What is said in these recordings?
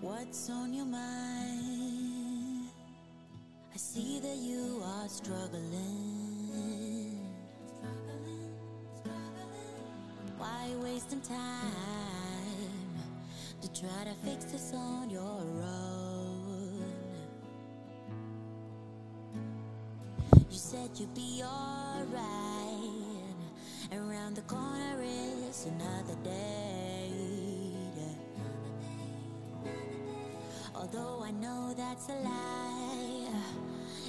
What's on your mind? I see that you are struggling. Wasting time to try to fix this on your own? You said you'd be alright. Around the corner is another day. Although I know that's a lie,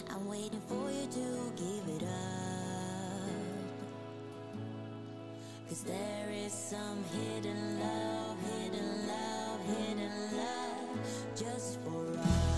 I'm waiting for you to give it Cause there is some hidden love, hidden love, hidden love just for us.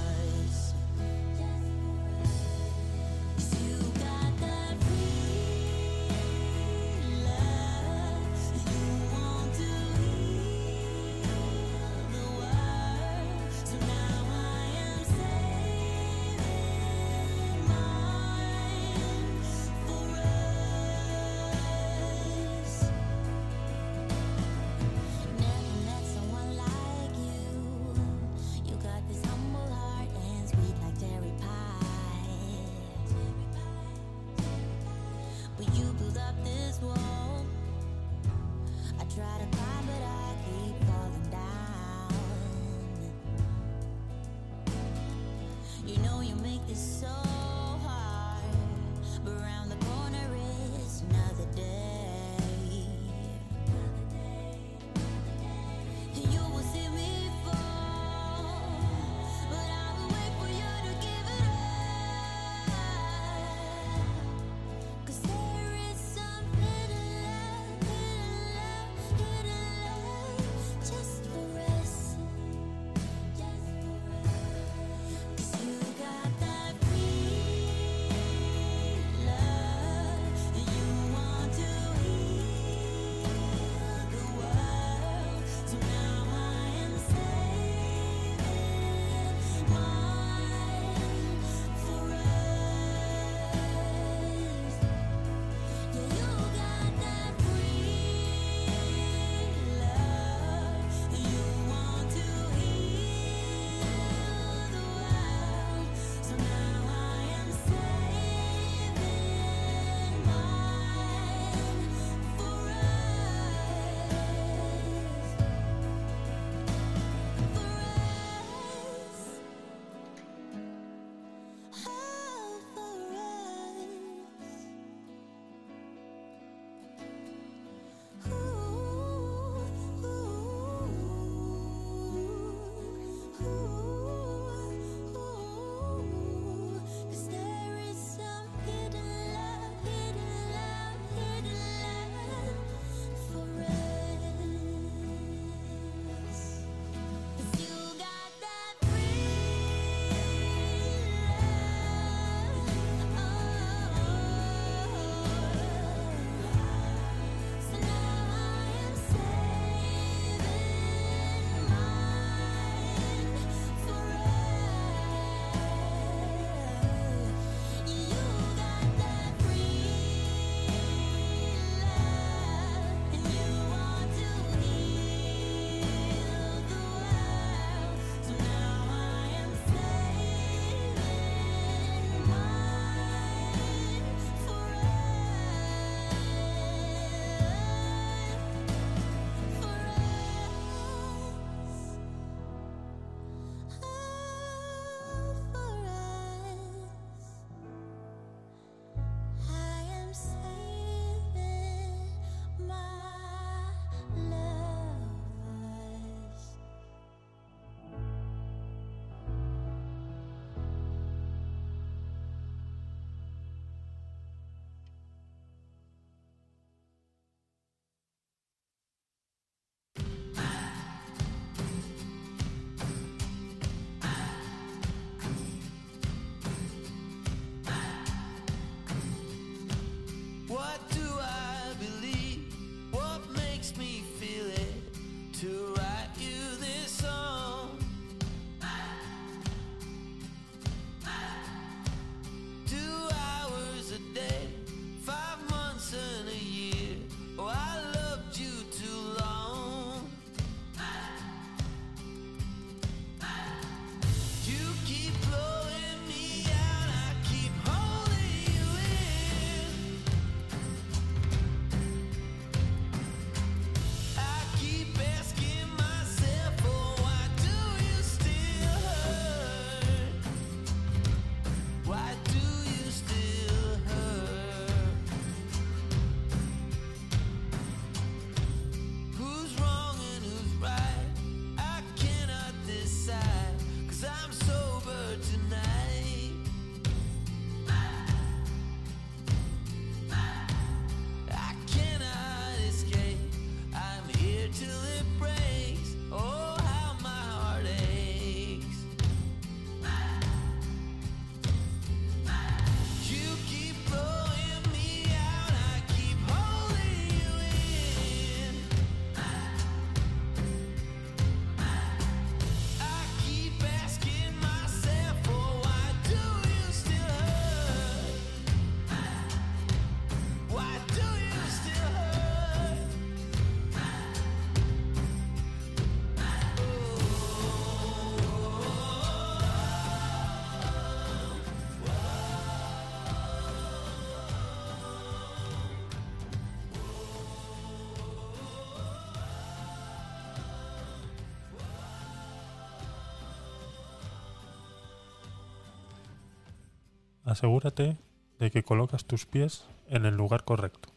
Asegúrate de que colocas tus pies en el lugar correcto.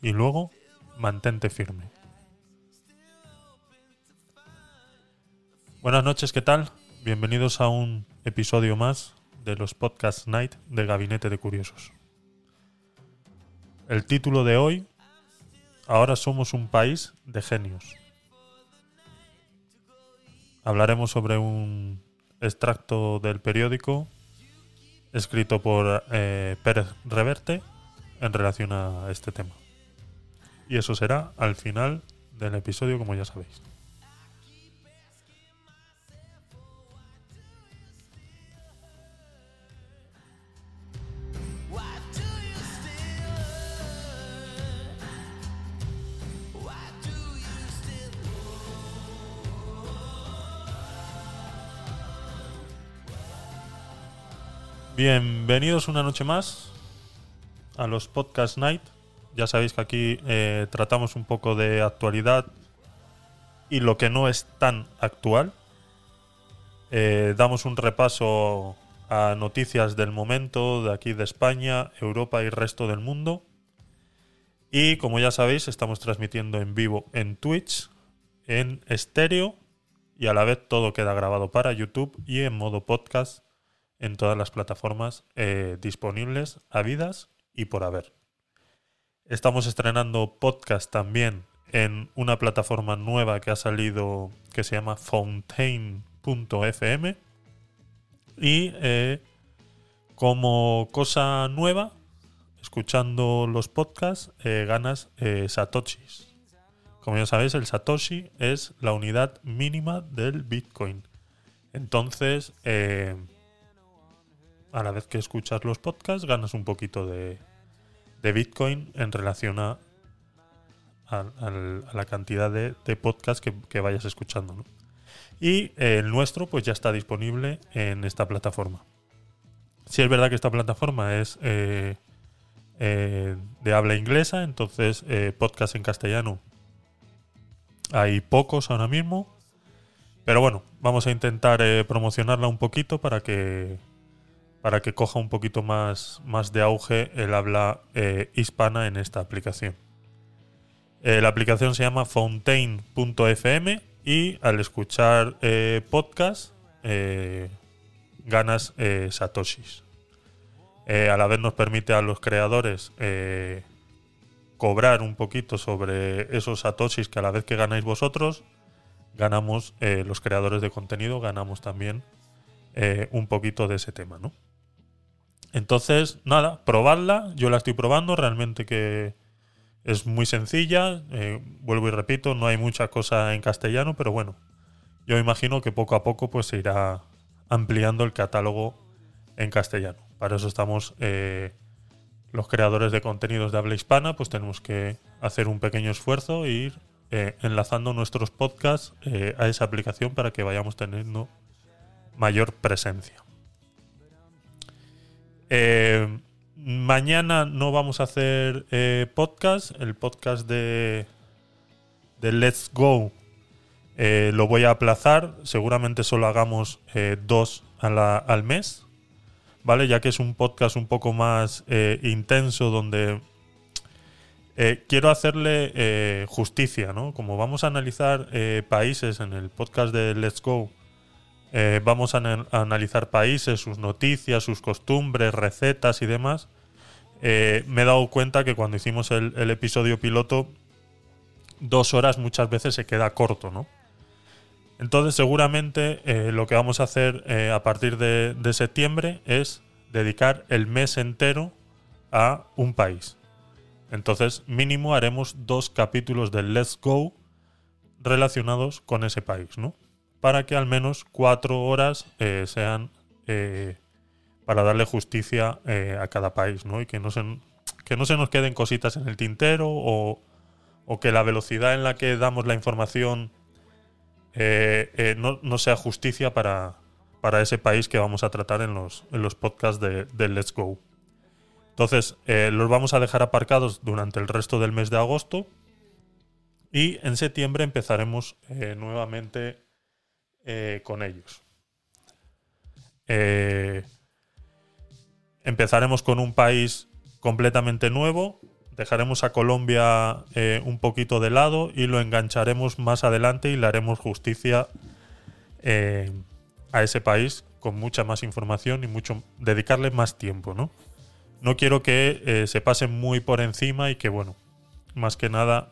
Y luego, mantente firme. Buenas noches, ¿qué tal? Bienvenidos a un episodio más de los Podcast Night de Gabinete de Curiosos. El título de hoy, Ahora somos un país de genios. Hablaremos sobre un extracto del periódico escrito por eh, Pérez Reverte en relación a este tema. Y eso será al final del episodio, como ya sabéis. Bienvenidos una noche más a los Podcast Night. Ya sabéis que aquí eh, tratamos un poco de actualidad y lo que no es tan actual. Eh, damos un repaso a noticias del momento de aquí de España, Europa y resto del mundo. Y como ya sabéis, estamos transmitiendo en vivo en Twitch, en estéreo y a la vez todo queda grabado para YouTube y en modo podcast en todas las plataformas eh, disponibles, habidas y por haber. Estamos estrenando podcast también en una plataforma nueva que ha salido que se llama Fontaine.fm. Y eh, como cosa nueva, escuchando los podcasts, eh, ganas satoshis. Como ya sabéis, el satoshi es la unidad mínima del Bitcoin. Entonces, a la vez que escuchas los podcasts, ganas un poquito de, Bitcoin en relación a, la cantidad de, podcasts que, vayas escuchando. Y el nuestro, pues ya está disponible en esta plataforma. Si es verdad que esta plataforma es eh, eh, de habla inglesa, entonces eh, podcast en castellano hay pocos ahora mismo. Pero bueno, vamos a intentar promocionarla un poquito para que para que coja un poquito más, más de auge el habla eh, hispana en esta aplicación. Eh, la aplicación se llama fontaine.fm y al escuchar eh, podcast ganas satoshis. a la vez nos permite a los creadores cobrar un poquito sobre esos satoshis que a la vez que ganáis vosotros, ganamos los creadores de contenido, ganamos también un poquito de ese tema, ¿no? Entonces, nada, probadla. Yo la estoy probando, realmente que es muy sencilla. Eh, vuelvo y repito, no hay mucha cosa en castellano, pero bueno, yo imagino que poco a poco pues se irá ampliando el catálogo en castellano. Para eso estamos eh, los creadores de contenidos de habla hispana, pues tenemos que hacer un pequeño esfuerzo e ir eh, enlazando nuestros podcasts a esa aplicación para que vayamos teniendo mayor presencia. Eh, mañana no vamos a hacer eh, podcast. El podcast de, de Let's Go eh, lo voy a aplazar. Seguramente solo hagamos dos al mes. ¿Vale? Ya que es un podcast un poco más intenso donde quiero hacerle justicia, ¿no? Como vamos a analizar países en el podcast de Let's Go eh, vamos a, analizar países, sus noticias, sus costumbres, recetas y demás. Eh, me he dado cuenta que cuando hicimos el, episodio piloto, dos horas muchas veces se queda corto, ¿no? Entonces seguramente eh, lo que vamos a hacer a partir de, de septiembre es dedicar el mes entero a un país. Entonces mínimo haremos dos capítulos del Let's Go relacionados con ese país, ¿no? Para que al menos cuatro horas eh, sean eh, para darle justicia eh, a cada país, ¿no? Y que no, se, que no se nos queden cositas en el tintero o, que la velocidad en la que damos la información no, sea justicia para, para, ese país que vamos a tratar en los, en los podcasts de, de Let's Go. Entonces, los vamos a dejar aparcados durante el resto del mes de agosto y en septiembre empezaremos nuevamente eh, con ellos. Eh, empezaremos con un país completamente nuevo, dejaremos a Colombia eh, un poquito de lado y lo engancharemos más adelante y le haremos justicia a ese país con mucha más información y mucho dedicarle más tiempo, ¿no? No quiero que se pasen muy por encima y que, bueno, más que nada,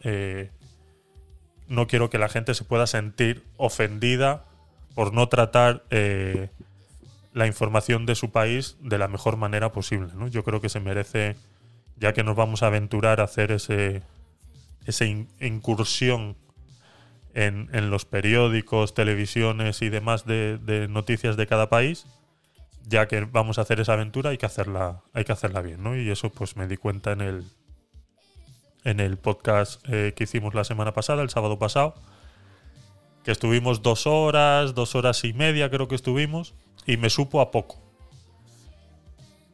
no quiero que la gente se pueda sentir ofendida por no tratar eh, la información de su país de la mejor manera posible. ¿no? Yo creo que se merece, ya que nos vamos a aventurar a hacer ese, esa in- incursión en, en los periódicos, televisiones y demás de, de noticias de cada país, ya que vamos a hacer esa aventura hay que hacerla, hay que hacerla bien, ¿no? Y eso pues me di cuenta en el, en el podcast eh, que hicimos la semana pasada, el sábado pasado, que estuvimos dos horas, dos horas y media creo que estuvimos, y me supo a poco.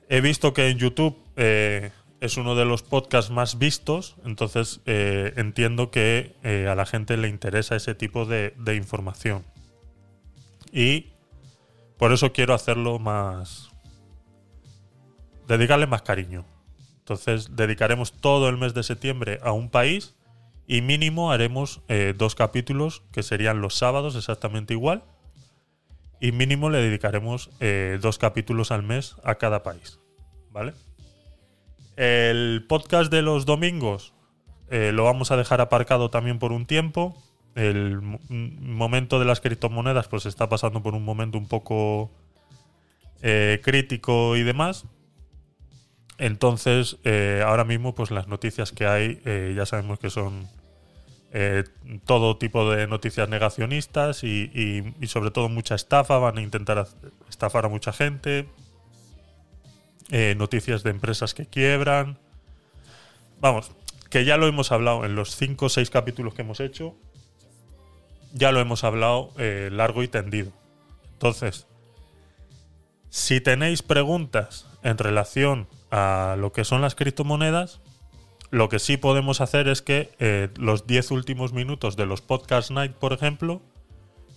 He visto que en YouTube eh, es uno de los podcasts más vistos, entonces eh, entiendo que eh, a la gente le interesa ese tipo de, de información. Y por eso quiero hacerlo más... dedicarle más cariño. Entonces dedicaremos todo el mes de septiembre a un país y mínimo haremos eh, dos capítulos que serían los sábados exactamente igual. Y mínimo le dedicaremos eh, dos capítulos al mes a cada país. ¿Vale? El podcast de los domingos eh, lo vamos a dejar aparcado también por un tiempo. El mo- m- momento de las criptomonedas pues está pasando por un momento un poco crítico y demás. Entonces, eh, ahora mismo, pues las noticias que hay, eh, ya sabemos que son eh, todo tipo de noticias negacionistas y, y- sobre todo mucha estafa. Van a intentar estafar a mucha gente. Noticias de empresas que quiebran. Vamos, que ya lo hemos hablado en los 5 o 6 capítulos que hemos hecho. Ya lo hemos hablado largo y tendido. Entonces, si tenéis preguntas en relación a lo que son las criptomonedas, lo que sí podemos hacer es que eh, los 10 últimos minutos de los podcast night, por ejemplo,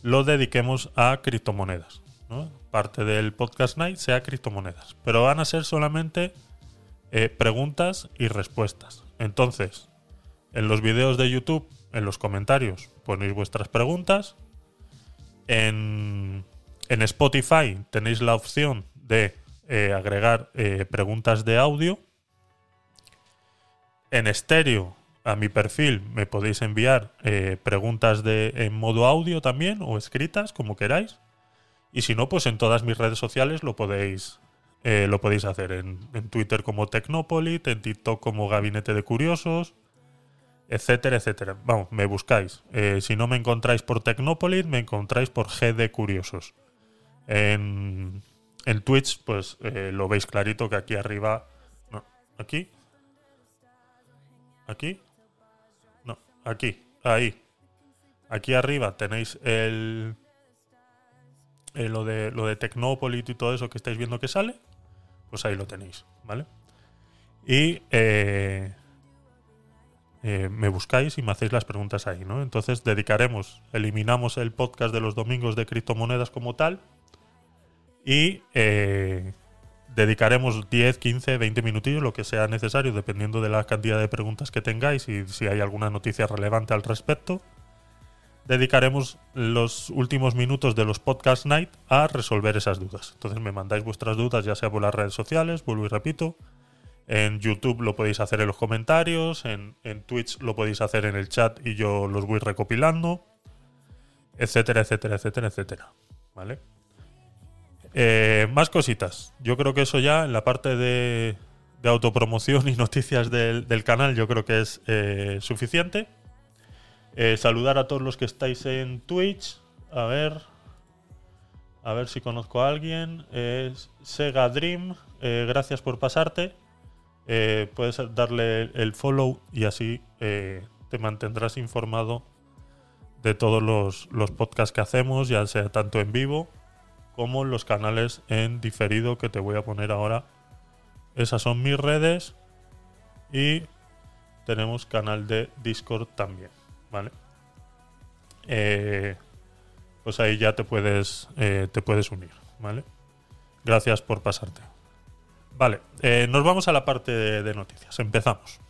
lo dediquemos a criptomonedas. ¿no? Parte del podcast night sea criptomonedas. Pero van a ser solamente eh, preguntas y respuestas. Entonces, en los vídeos de YouTube, en los comentarios, ponéis vuestras preguntas. En, en Spotify tenéis la opción de eh, agregar eh, preguntas de audio. En estéreo, a mi perfil, me podéis enviar eh, preguntas de, en modo audio también o escritas, como queráis. Y si no, pues en todas mis redes sociales lo podéis, lo podéis hacer. En, en Twitter como Tecnopolit, en TikTok como Gabinete de Curiosos, etcétera, etcétera. Vamos, me buscáis. Si no me encontráis por Tecnopolit, me encontráis por GD Curiosos. En, en Twitch, pues eh, lo veis clarito que aquí arriba. No, aquí. Aquí. No, aquí. Ahí. Aquí arriba tenéis el. eh, lo de lo de Tecnopolit y todo eso que estáis viendo que sale. Pues ahí lo tenéis, ¿vale? Y eh, me buscáis y me hacéis las preguntas ahí, ¿no? Entonces dedicaremos, eliminamos el podcast de los domingos de criptomonedas como tal y eh, dedicaremos 10, 15, 20 minutillos, lo que sea necesario, dependiendo de la cantidad de preguntas que tengáis y si hay alguna noticia relevante al respecto. Dedicaremos los últimos minutos de los podcast night a resolver esas dudas. Entonces me mandáis vuestras dudas, ya sea por las redes sociales, vuelvo y repito. En YouTube lo podéis hacer en los comentarios, en, en Twitch lo podéis hacer en el chat y yo los voy recopilando, etcétera, etcétera, etcétera, etcétera. ¿Vale? Eh, más cositas. Yo creo que eso ya en la parte de, autopromoción y noticias del, canal yo creo que es eh, suficiente. Eh, saludar a todos los que estáis en Twitch. A ver. A ver si conozco a alguien. Sega Dream. gracias por pasarte. Puedes darle el follow y así te mantendrás informado de todos los podcasts que hacemos, ya sea tanto en vivo como los canales en diferido que te voy a poner ahora. Esas son mis redes y tenemos canal de Discord también, ¿vale? Eh, pues ahí ya te puedes, eh, te puedes unir, ¿vale? Gracias por pasarte. Vale, eh, nos vamos a la parte de, de noticias. Empezamos.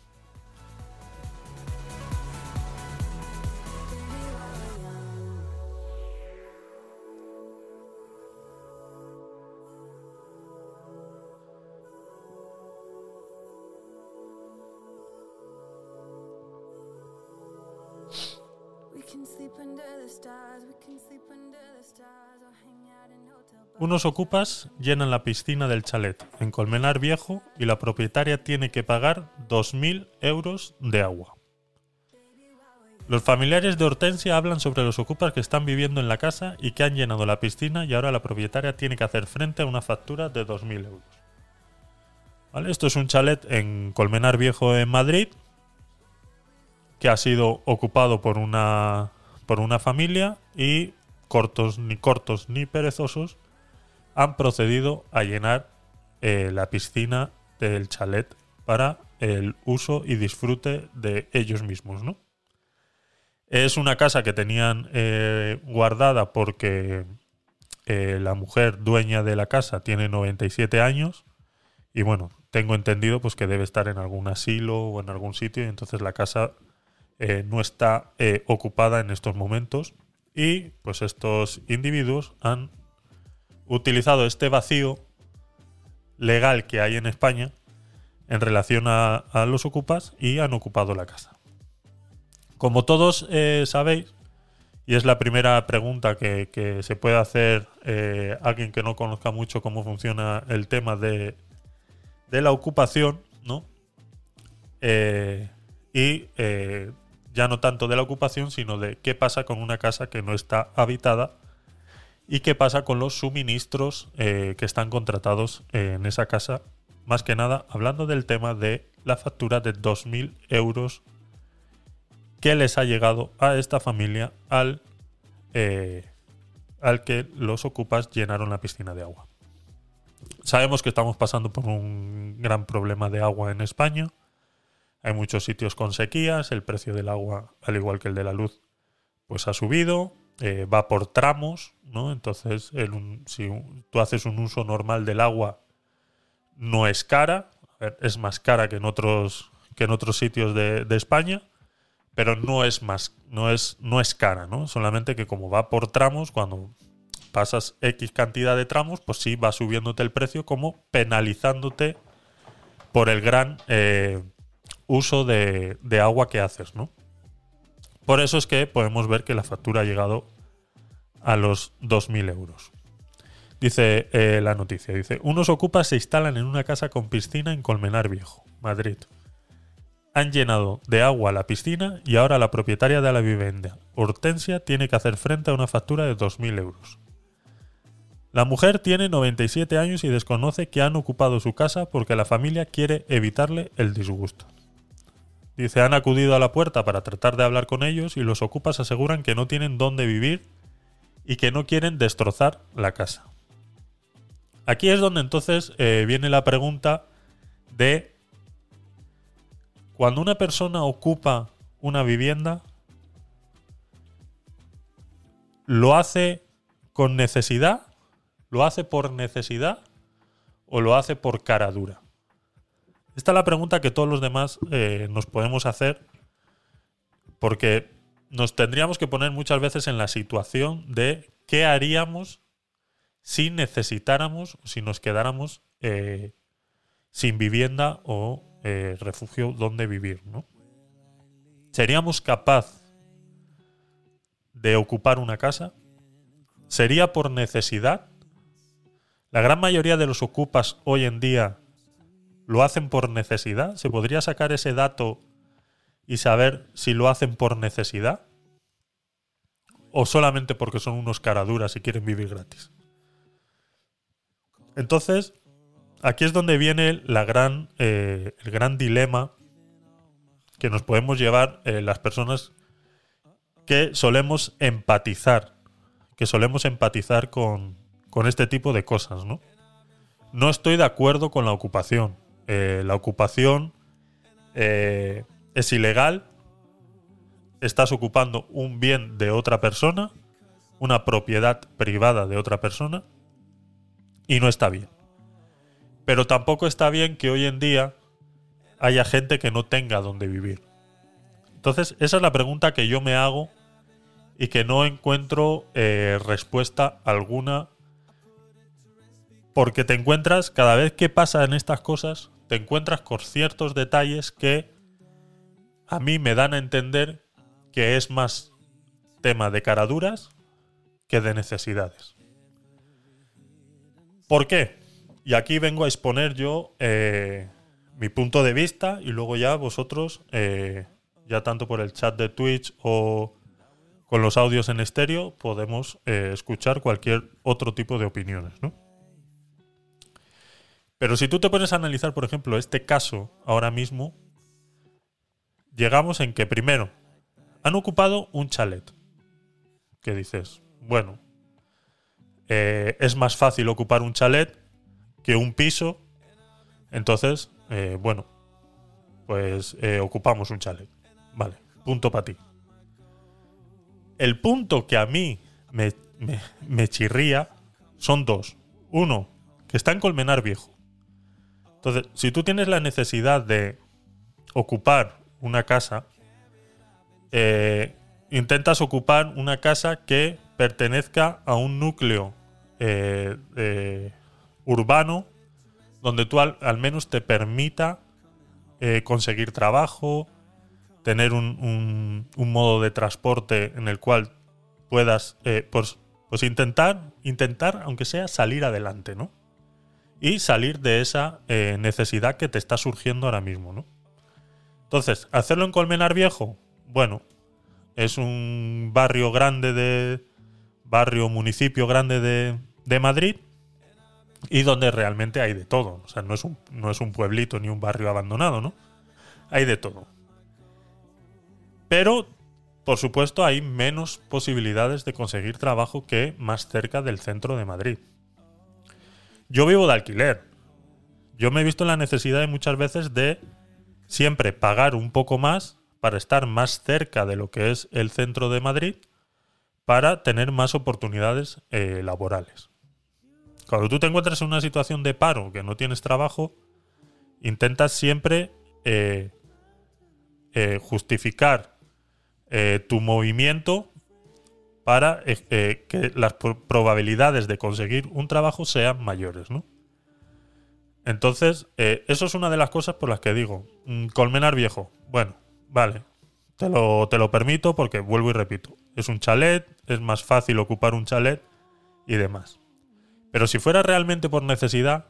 Unos ocupas llenan la piscina del chalet en Colmenar Viejo y la propietaria tiene que pagar 2.000 euros de agua. Los familiares de Hortensia hablan sobre los ocupas que están viviendo en la casa y que han llenado la piscina y ahora la propietaria tiene que hacer frente a una factura de 2.000 euros. ¿Vale? Esto es un chalet en Colmenar Viejo en Madrid que ha sido ocupado por una, por una familia y cortos ni cortos ni perezosos han procedido a llenar eh, la piscina del chalet para el uso y disfrute de ellos mismos, ¿no? Es una casa que tenían eh, guardada porque eh, la mujer dueña de la casa tiene 97 años y bueno, tengo entendido pues que debe estar en algún asilo o en algún sitio y entonces la casa no está ocupada en estos momentos y pues estos individuos han utilizado este vacío legal que hay en España en relación a, los ocupas y han ocupado la casa. Como todos eh, sabéis, y es la primera pregunta que, se puede hacer eh, alguien que no conozca mucho cómo funciona el tema de, de la ocupación, ¿no? Eh, y ya no tanto de la ocupación, sino de qué pasa con una casa que no está habitada y qué pasa con los suministros eh, que están contratados eh, en esa casa. Más que nada, hablando del tema de la factura de 2.000 euros que les ha llegado a esta familia al, eh, al que los ocupas llenaron la piscina de agua. Sabemos que estamos pasando por un gran problema de agua en España. Hay muchos sitios con sequías, el precio del agua, al igual que el de la luz, pues ha subido, eh, va por tramos, ¿no? Entonces, si tú haces un uso normal del agua, no es cara, es más cara que en otros, que en otros sitios de, de España, pero no es más, no es, no es cara, ¿no? Solamente que como va por tramos, cuando pasas X cantidad de tramos, pues sí va subiéndote el precio, como penalizándote por el gran eh, uso de, de agua que haces, ¿no? Por eso es que podemos ver que la factura ha llegado a los 2.000 euros. Dice eh, la noticia, dice, unos ocupas se instalan en una casa con piscina en Colmenar Viejo, Madrid. Han llenado de agua la piscina y ahora la propietaria de la vivienda, Hortensia, tiene que hacer frente a una factura de 2.000 euros. La mujer tiene 97 años y desconoce que han ocupado su casa porque la familia quiere evitarle el disgusto. Dice, han acudido a la puerta para tratar de hablar con ellos y los ocupas aseguran que no tienen dónde vivir y que no quieren destrozar la casa. Aquí es donde entonces eh, viene la pregunta de cuando una persona ocupa una vivienda, ¿lo hace con necesidad? ¿Lo hace por necesidad? ¿O lo hace por cara dura? Esta es la pregunta que todos los demás eh, nos podemos hacer porque nos tendríamos que poner muchas veces en la situación de qué haríamos si necesitáramos, si nos quedáramos eh, sin vivienda o eh, refugio donde vivir, ¿no? ¿Seríamos capaz de ocupar una casa? ¿Sería por necesidad? La gran mayoría de los ocupas hoy en día lo hacen por necesidad. ¿Se podría sacar ese dato y saber si lo hacen por necesidad? ¿O solamente porque son unos caraduras y quieren vivir gratis? Entonces, aquí es donde viene la gran, eh, el gran dilema que nos podemos llevar eh, las personas que solemos empatizar, que solemos empatizar con, con este tipo de cosas, ¿no? No estoy de acuerdo con la ocupación. Eh, la ocupación eh, es ilegal. Estás ocupando un bien de otra persona, una propiedad privada de otra persona, y no está bien. Pero tampoco está bien que hoy en día haya gente que no tenga donde vivir. Entonces, esa es la pregunta que yo me hago y que no encuentro eh, respuesta alguna. Porque te encuentras, cada vez que pasan estas cosas, te encuentras con ciertos detalles que a mí me dan a entender que es más tema de caraduras que de necesidades. ¿Por qué? Y aquí vengo a exponer yo eh, mi punto de vista y luego ya vosotros, eh, ya tanto por el chat de Twitch o con los audios en estéreo, podemos eh, escuchar cualquier otro tipo de opiniones, ¿no? Pero si tú te pones a analizar, por ejemplo, este caso ahora mismo, llegamos en que primero han ocupado un chalet. Que dices, bueno, eh, es más fácil ocupar un chalet que un piso. Entonces, eh, bueno, pues eh, ocupamos un chalet. Vale, punto para ti. El punto que a mí me, me- me chirría son dos. Uno, que está en Colmenar Viejo. Entonces, si tú tienes la necesidad de ocupar una casa, eh, intentas ocupar una casa que pertenezca a un núcleo eh, eh, urbano donde tú al, al menos te permita conseguir trabajo, tener un, un- un modo de transporte en el cual puedas pues, pues intentar, intentar, aunque sea, salir adelante, ¿no? Y salir de esa eh, necesidad que te está surgiendo ahora mismo, ¿no? Entonces, hacerlo en Colmenar Viejo, bueno, es un barrio grande de. barrio, municipio grande de, de Madrid y donde realmente hay de todo. O sea, no es, un, no es un pueblito ni un barrio abandonado, ¿no? Hay de todo. Pero, por supuesto, hay menos posibilidades de conseguir trabajo que más cerca del centro de Madrid. Yo vivo de alquiler. Yo me he visto la necesidad de muchas veces de siempre pagar un poco más para estar más cerca de lo que es el centro de Madrid para tener más oportunidades eh, laborales. Cuando tú te encuentras en una situación de paro, que no tienes trabajo, intentas siempre eh, eh, justificar tu movimiento para eh, eh, que las pro- probabilidades de conseguir un trabajo sean mayores, ¿no? Entonces, eh, eso es una de las cosas por las que digo, mm, Colmenar Viejo, bueno, vale, te lo, te lo permito porque vuelvo y repito, es un chalet, es más fácil ocupar un chalet y demás. Pero si fuera realmente por necesidad,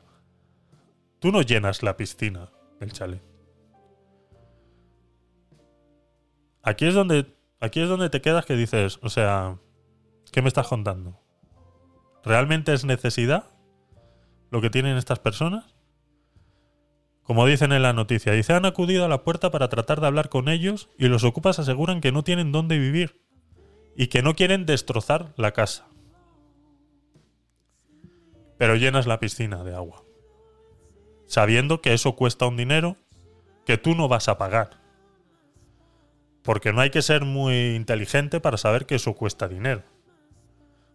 tú no llenas la piscina del chalet. Aquí es donde, aquí es donde te quedas que dices, o sea, ¿qué me estás contando? ¿Realmente es necesidad lo que tienen estas personas? Como dicen en la noticia, dice, han acudido a la puerta para tratar de hablar con ellos y los ocupas aseguran que no tienen dónde vivir y que no quieren destrozar la casa. Pero llenas la piscina de agua, sabiendo que eso cuesta un dinero que tú no vas a pagar. Porque no hay que ser muy inteligente para saber que eso cuesta dinero.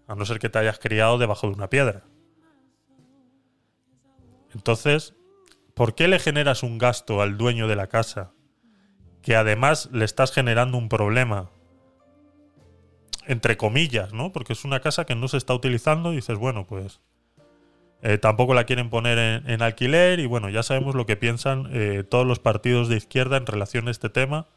A no ser que te hayas criado debajo de una piedra. Entonces, ¿por qué le generas un gasto al dueño de la casa que además le estás generando un problema? Entre comillas, ¿no? Porque es una casa que no se está utilizando y dices, bueno, pues eh, tampoco la quieren poner en, alquiler y bueno, ya sabemos lo que piensan eh, todos los partidos de izquierda en relación a este tema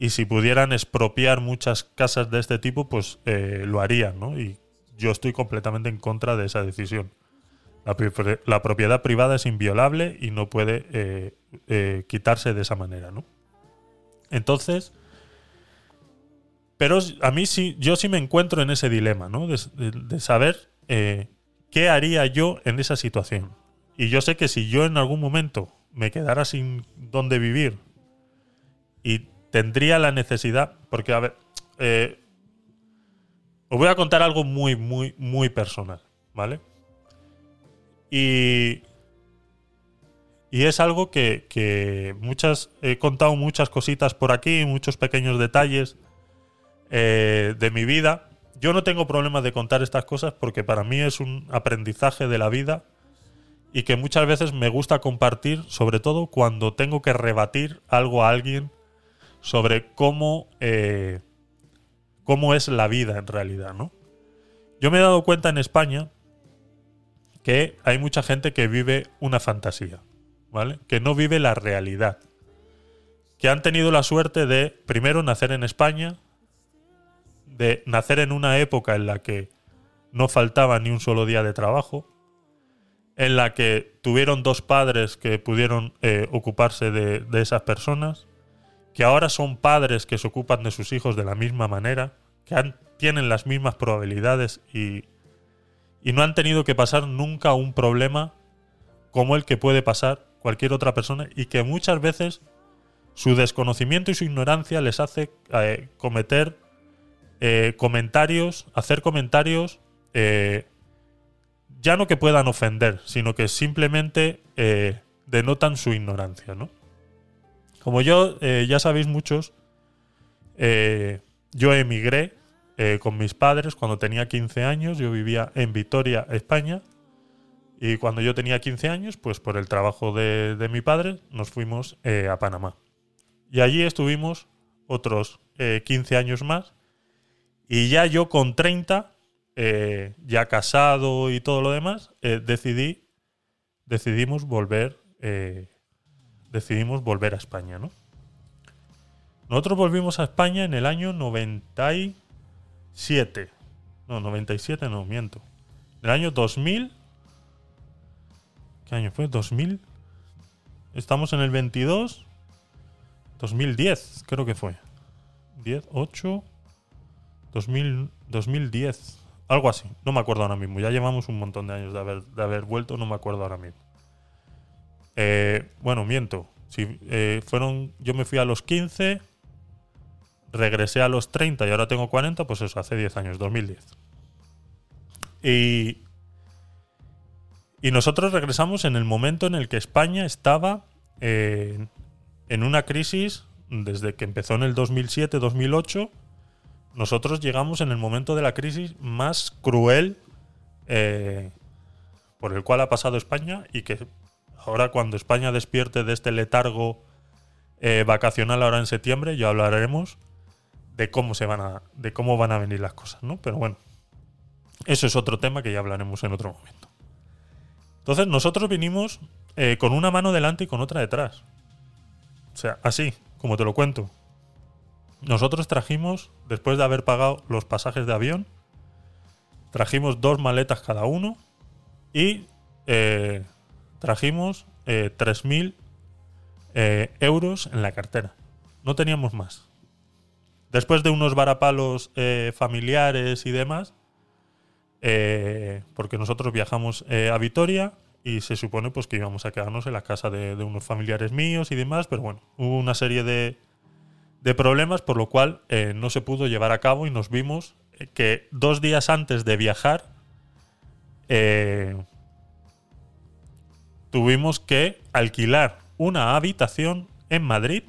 y si pudieran expropiar muchas casas de este tipo, pues eh, lo harían, ¿no? Y yo estoy completamente en contra de esa decisión. La, propiedad privada es inviolable y no puede eh, eh, quitarse de esa manera, ¿no? Entonces, pero a mí sí, yo sí me encuentro en ese dilema, ¿no? De, de- saber qué haría yo en esa situación. Y yo sé que si yo en algún momento me quedara sin dónde vivir y tendría la necesidad, porque a ver, eh, os voy a contar algo muy, muy, muy personal, ¿vale? Y, y es algo que, que muchas, he contado muchas cositas por aquí, muchos pequeños detalles eh, de mi vida. Yo no tengo problemas de contar estas cosas porque para mí es un aprendizaje de la vida y que muchas veces me gusta compartir, sobre todo cuando tengo que rebatir algo a alguien sobre cómo, eh, cómo es la vida en realidad, ¿no? Yo me he dado cuenta en España que hay mucha gente que vive una fantasía, ¿vale? Que no vive la realidad. Que han tenido la suerte de, primero, nacer en España, de nacer en una época en la que no faltaba ni un solo día de trabajo, en la que tuvieron dos padres que pudieron eh, ocuparse de, de esas personas, que ahora son padres que se ocupan de sus hijos de la misma manera, que tienen las mismas probabilidades y, y no han tenido que pasar nunca un problema como el que puede pasar cualquier otra persona y que muchas veces su desconocimiento y su ignorancia les hace eh, cometer eh, comentarios, hacer comentarios eh, ya no que puedan ofender, sino que simplemente denotan su ignorancia, ¿no? Como yo, eh, ya sabéis muchos, eh, yo emigré eh, con mis padres cuando tenía 15 años, yo vivía en Vitoria, España, y cuando yo tenía 15 años, pues por el trabajo de, de mi padre, nos fuimos a Panamá. Y allí estuvimos otros eh, 15 años más, y ya yo con 30, eh, ya casado y todo lo demás, decidí, decidimos volver, decidimos volver a España, ¿no? Nosotros volvimos a España en el año 97. No, 97 no, miento. En el año 2000. ¿Qué año fue? 2000. Estamos en el 22. 2010, creo que fue. 10, 8. 2000, 2010. Algo así. No me acuerdo ahora mismo. Ya llevamos un montón de años de haber, de haber vuelto. No me acuerdo ahora mismo. Eh, bueno, miento. Si, eh, fueron, yo me fui a los 15 regresé a los 30 y ahora tengo 40, pues eso, hace 10 años, 2010. Y, y nosotros regresamos en el momento en el que España estaba eh, en una crisis desde que empezó en el 2007-2008. Nosotros llegamos en el momento de la crisis más cruel por el cual ha pasado España y que ahora cuando España despierte de este letargo eh, vacacional ahora en septiembre, ya hablaremos de cómo se van a de cómo van a venir las cosas, ¿no? Pero bueno, eso es otro tema que ya hablaremos en otro momento. Entonces nosotros vinimos eh, con una mano delante y con otra detrás. O sea, así, como te lo cuento. Nosotros trajimos, después de haber pagado los pasajes de avión, trajimos dos maletas cada uno y eh, trajimos eh, 3.000 eh, euros en la cartera. No teníamos más. Después de unos varapalos eh, familiares y demás, eh, porque nosotros viajamos eh, a Vitoria y se supone pues que íbamos a quedarnos en la casa de, unos familiares míos y demás, pero bueno, hubo una serie de, de problemas por lo cual no se pudo llevar a cabo y nos vimos que dos días antes de viajar tuvimos que alquilar una habitación en Madrid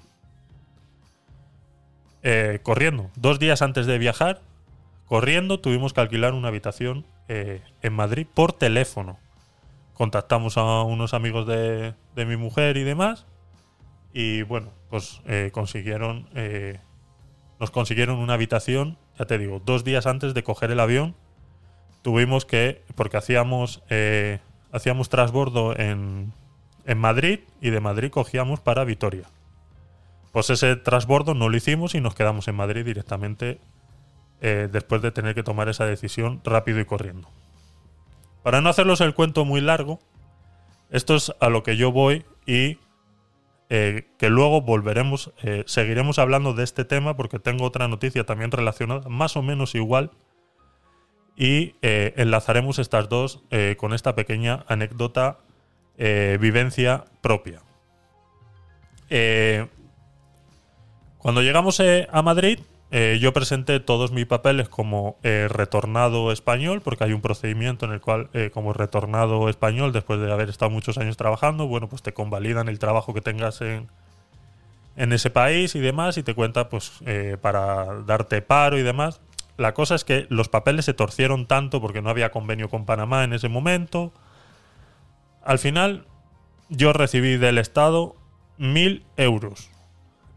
eh, corriendo. Dos días antes de viajar, corriendo, tuvimos que alquilar una habitación eh, en Madrid por teléfono. Contactamos a unos amigos de, de mi mujer y demás. Y bueno, pues eh, consiguieron. eh, nos consiguieron una habitación, ya te digo, dos días antes de coger el avión. Tuvimos que. Porque hacíamos. Hacíamos transbordo en, en Madrid y de Madrid cogíamos para Vitoria. Pues ese transbordo no lo hicimos y nos quedamos en Madrid directamente eh, después de tener que tomar esa decisión rápido y corriendo. Para no hacerlos el cuento muy largo, esto es a lo que yo voy y eh, que luego volveremos, eh, seguiremos hablando de este tema porque tengo otra noticia también relacionada, más o menos igual, y eh, enlazaremos estas dos eh, con esta pequeña anécdota, eh, vivencia propia. Cuando llegamos a Madrid, yo presenté todos mis papeles como retornado español, porque hay un procedimiento en el cual, como retornado español, después de haber estado muchos años trabajando, bueno, pues te convalidan el trabajo que tengas en, en ese país y demás, y te cuenta, pues, para darte paro y demás. La cosa es que los papeles se torcieron tanto porque no había convenio con Panamá en ese momento. Al final, yo recibí del Estado mil euros.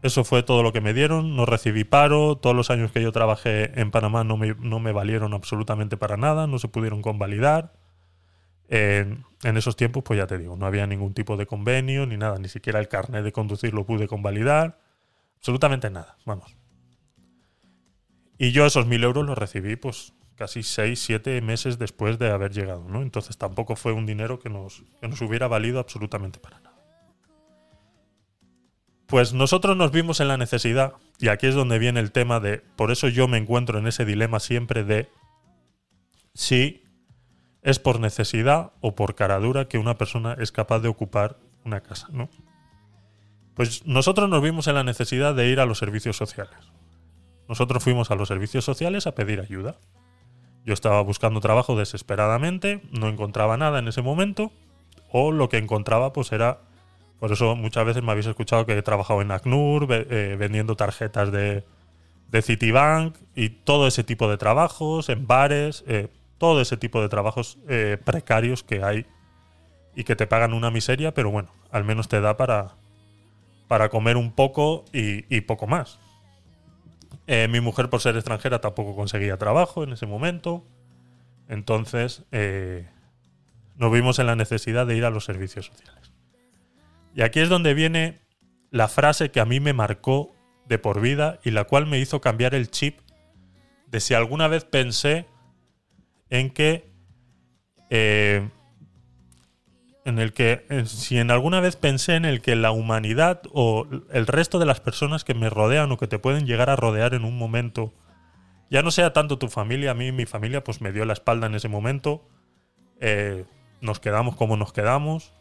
Eso fue todo lo que me dieron. No recibí paro. Todos los años que yo trabajé en Panamá no me, no me valieron absolutamente para nada. No se pudieron convalidar. En, en esos tiempos, pues ya te digo, no había ningún tipo de convenio ni nada. Ni siquiera el carnet de conducir lo pude convalidar. Absolutamente nada. Vamos. Y yo esos mil euros los recibí, pues casi seis, siete meses después de haber llegado, ¿no? Entonces tampoco fue un dinero que nos, que nos hubiera valido absolutamente para nada. Pues nosotros nos vimos en la necesidad, y aquí es donde viene el tema de, por eso yo me encuentro en ese dilema siempre de si es por necesidad o por caradura que una persona es capaz de ocupar una casa, ¿no? Pues nosotros nos vimos en la necesidad de ir a los servicios sociales. Nosotros fuimos a los servicios sociales a pedir ayuda. Yo estaba buscando trabajo desesperadamente, no encontraba nada en ese momento, o lo que encontraba pues era, por eso muchas veces me habéis escuchado que he trabajado en ACNUR, eh, vendiendo tarjetas de, de Citibank y todo ese tipo de trabajos, en bares, eh, todo ese tipo de trabajos eh, precarios que hay y que te pagan una miseria, pero bueno, al menos te da para, para comer un poco y poco más. Eh, mi mujer, por ser extranjera, tampoco conseguía trabajo en ese momento. Entonces, eh, nos vimos en la necesidad de ir a los servicios sociales. Y aquí es donde viene la frase que a mí me marcó de por vida y la cual me hizo cambiar el chip de si alguna vez pensé en que eh, en el que en- si en alguna vez pensé en el que la humanidad o el resto de las personas que me rodean o que te pueden llegar a rodear en un momento ya no sea tanto tu familia, a mí mi familia pues me dio la espalda en ese momento, eh, nos quedamos como nos quedamos,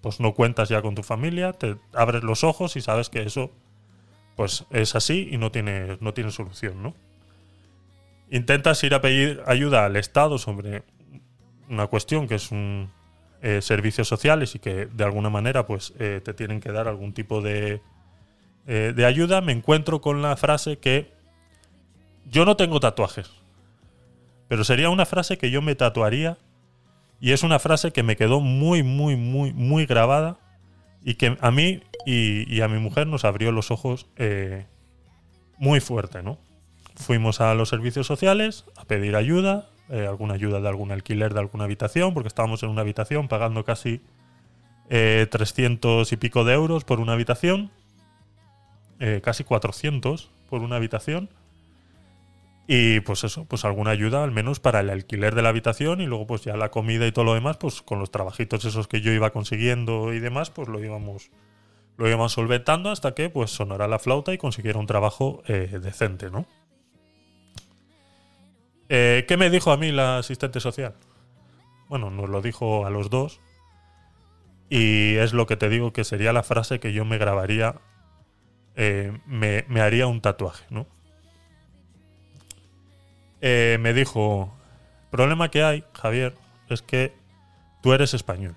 pues no cuentas ya con tu familia, te abres los ojos y sabes que eso pues es así y no tiene, no tiene solución, ¿no? Intentas ir a pedir ayuda al Estado sobre una cuestión que es un eh, servicios sociales y que de alguna manera pues eh, te tienen que dar algún tipo de, eh, de ayuda, me encuentro con la frase que yo no tengo tatuajes, pero sería una frase que yo me tatuaría y es una frase que me quedó muy, muy, muy, muy grabada y que a mí y, y a mi mujer nos abrió los ojos muy fuerte, ¿no? Fuimos a los servicios sociales a pedir ayuda, eh, alguna ayuda de algún alquiler de alguna habitación, porque estábamos en una habitación pagando casi eh, 300 y pico de euros por una habitación, eh, casi 400 por una habitación. Y pues eso, pues alguna ayuda al menos para el alquiler de la habitación y luego pues ya la comida y todo lo demás, pues con los trabajitos esos que yo iba consiguiendo y demás, pues lo íbamos lo íbamos solventando hasta que pues sonara la flauta y consiguiera un trabajo eh, decente, ¿no? Eh, ¿Qué me dijo a mí la asistente social? Bueno, nos lo dijo a los dos. Y es lo que te digo que sería la frase que yo me grabaría, eh, me, haría un tatuaje, ¿no? Eh, me dijo, problema que hay, Javier, es que tú eres español.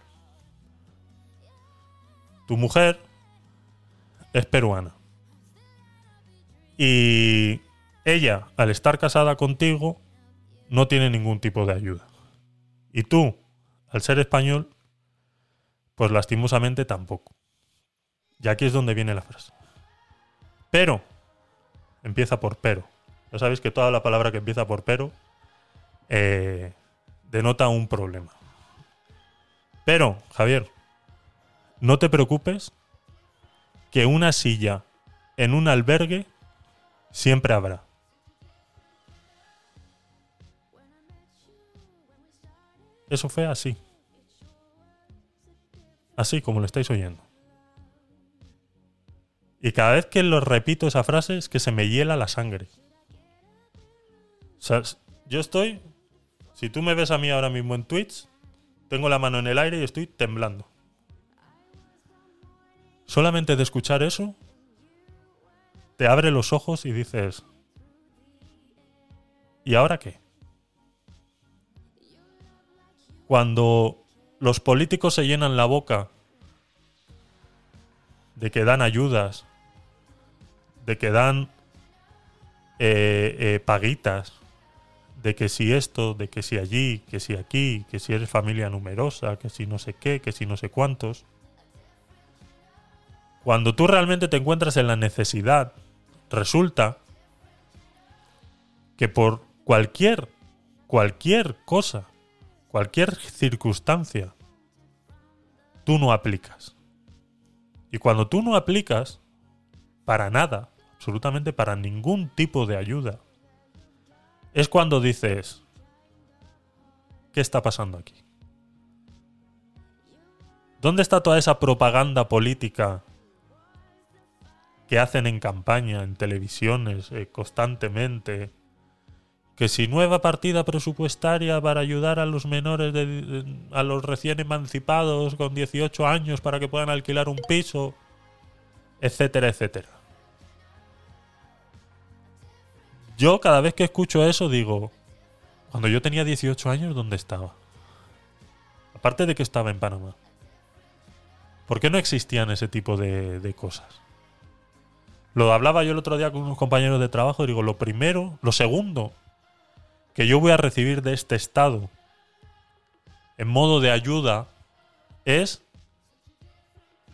Tu mujer es peruana. Y ella, al estar casada contigo, no tiene ningún tipo de ayuda. Y tú, al ser español, pues lastimosamente tampoco. Y aquí es donde viene la frase. Pero, empieza por pero. Ya sabéis que toda la palabra que empieza por pero eh, denota un problema. Pero, Javier, no te preocupes que una silla en un albergue siempre habrá. Eso fue así. Así como lo estáis oyendo. Y cada vez que lo repito esa frase es que se me hiela la sangre. Yo estoy. Si tú me ves a mí ahora mismo en Twitch, tengo la mano en el aire y estoy temblando. Solamente de escuchar eso, te abre los ojos y dices. ¿Y ahora qué? Cuando los políticos se llenan la boca de que dan ayudas, de que dan eh, eh, paguitas, de que si esto, de que si allí, que si aquí, que si eres familia numerosa, que si no sé qué, que si no sé cuántos. Cuando tú realmente te encuentras en la necesidad, resulta que por cualquier, cualquier cosa, cualquier circunstancia, tú no aplicas. Y cuando tú no aplicas, para nada, absolutamente para ningún tipo de ayuda, es cuando dices, ¿qué está pasando aquí? ¿Dónde está toda esa propaganda política que hacen en campaña, en televisiones, eh, constantemente? Que si nueva partida presupuestaria para ayudar a los menores, de, a los recién emancipados con 18 años para que puedan alquilar un piso, etcétera, etcétera. Yo cada vez que escucho eso digo, cuando yo tenía 18 años, ¿dónde estaba? Aparte de que estaba en Panamá. ¿Por qué no existían ese tipo de, de cosas? Lo hablaba yo el otro día con unos compañeros de trabajo y digo, lo primero, lo segundo que yo voy a recibir de este Estado en modo de ayuda es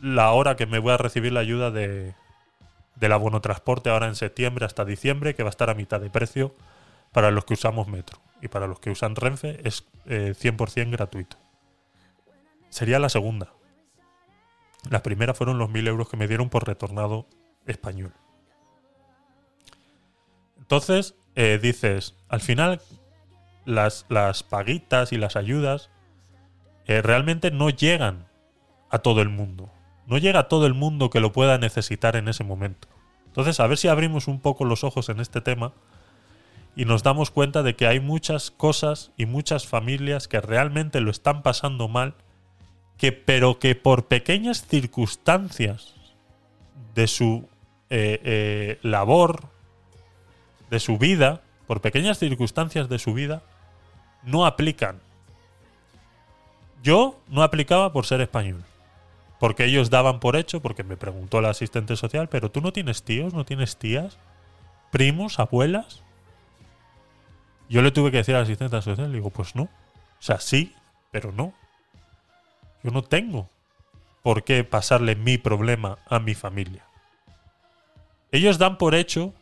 la hora que me voy a recibir la ayuda de, del abono transporte ahora en septiembre hasta diciembre, que va a estar a mitad de precio para los que usamos metro. Y para los que usan Renfe es eh, 100% gratuito. Sería la segunda. La primera fueron los 1.000 euros que me dieron por retornado español. Entonces, eh, dices, al final las, las paguitas y las ayudas eh, realmente no llegan a todo el mundo. No llega a todo el mundo que lo pueda necesitar en ese momento. Entonces, a ver si abrimos un poco los ojos en este tema y nos damos cuenta de que hay muchas cosas y muchas familias que realmente lo están pasando mal, que, pero que por pequeñas circunstancias de su eh, labor, de su vida, por pequeñas circunstancias de su vida, no aplican. Yo no aplicaba por ser español. Porque ellos daban por hecho, porque me preguntó la asistente social, pero tú no tienes tíos, no tienes tías, primos, abuelas. Yo le tuve que decir a la asistente social, digo, pues no. O sea, sí, pero no. Yo no tengo por qué pasarle mi problema a mi familia. Ellos dan por hecho,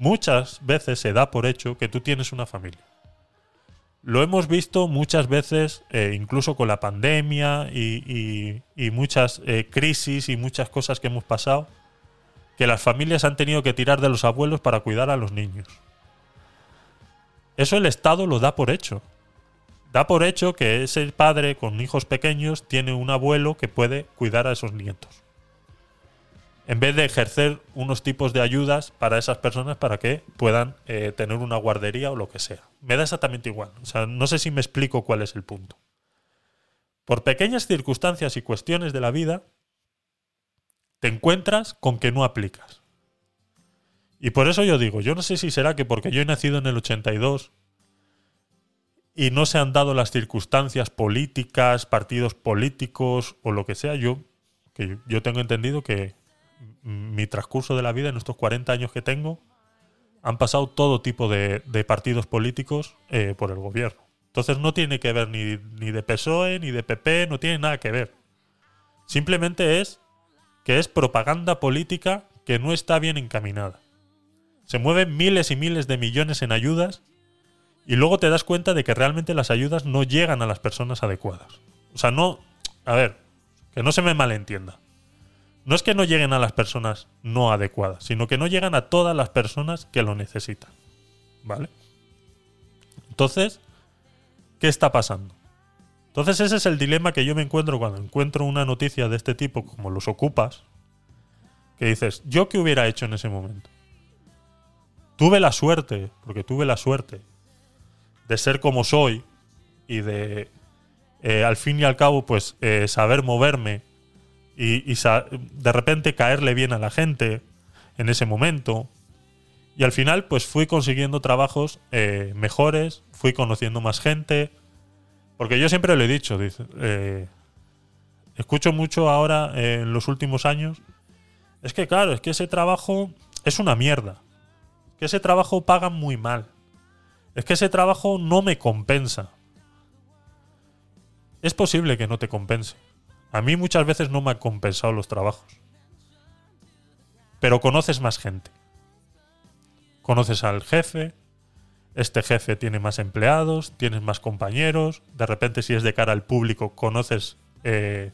muchas veces se da por hecho que tú tienes una familia. Lo hemos visto muchas veces, eh, incluso con la pandemia y, muchas eh, crisis y muchas cosas que hemos pasado, que las familias han tenido que tirar de los abuelos para cuidar a los niños. Eso el Estado lo da por hecho. Da por hecho que ese padre con hijos pequeños tiene un abuelo que puede cuidar a esos nietos. En vez de ejercer unos tipos de ayudas para esas personas para que puedan eh, tener una guardería o lo que sea. Me da exactamente igual. O sea, no sé si me explico cuál es el punto. Por pequeñas circunstancias y cuestiones de la vida, te encuentras con que no aplicas. Y por eso yo digo, yo no sé si será que porque yo he nacido en el 82 y no se han dado las circunstancias políticas, partidos políticos o lo que sea, yo, que yo- tengo entendido que mi transcurso de la vida en estos 40 años que tengo han pasado todo tipo de, partidos políticos eh, por el gobierno. Entonces no tiene que ver ni, ni de PSOE ni de PP, no tiene nada que ver. Simplemente es que es propaganda política que no está bien encaminada. Se mueven miles y miles de millones en ayudas y luego te das cuenta de que realmente las ayudas no llegan a las personas adecuadas. O sea, no... A ver, que no se me malentienda. No es que no lleguen a las personas no adecuadas, sino que no llegan a todas las personas que lo necesitan. ¿Vale? Entonces, ¿qué está pasando? Entonces ese es el dilema que yo me encuentro cuando encuentro una noticia de este tipo, como los ocupas, que dices, ¿yo qué hubiera hecho en ese momento? Tuve la suerte, porque tuve la suerte, de ser como soy y de, eh, al fin y al cabo, pues eh, saber moverme y, de repente caerle bien a la gente en ese momento. Y al final, pues fui consiguiendo trabajos eh, mejores, fui conociendo más gente. Porque yo siempre lo he dicho, dice, eh, escucho mucho ahora en los últimos años. Es que claro, es que ese trabajo es una mierda. Que ese trabajo pagan muy mal. Es que ese trabajo no me compensa. Es posible que no te compense. A mí muchas veces no me han compensado los trabajos. Pero conoces más gente. Conoces al jefe, este jefe tiene más empleados, tienes más compañeros, de repente si es de cara al público conoces, eh,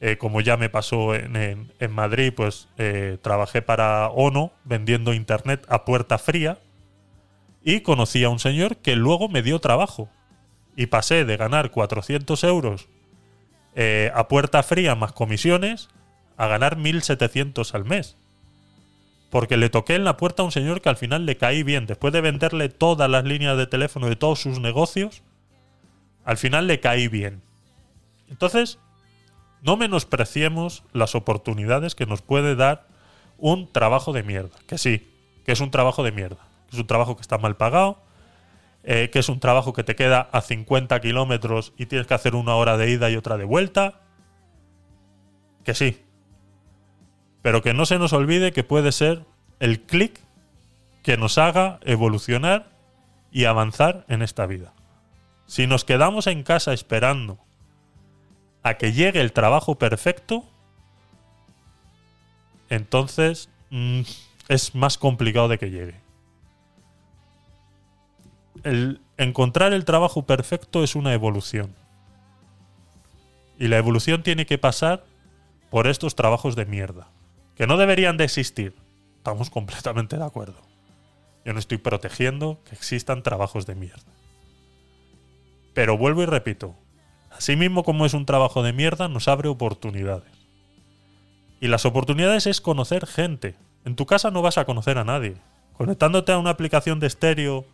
eh, como ya me pasó en, Madrid, pues eh, trabajé para ONO vendiendo internet a puerta fría y conocí a un señor que luego me dio trabajo y pasé de ganar 400 euros eh, a puerta fría más comisiones a ganar 1.700 al mes. Porque le toqué en la puerta a un señor que al final le caí bien. Después de venderle todas las líneas de teléfono de todos sus negocios, al final le caí bien. Entonces, no menospreciemos las oportunidades que nos puede dar un trabajo de mierda. Que sí, que es un trabajo de mierda. Es un trabajo que está mal pagado, eh, que es un trabajo que te queda a 50 kilómetros y tienes que hacer una hora de ida y otra de vuelta. Que sí. Pero que no se nos olvide que puede ser el clic que nos haga evolucionar y avanzar en esta vida. Si nos quedamos en casa esperando a que llegue el trabajo perfecto, entonces mm, es más complicado de que llegue. El encontrar el trabajo perfecto es una evolución. Y la evolución tiene que pasar por estos trabajos de mierda. Que no deberían de existir. Estamos completamente de acuerdo. Yo no estoy protegiendo que existan trabajos de mierda. Pero vuelvo y repito. Así mismo como es un trabajo de mierda, nos abre oportunidades. Y las oportunidades es conocer gente. En tu casa no vas a conocer a nadie. Conectándote a una aplicación de estéreo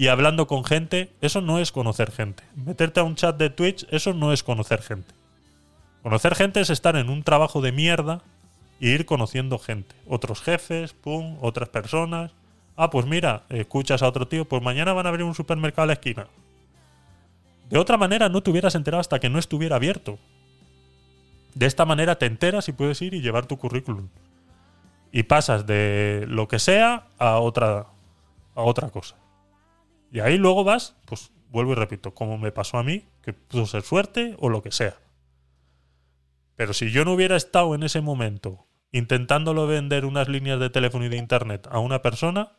y hablando con gente, eso no es conocer gente. Meterte a un chat de Twitch, eso no es conocer gente. Conocer gente es estar en un trabajo de mierda e ir conociendo gente. Otros jefes, pum, otras personas. Ah, pues mira, escuchas a otro tío, pues mañana van a abrir un supermercado a la esquina. De otra manera no te hubieras enterado hasta que no estuviera abierto. De esta manera te enteras y puedes ir y llevar tu currículum. Y pasas de lo que sea a otra, a otra cosa. Y ahí luego vas, pues vuelvo y repito, como me pasó a mí, que pudo ser suerte o lo que sea. Pero si yo no hubiera estado en ese momento intentándolo vender unas líneas de teléfono y de internet a una persona,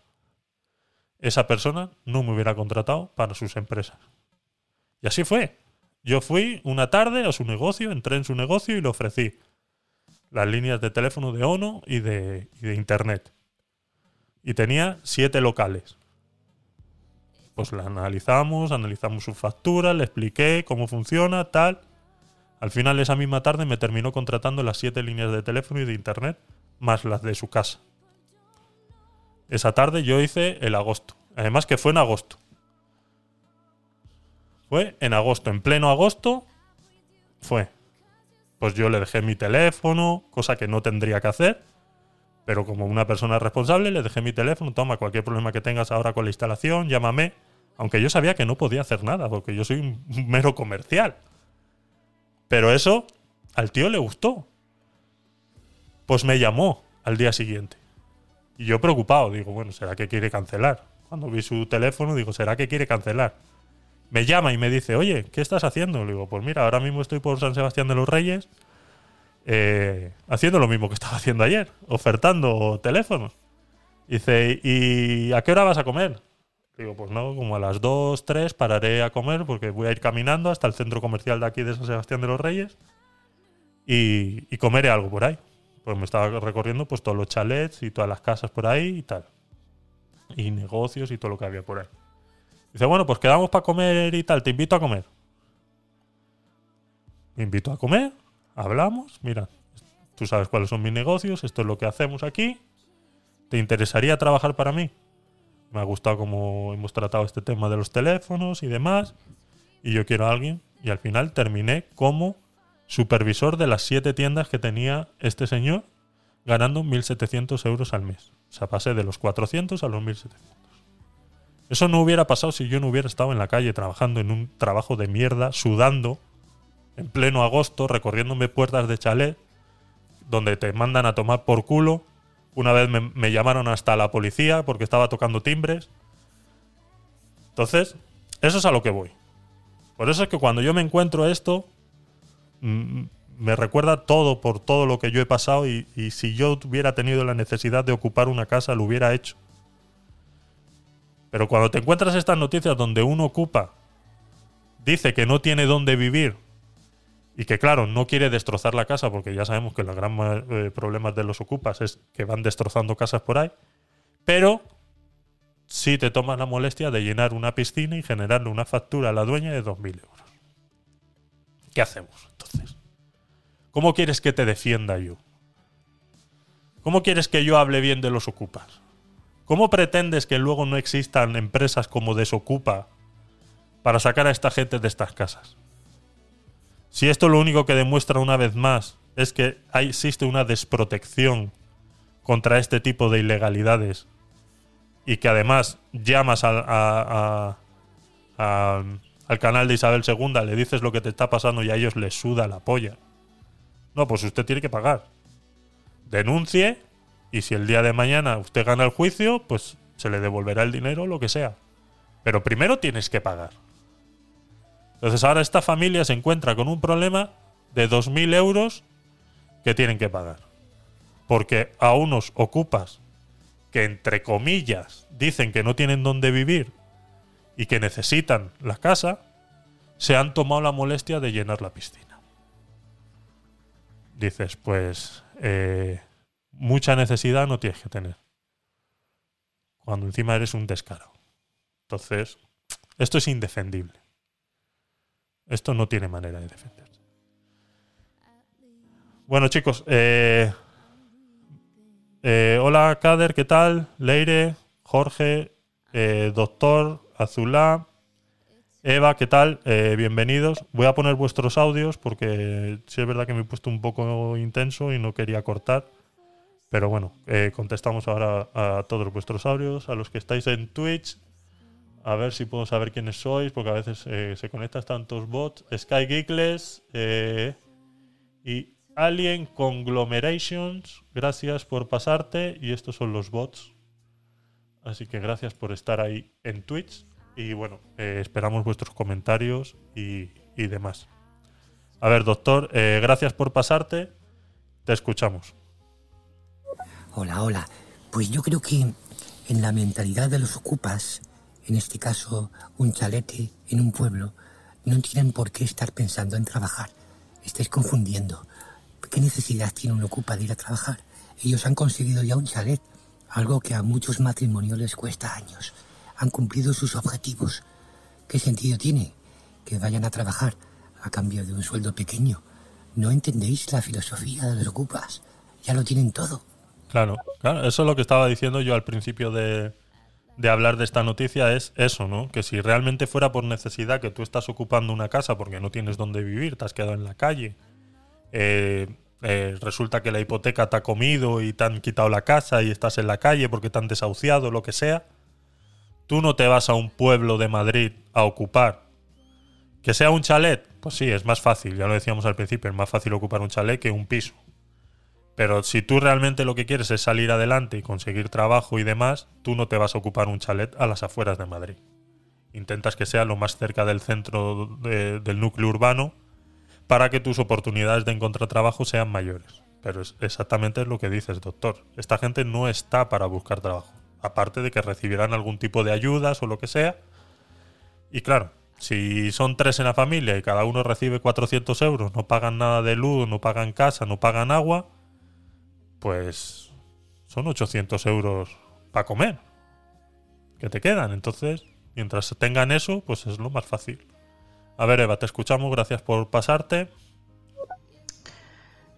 esa persona no me hubiera contratado para sus empresas. Y así fue. Yo fui una tarde a su negocio, entré en su negocio y le ofrecí las líneas de teléfono de ONO y de, y de internet. Y tenía siete locales. Pues la analizamos, analizamos su factura, le expliqué cómo funciona, tal. Al final esa misma tarde me terminó contratando las siete líneas de teléfono y de internet, más las de su casa. Esa tarde yo hice el agosto. Además que fue en agosto. Fue en agosto, en pleno agosto. Fue. Pues yo le dejé mi teléfono, cosa que no tendría que hacer. Pero como una persona responsable, le dejé mi teléfono. Toma, cualquier problema que tengas ahora con la instalación, llámame. Aunque yo sabía que no podía hacer nada, porque yo soy un mero comercial. Pero eso al tío le gustó. Pues me llamó al día siguiente. Y yo preocupado, digo, bueno, ¿será que quiere cancelar? Cuando vi su teléfono, digo, ¿será que quiere cancelar? Me llama y me dice, oye, ¿qué estás haciendo? Le digo, pues mira, ahora mismo estoy por San Sebastián de los Reyes eh, haciendo lo mismo que estaba haciendo ayer, ofertando teléfonos. Dice, ¿y a qué hora vas a comer? Digo, pues no, como a las 2, 3 pararé a comer porque voy a ir caminando hasta el centro comercial de aquí de San Sebastián de los Reyes y, comeré algo por ahí. Pues me estaba recorriendo pues todos los chalets y todas las casas por ahí y tal. Y negocios y todo lo que había por ahí. Dice, bueno, pues quedamos para comer y tal, te invito a comer. Me invito a comer, hablamos, mira, tú sabes cuáles son mis negocios, esto es lo que hacemos aquí. ¿Te interesaría trabajar para mí? Me ha gustado cómo hemos tratado este tema de los teléfonos y demás. Y yo quiero a alguien. Y al final terminé como supervisor de las siete tiendas que tenía este señor, ganando 1.700 euros al mes. O sea, pasé de los 400 a los 1.700. Eso no hubiera pasado si yo no hubiera estado en la calle trabajando en un trabajo de mierda, sudando, en pleno agosto, recorriéndome puertas de chalet, donde te mandan a tomar por culo. Una vez me, llamaron hasta la policía porque estaba tocando timbres. Entonces, eso es a lo que voy. Por eso es que cuando yo me encuentro esto, me recuerda todo por todo lo que yo he pasado y, y si yo hubiera tenido la necesidad de ocupar una casa, lo hubiera hecho. Pero cuando te encuentras estas noticias donde uno ocupa, dice que no tiene dónde vivir y que, claro, no quiere destrozar la casa, porque ya sabemos que los gran eh, problemas de los ocupas es que van destrozando casas por ahí, pero si te tomas la molestia de llenar una piscina y generarle una factura a la dueña de 2.000 euros. ¿Qué hacemos entonces? ¿Cómo quieres que te defienda yo? ¿Cómo quieres que yo hable bien de los ocupas? ¿Cómo pretendes que luego no existan empresas como Desocupa para sacar a esta gente de estas casas? Si esto lo único que demuestra una vez más es que existe una desprotección contra este tipo de ilegalidades y que además llamas al- a- a- al canal de Isabel II, le dices lo que te está pasando y a ellos les suda la polla. No, pues usted tiene que pagar. Denuncie y si el día de mañana usted gana el juicio, pues se le devolverá el dinero, lo que sea. Pero primero tienes que pagar. Entonces ahora esta familia se encuentra con un problema de 2.000 euros que tienen que pagar. Porque a unos ocupas que entre comillas dicen que no tienen dónde vivir y que necesitan la casa, se han tomado la molestia de llenar la piscina. Dices, pues eh, mucha necesidad no tienes que tener. Cuando encima eres un descaro. Entonces, esto es indefendible. Esto no tiene manera de defenderse. Bueno, chicos, eh, eh, hola Kader, ¿qué tal? Leire, Jorge, eh, Doctor, Azulá, Eva, ¿qué tal? Eh, bienvenidos. Voy a poner vuestros audios porque sí es verdad que me he puesto un poco intenso y no quería cortar. Pero bueno, contestamos ahora a todos vuestros audios, a los que estáis en Twitch. A ver si puedo saber quiénes sois, porque a veces eh, se conectan tantos bots. Sky Geekless eh, y Alien Conglomerations. Gracias por pasarte. Y estos son los bots. Así que gracias por estar ahí en Twitch. Y bueno, eh, esperamos vuestros comentarios y, y demás. A ver, doctor, gracias por pasarte. Te escuchamos. Hola, hola. Pues yo creo que en la mentalidad de los ocupas, en este caso un chalete en un pueblo, no tienen por qué estar pensando en trabajar. Estáis confundiendo. ¿Qué necesidad tiene un ocupa de ir a trabajar? Ellos han conseguido ya un chalet, algo que a muchos matrimonios les cuesta años. Han cumplido sus objetivos. ¿Qué sentido tiene que vayan a trabajar a cambio de un sueldo pequeño? No entendéis la filosofía de los ocupas. Ya lo tienen todo. Claro, claro, eso es lo que estaba diciendo yo al principio de, de hablar de esta noticia, es eso, ¿no? Que si realmente fuera por necesidad que tú estás ocupando una casa porque no tienes dónde vivir, te has quedado en la calle, eh, eh, resulta que la hipoteca te ha comido y te han quitado la casa y estás en la calle porque te han desahuciado, lo que sea, tú no te vas a un pueblo de Madrid a ocupar. Que sea un chalet, pues sí, es más fácil, ya lo decíamos al principio, es más fácil ocupar un chalet que un piso. Pero si tú realmente lo que quieres es salir adelante y conseguir trabajo y demás, tú no te vas a ocupar un chalet a las afueras de Madrid. Intentas que sea lo más cerca del centro de- del núcleo urbano para que tus oportunidades de encontrar trabajo sean mayores. Pero es exactamente lo que dices, doctor. Esta gente no está para buscar trabajo. Aparte de que recibirán algún tipo de ayudas o lo que sea. Y claro, si son tres en la familia y cada uno recibe 400 euros, no pagan nada de luz, no pagan casa, no pagan agua, pues son 800 euros para comer que te quedan. Entonces, mientras tengan eso, pues es lo más fácil. A ver, Eva, te escuchamos, gracias por pasarte.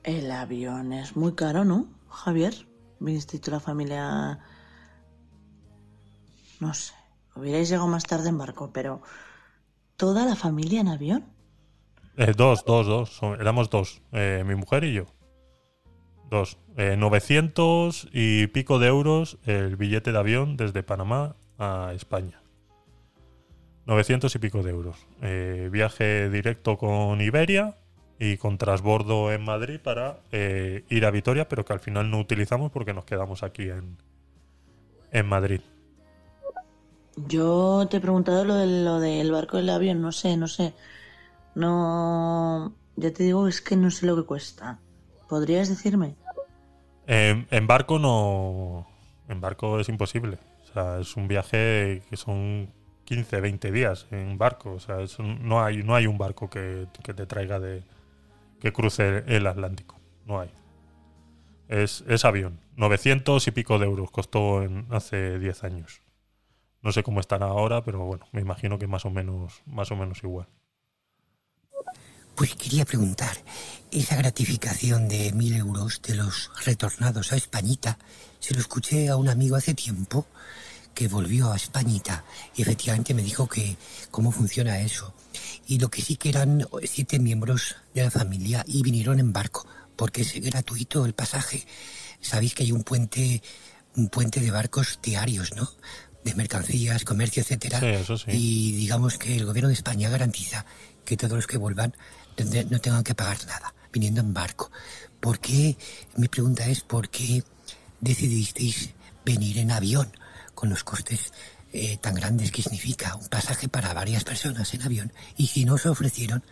El avión es muy caro, ¿no, Javier? Vinisteis toda la familia... No sé, hubierais llegado más tarde en barco, pero... ¿Toda la familia en avión? Eh, dos, dos, dos. éramos dos. eh, mi mujer y yo. Dos. Eh, 900 y pico de euros el billete de avión desde Panamá a España. 900 y pico de euros. Eh, viaje directo con Iberia y con transbordo en Madrid para eh, ir a Vitoria, pero que al final no utilizamos porque nos quedamos aquí en, en Madrid. Yo te he preguntado lo, de, lo del barco del avión, no sé, no sé. No. Ya te digo, es que no sé lo que cuesta. ¿Podrías decirme? En, barco no. En barco es imposible. O sea, es un viaje que son 15, 20 días en barco. O sea, no, hay, no hay un barco que, te traiga de. que cruce el Atlántico. No hay. Es, es avión. 900 y pico de euros costó en, hace 10 años. No sé cómo están ahora, pero bueno, me imagino que más o menos, más o menos igual. Pues quería preguntar, esa gratificación de mil euros de los retornados a Españita, se lo escuché a un amigo hace tiempo que volvió a Españita y efectivamente me dijo que cómo funciona eso. Y lo que sí que eran siete miembros de la familia y vinieron en barco, porque es gratuito el pasaje. Sabéis que hay un puente, un puente de barcos diarios, ¿no? De mercancías, comercio, etcétera. Sí, eso sí. Y digamos que el gobierno de España garantiza que todos los que vuelvan no tengan que pagar nada, viniendo en barco. ¿Por qué? Mi pregunta es, ¿por qué decidisteis venir en avión con los costes eh, tan grandes que significa un pasaje para varias personas en avión? Y si no os ofrecieron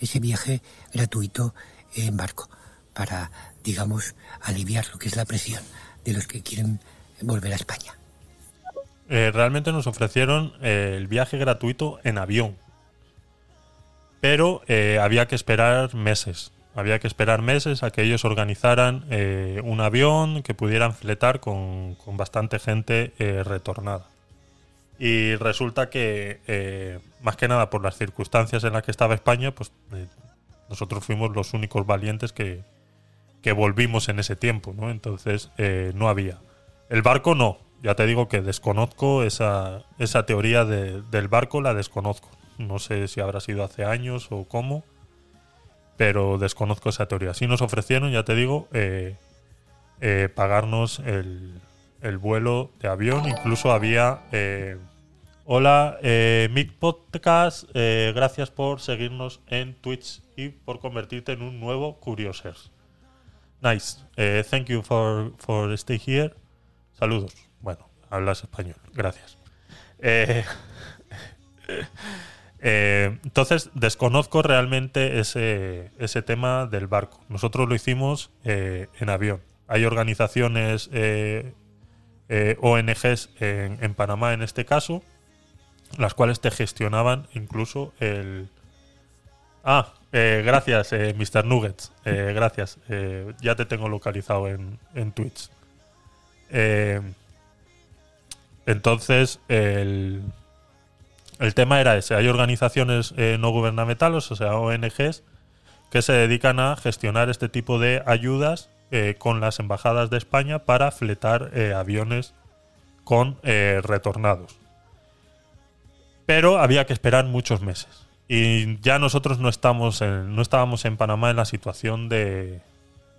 ese viaje gratuito en barco para, digamos, aliviar lo que es la presión de los que quieren volver a España. Eh, realmente nos ofrecieron eh, el viaje gratuito en avión. Pero eh, había que esperar meses. Había que esperar meses a que ellos organizaran eh, un avión que pudieran fletar con, con bastante gente eh, retornada. Y resulta que, eh, más que nada por las circunstancias en las que estaba España, pues eh, nosotros fuimos los únicos valientes que, que volvimos en ese tiempo, ¿no? Entonces eh, no había. El barco no. Ya te digo que desconozco esa, esa teoría de- del barco, la desconozco. No sé si habrá sido hace años o cómo, pero desconozco esa teoría. Sí nos ofrecieron, ya te digo, eh, eh, pagarnos el, el vuelo de avión. Incluso había... eh, Hola, eh, Mick Podcast, gracias por seguirnos en Twitch y por convertirte en un nuevo Curiosers. Nice. Thank you for, for stay here. Saludos. Bueno, hablas español. Gracias. Eh, eh, entonces, desconozco realmente ese, ese tema del barco. Nosotros lo hicimos eh, en avión. Hay organizaciones, eh, ONGs en, Panamá en este caso, las cuales te gestionaban incluso el... Ah, gracias, Mr. Nuggets. Gracias. Ya te tengo localizado en, en Twitch. Entonces, el, el tema era ese. Hay organizaciones eh, no gubernamentales, o sea, ONGs, que se dedican a gestionar este tipo de ayudas eh, con las embajadas de España para fletar eh, aviones con retornados. Pero había que esperar muchos meses. Y ya nosotros no, estábamos en Panamá en la situación de,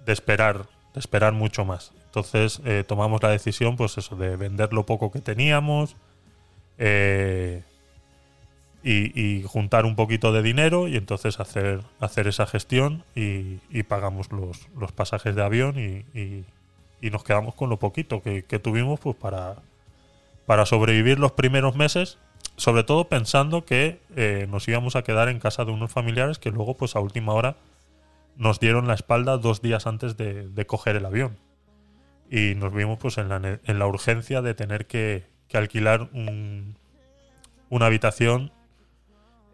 esperar, de esperar mucho más. Entonces tomamos la decisión, pues eso, de vender lo poco que teníamos eh, y, juntar un poquito de dinero y entonces hacer, hacer esa gestión y, pagamos los, los pasajes de avión y, y- nos quedamos con lo poquito que, tuvimos pues para, para sobrevivir los primeros meses, sobre todo pensando que eh, nos íbamos a quedar en casa de unos familiares que luego pues a última hora nos dieron la espalda dos días antes de, de coger el avión. Y nos vimos pues en la, en la urgencia de tener que, que alquilar un- una habitación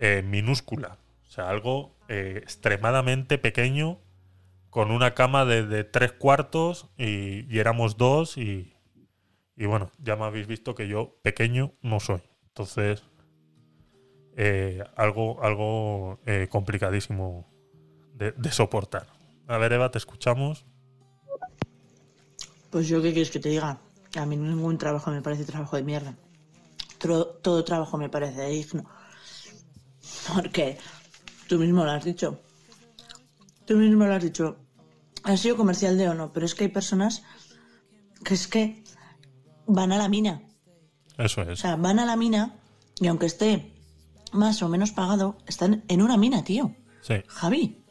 eh, minúscula. O sea, algo eh, extremadamente pequeño, con una cama de, tres cuartos y, y éramos dos y, y bueno, ya me habéis visto que yo pequeño no soy. Entonces, eh, algo, algo complicadísimo de, de soportar. A ver, Eva, te escuchamos. Pues yo, ¿qué quieres que te diga? A mí ningún trabajo me parece trabajo de mierda. Tro- todo trabajo me parece digno. Porque tú mismo lo has dicho. Tú mismo lo has dicho. Ha sido comercial de o no, pero es que hay personas que es que van a la mina. Eso O es. sea, van a la mina y aunque esté más o menos pagado, están en una mina, tío. Sí. Javi.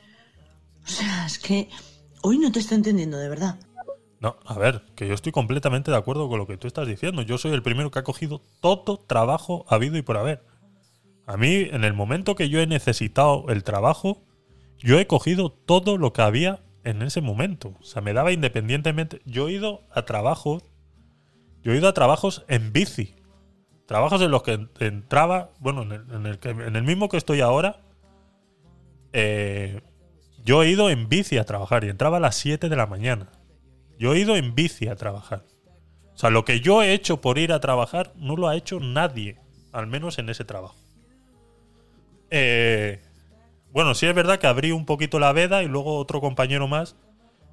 O sea, es que hoy no te estoy entendiendo, de verdad. No, a ver, que yo estoy completamente de acuerdo con lo que tú estás diciendo. Yo soy el primero que ha cogido todo trabajo habido y por haber. A mí, en el momento que yo he necesitado el trabajo, yo he cogido todo lo que había en ese momento. O sea, me daba independientemente. Yo he ido a trabajos. Yo he ido a trabajos en bici. Trabajos en los que entraba. Bueno, en el, mismo que estoy ahora. eh, yo he ido en bici a trabajar y entraba a las 7 de la mañana. Yo he ido en bici a trabajar. O sea, lo que yo he hecho por ir a trabajar no lo ha hecho nadie. Al menos en ese trabajo. Eh, bueno, sí es verdad que abrí un poquito la veda y luego otro compañero más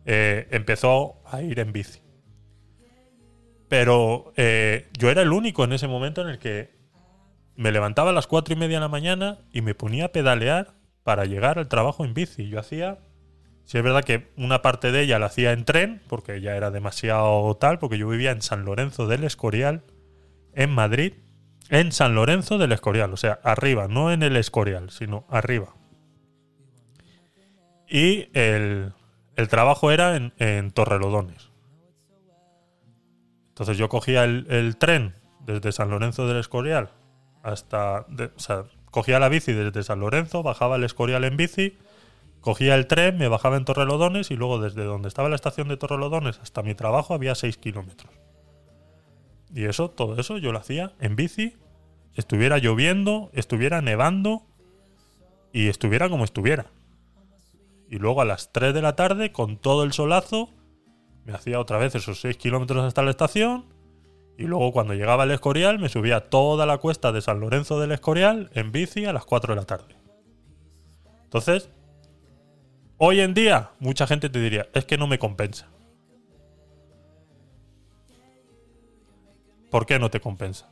eh, empezó a ir en bici. Pero eh, yo era el único en ese momento en el que me levantaba a las cuatro y media de la mañana y me ponía a pedalear para llegar al trabajo en bici. Yo hacía, sí es verdad que una parte de ella la hacía en tren, porque ya era demasiado tal, porque yo vivía en San Lorenzo del Escorial, en Madrid, en San Lorenzo del Escorial, o sea, arriba, no en el Escorial, sino arriba. Y el, el trabajo era en, en Torrelodones. Entonces yo cogía el, el tren desde San Lorenzo del Escorial hasta. o sea, cogía la bici desde San Lorenzo, bajaba el Escorial en bici, cogía el tren, me bajaba en Torrelodones y luego desde donde estaba la estación de Torrelodones hasta mi trabajo había 6 kilómetros. Y eso, todo eso yo lo hacía en bici, estuviera lloviendo, estuviera nevando y estuviera como estuviera. Y luego a las 3 de la tarde, con todo el solazo, me hacía otra vez esos 6 kilómetros hasta la estación. Y luego cuando llegaba al Escorial, me subía toda la cuesta de San Lorenzo del Escorial en bici a las 4 de la tarde. Entonces, hoy en día, mucha gente te diría, es que no me compensa. ¿Por qué no te compensa?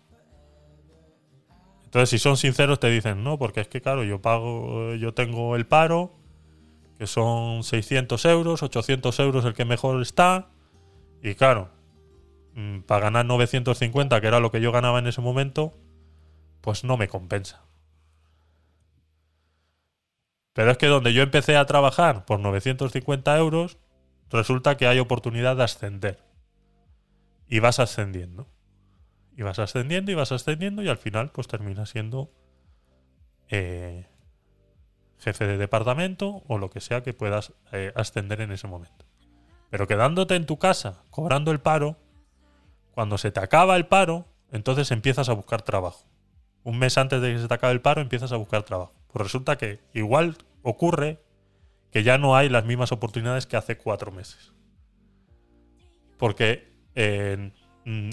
Entonces, si son sinceros, te dicen, no, porque es que, claro, yo pago, yo tengo el paro, que son 600 euros, 800 euros el que mejor está, y claro, mm, para ganar 950, que era lo que yo ganaba en ese momento, pues no me compensa. Pero es que donde yo empecé a trabajar por 950 euros, resulta que hay oportunidad de ascender. Y vas ascendiendo. Y vas ascendiendo y vas ascendiendo y al final pues terminas siendo eh, jefe de departamento o lo que sea que puedas eh, ascender en ese momento. Pero quedándote en tu casa, cobrando el paro, cuando se te acaba el paro, entonces empiezas a buscar trabajo. Un mes antes de que se te acabe el paro, empiezas a buscar trabajo. Pues resulta que igual ocurre que ya no hay las mismas oportunidades que hace cuatro meses. Porque eh,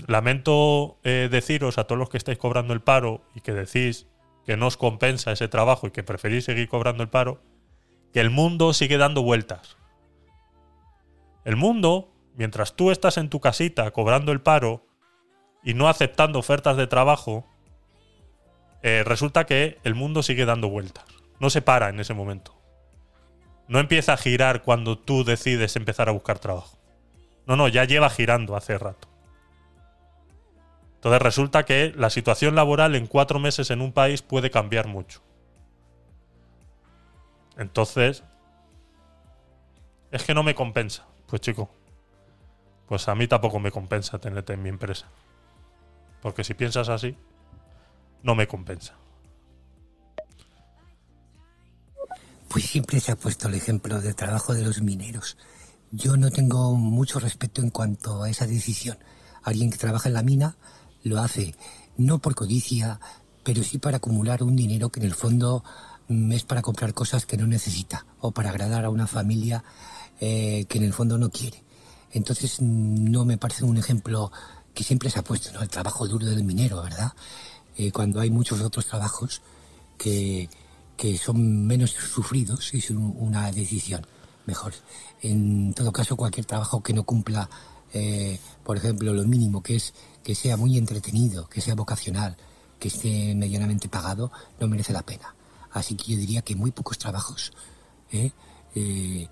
lamento eh, deciros a todos los que estáis cobrando el paro y que decís que no os compensa ese trabajo y que preferís seguir cobrando el paro, que el mundo sigue dando vueltas. El mundo, mientras tú estás en tu casita cobrando el paro y no aceptando ofertas de trabajo, eh, resulta que el mundo sigue dando vueltas. No se para en ese momento. No empieza a girar cuando tú decides empezar a buscar trabajo. No, no, ya lleva girando hace rato. Entonces resulta que la situación laboral en cuatro meses en un país puede cambiar mucho. Entonces, es que no me compensa. Pues chico, pues a mí tampoco me compensa tenerte en mi empresa. Porque si piensas así, no me compensa. Pues siempre se ha puesto el ejemplo del trabajo de los mineros. Yo no tengo mucho respeto en cuanto a esa decisión. Alguien que trabaja en la mina lo hace no por codicia, pero sí para acumular un dinero que en el fondo mm, es para comprar cosas que no necesita o para agradar a una familia eh, que en el fondo no quiere. Entonces mm, no me parece un ejemplo que siempre se ha puesto. El trabajo duro del minero, ¿verdad? Eh, cuando hay muchos otros trabajos que, que son menos sufridos y es un- una decisión mejor. En todo caso, cualquier trabajo que no cumpla, eh, por ejemplo, lo mínimo, que es que sea muy entretenido, que sea vocacional, que esté medianamente pagado, no merece la pena. Así que yo diría que muy pocos trabajos eh, eh,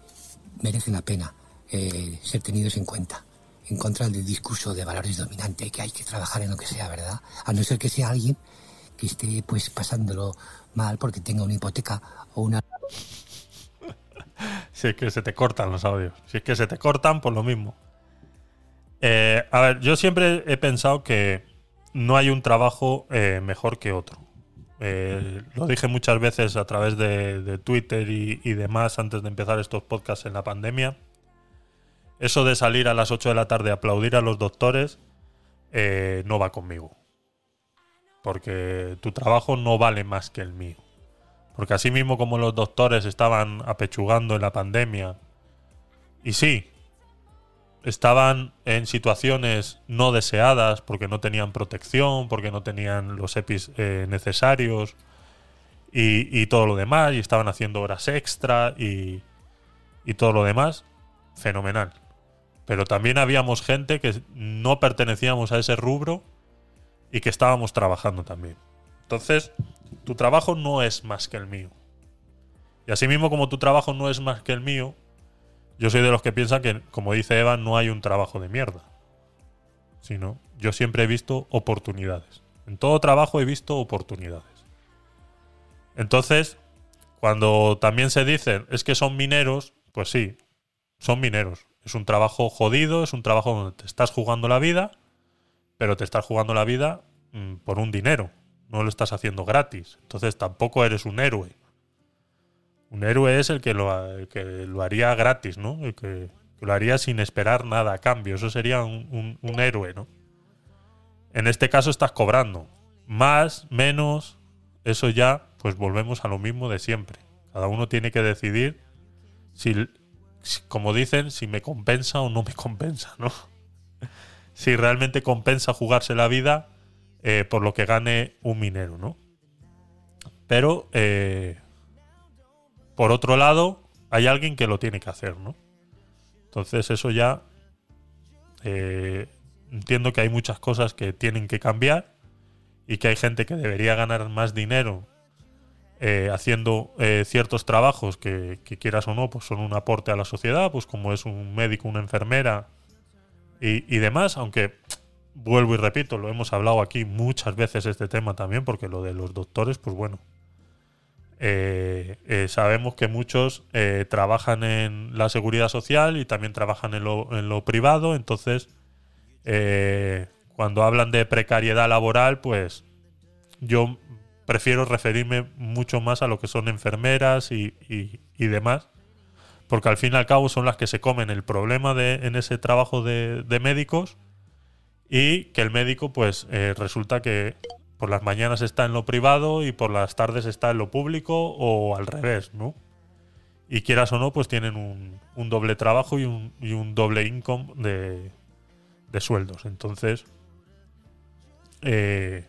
merecen la pena eh, ser tenidos en cuenta. En contra del discurso de valores dominante, que hay que trabajar en lo que sea, ¿verdad? A no ser que sea alguien que esté pues pasándolo mal porque tenga una hipoteca o una Si es que se te cortan los audios. Si es que se te cortan, por lo mismo. Eh, a ver, yo siempre he pensado que no hay un trabajo eh, mejor que otro. Eh, lo dije muchas veces a través de, Twitter y, demás antes de empezar estos podcasts en la pandemia. Eso de salir a las 8 de la tarde a aplaudir a los doctores no va conmigo. Porque tu trabajo no vale más que el mío. Porque así mismo como los doctores estaban apechugando en la pandemia, y sí, estaban en situaciones no deseadas porque no tenían protección, porque no tenían los EPIs eh, necesarios y, y todo lo demás, y estaban haciendo horas extra y, y todo lo demás, fenomenal. Pero también habíamos gente que no pertenecíamos a ese rubro y que estábamos trabajando también. Entonces, tu trabajo no es más que el mío. Y así mismo como tu trabajo no es más que el mío, yo soy de los que piensan que, como dice Eva, no hay un trabajo de mierda. Sino, yo siempre he visto oportunidades. En todo trabajo he visto oportunidades. Entonces, cuando también se dicen es que son mineros, pues sí, son mineros. Es un trabajo jodido, es un trabajo donde te estás jugando la vida, pero te estás jugando la vida mm, por un dinero. No lo estás haciendo gratis. Entonces tampoco eres un héroe. Un héroe es el que lo, que lo haría gratis, ¿no? El que, lo haría sin esperar nada a cambio. Eso sería un, héroe, ¿no? En este caso estás cobrando. Más, menos, eso ya, pues volvemos a lo mismo de siempre. Cada uno tiene que decidir si, si- como dicen, si me compensa o no me compensa, ¿no? si realmente compensa jugarse la vida eh, por lo que gane un minero, ¿no? Pero, eh, por otro lado, hay alguien que lo tiene que hacer, ¿no? Entonces eso ya eh, entiendo que hay muchas cosas que tienen que cambiar y que hay gente que debería ganar más dinero eh, haciendo eh, ciertos trabajos que, que quieras o no, pues son un aporte a la sociedad, pues como es un médico, una enfermera y, y demás, aunque vuelvo y repito, lo hemos hablado aquí muchas veces este tema también, porque lo de los doctores, pues bueno, eh, eh, sabemos que muchos eh, trabajan en la seguridad social y también trabajan en lo, privado, entonces cuando hablan de precariedad laboral, pues yo prefiero referirme mucho más a lo que son enfermeras y, demás, porque al fin y al cabo son las que se comen el problema de, en ese trabajo de, de médicos y que el médico pues resulta que por las mañanas está en lo privado y por las tardes está en lo público o al revés, ¿no? Y quieras o no, pues tienen un, doble trabajo y un, doble income de, de sueldos. Entonces, eh,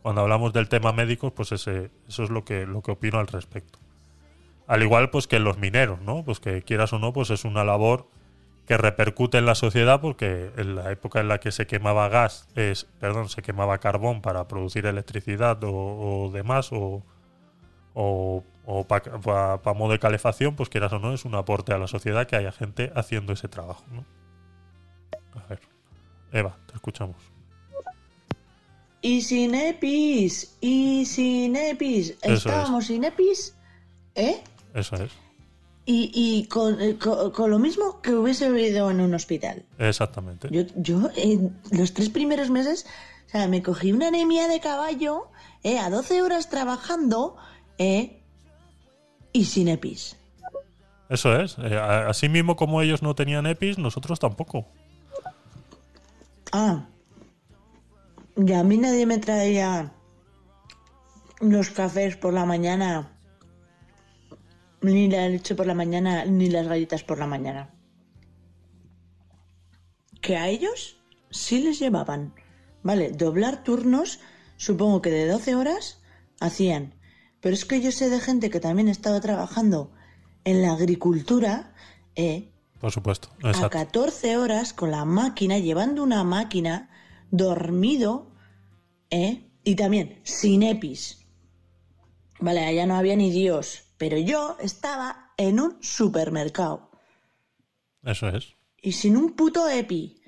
cuando hablamos del tema médicos, pues ese, eso es lo que, lo que opino al respecto. Al igual pues que los mineros, ¿no? Pues que quieras o no, pues es una labor que repercute en la sociedad porque en la época en la que se quemaba gas, es, perdón, se quemaba carbón para producir electricidad o, o demás, o, o, para modo de calefacción, pues quieras o no, es un aporte a la sociedad que haya gente haciendo ese trabajo, ¿no? A ver, Eva, te escuchamos. Y sin EPIs, y sin EPIs. es. Estábamos sin EPIs, ¿eh? Eso es, Y, y con, eh, con- con lo mismo que hubiese vivido en un hospital. exactamente. Yo, yo en los tres primeros meses, o sea, me cogí una anemia de caballo, eh, a 12 horas trabajando, eh, y sin EPIs. Eso es. Eh, así mismo como ellos no tenían EPIs, nosotros tampoco. Ah. Y a mí nadie me traía los cafés por la mañana, ni la leche por la mañana, ni las galletas por la mañana. Que a ellos sí les llevaban. Vale, doblar turnos, supongo que de 12 horas hacían. Pero es que yo sé de gente que también estaba trabajando en la agricultura, eh, Por supuesto. a Exacto. 14 horas con la máquina, llevando una máquina, dormido, ¿eh? Y también sin EPIs. Vale, allá no había ni Dios, pero yo estaba en un supermercado Eso es. y sin un puto EPI.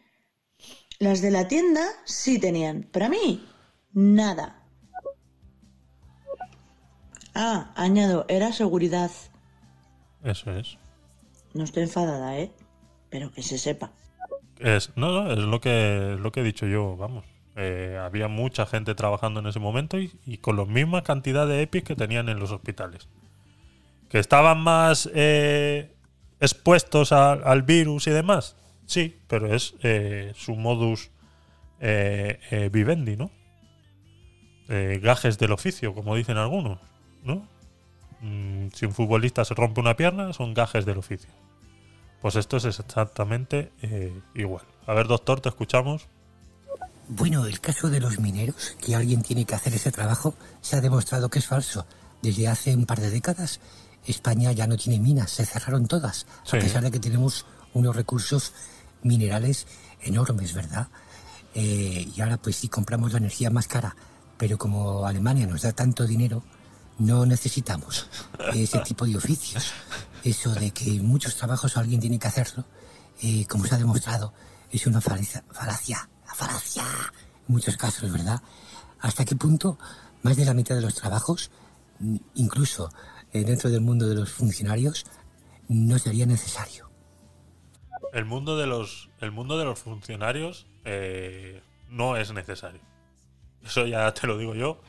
Las de la tienda sí tenían, pero a mí, nada. Ah, añado, era seguridad. Eso es. No estoy enfadada, ¿eh? Pero que se sepa. Es, no, no, es lo que, es lo que he dicho yo, vamos. Eh, había mucha gente trabajando en ese momento y, y con la misma cantidad de EPIs que tenían en los hospitales. Que estaban más eh, expuestos al virus y demás. Sí, pero es eh, su modus eh, vivendi, ¿no? Gajes del oficio, como dicen algunos, ¿no? Mm, si un futbolista se rompe una pierna, son gajes del oficio. Pues esto es exactamente igual. A ver, doctor, te escuchamos. Bueno, el caso de los mineros, que alguien tiene que hacer ese trabajo, se ha demostrado que es falso. Desde hace un par de décadas, España ya no tiene minas, se cerraron todas, Sí. a pesar de que tenemos unos recursos minerales enormes, ¿verdad? Eh, y ahora pues sí compramos la energía más cara, pero como Alemania nos da tanto dinero, no necesitamos ese tipo de oficios. Eso de que muchos trabajos alguien tiene que hacerlo, eh, como se ha demostrado, es una falacia, falacia, falacia en muchos casos, ¿verdad? ¿Hasta qué punto más de la mitad de los trabajos, incluso eh, dentro del mundo de los funcionarios, no sería necesario? El mundo de los, el mundo de los funcionarios eh, no es necesario. Eso ya te lo digo yo,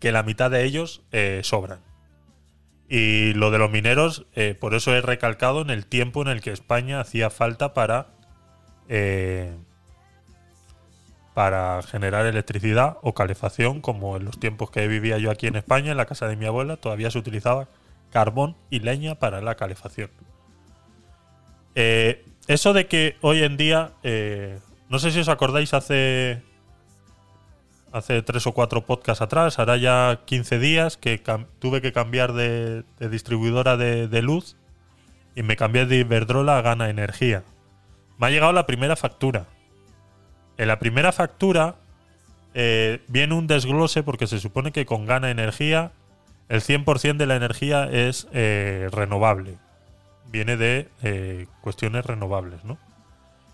que la mitad de ellos eh, sobran. Y lo de los mineros, por eso he recalcado en el tiempo en el que España hacía falta para, para generar electricidad o calefacción, como en los tiempos que vivía yo aquí en España, en la casa de mi abuela, todavía se utilizaba carbón y leña para la calefacción. Eh, eso de que hoy en día, eh, no sé si os acordáis hace hace tres o cuatro podcasts atrás, hará ya 15 días que tuve que cambiar de, distribuidora de, de luz y me cambié de Iberdrola a Gana Energía. Me ha llegado la primera factura. En la primera factura eh, viene un desglose porque se supone que con Gana Energía el 100% de la energía es eh, renovable. Viene de eh, cuestiones renovables, ¿no?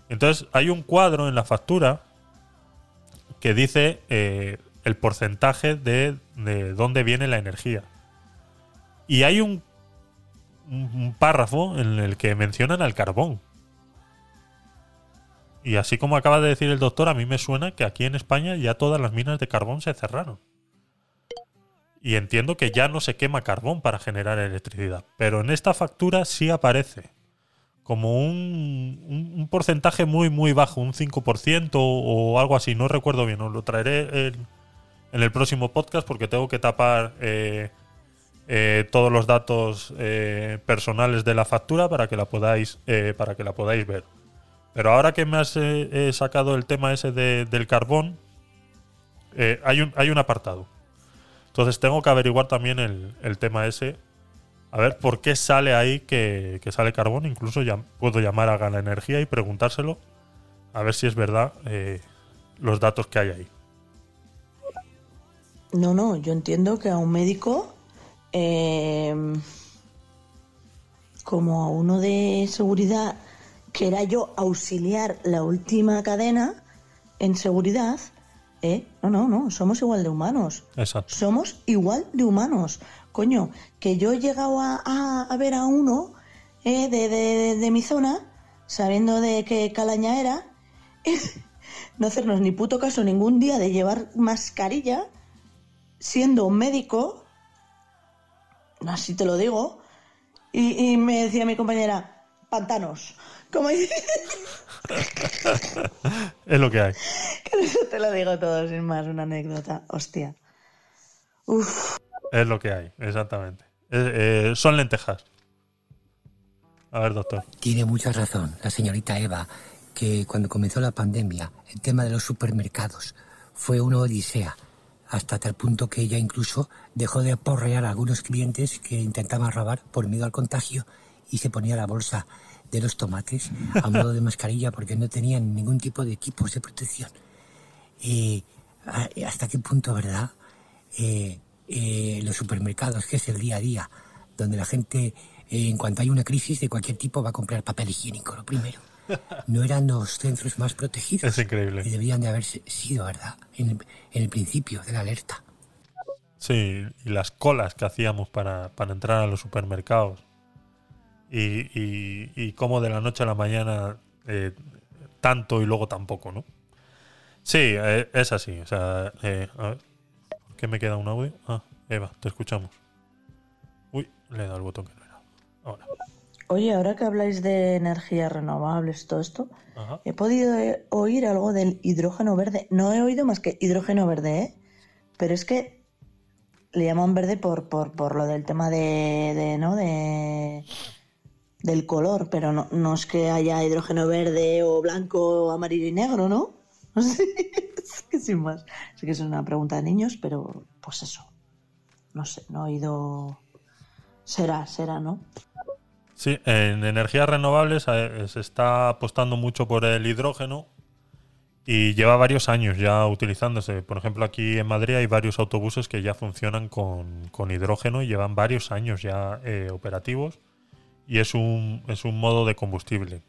Entonces hay un cuadro en la factura que dice eh, el porcentaje de, de dónde viene la energía. Y hay un, un- párrafo en el que mencionan al carbón. Y así como acaba de decir el doctor, a mí me suena que aquí en España ya todas las minas de carbón se cerraron. Y entiendo que ya no se quema carbón para generar electricidad. Pero en esta factura sí aparece como un, un- porcentaje muy, muy bajo, un 5% o algo así, no recuerdo bien, os lo traeré en, el próximo podcast porque tengo que tapar eh, eh, todos los datos eh, personales de la factura para que la podáis, para que la podáis ver. Pero ahora que me has sacado el tema ese de- del carbón, hay, un, hay un apartado. Entonces tengo que averiguar también el, el tema ese a ver por qué sale ahí que, que sale carbón. Incluso ya puedo llamar a Gana Energía y preguntárselo. A ver si es verdad eh, los datos que hay ahí. No, no, yo entiendo que a un médico, eh, como a uno de seguridad, que era yo auxiliar la última cadena en seguridad, ¿eh? No, no, no, somos igual de humanos. Exacto. Somos igual de humanos. Coño, que yo he llegado a, a- a ver a uno eh, de, de- de mi zona, sabiendo de qué calaña era, no hacernos ni puto caso ningún día de llevar mascarilla, siendo un médico, así te lo digo, y, y me decía mi compañera, pantanos. Como dice, Es lo que hay. que eso te lo digo todo sin más, una anécdota. Hostia. Uf. Es lo que hay, exactamente. Eh, eh, son lentejas. A ver, doctor. Tiene mucha razón la señorita Eva, que cuando comenzó la pandemia, el tema de los supermercados fue una odisea, hasta tal punto que ella incluso dejó de aporrear a algunos clientes que intentaban robar por miedo al contagio y se ponía la bolsa de los tomates a modo de mascarilla porque no tenían ningún tipo de equipos de protección. Eh, ¿Hasta qué punto, verdad? Eh, eh, los supermercados, que es el día a día, donde la gente, eh, en cuanto hay una crisis de cualquier tipo, va a comprar papel higiénico, lo primero. No eran los centros más protegidos. Es increíble. Y debían de haber sido, ¿verdad? En el, en el principio de la alerta. Sí, y las colas que hacíamos para, para entrar a los supermercados. Y, y, y cómo de la noche a la mañana eh, tanto y luego tampoco, ¿no? Sí, eh, es así. O sea, eh, a ver, ¿por qué me queda un audio? Ah, Eva, te escuchamos. Uy, le he dado el botón que no era. Ahora. Oye, ahora que habláis de energías renovables todo esto, Ajá. he podido eh, oír algo del hidrógeno verde. No he oído más que hidrógeno verde, ¿eh? Pero es que le llaman verde por, por, por lo del tema de, de, ¿no? De, del color, pero no, no es que haya hidrógeno verde o blanco, amarillo y negro, ¿no? No sé, es que sin más. Sé que es una pregunta de niños, pero pues eso. No sé, no he oído... Será, será, ¿no? Sí, en energías renovables se está apostando mucho por el hidrógeno y lleva varios años ya utilizándose. Por ejemplo, aquí en Madrid hay varios autobuses que ya funcionan con, con hidrógeno y llevan varios años ya eh, operativos y es un, es un modo de combustible.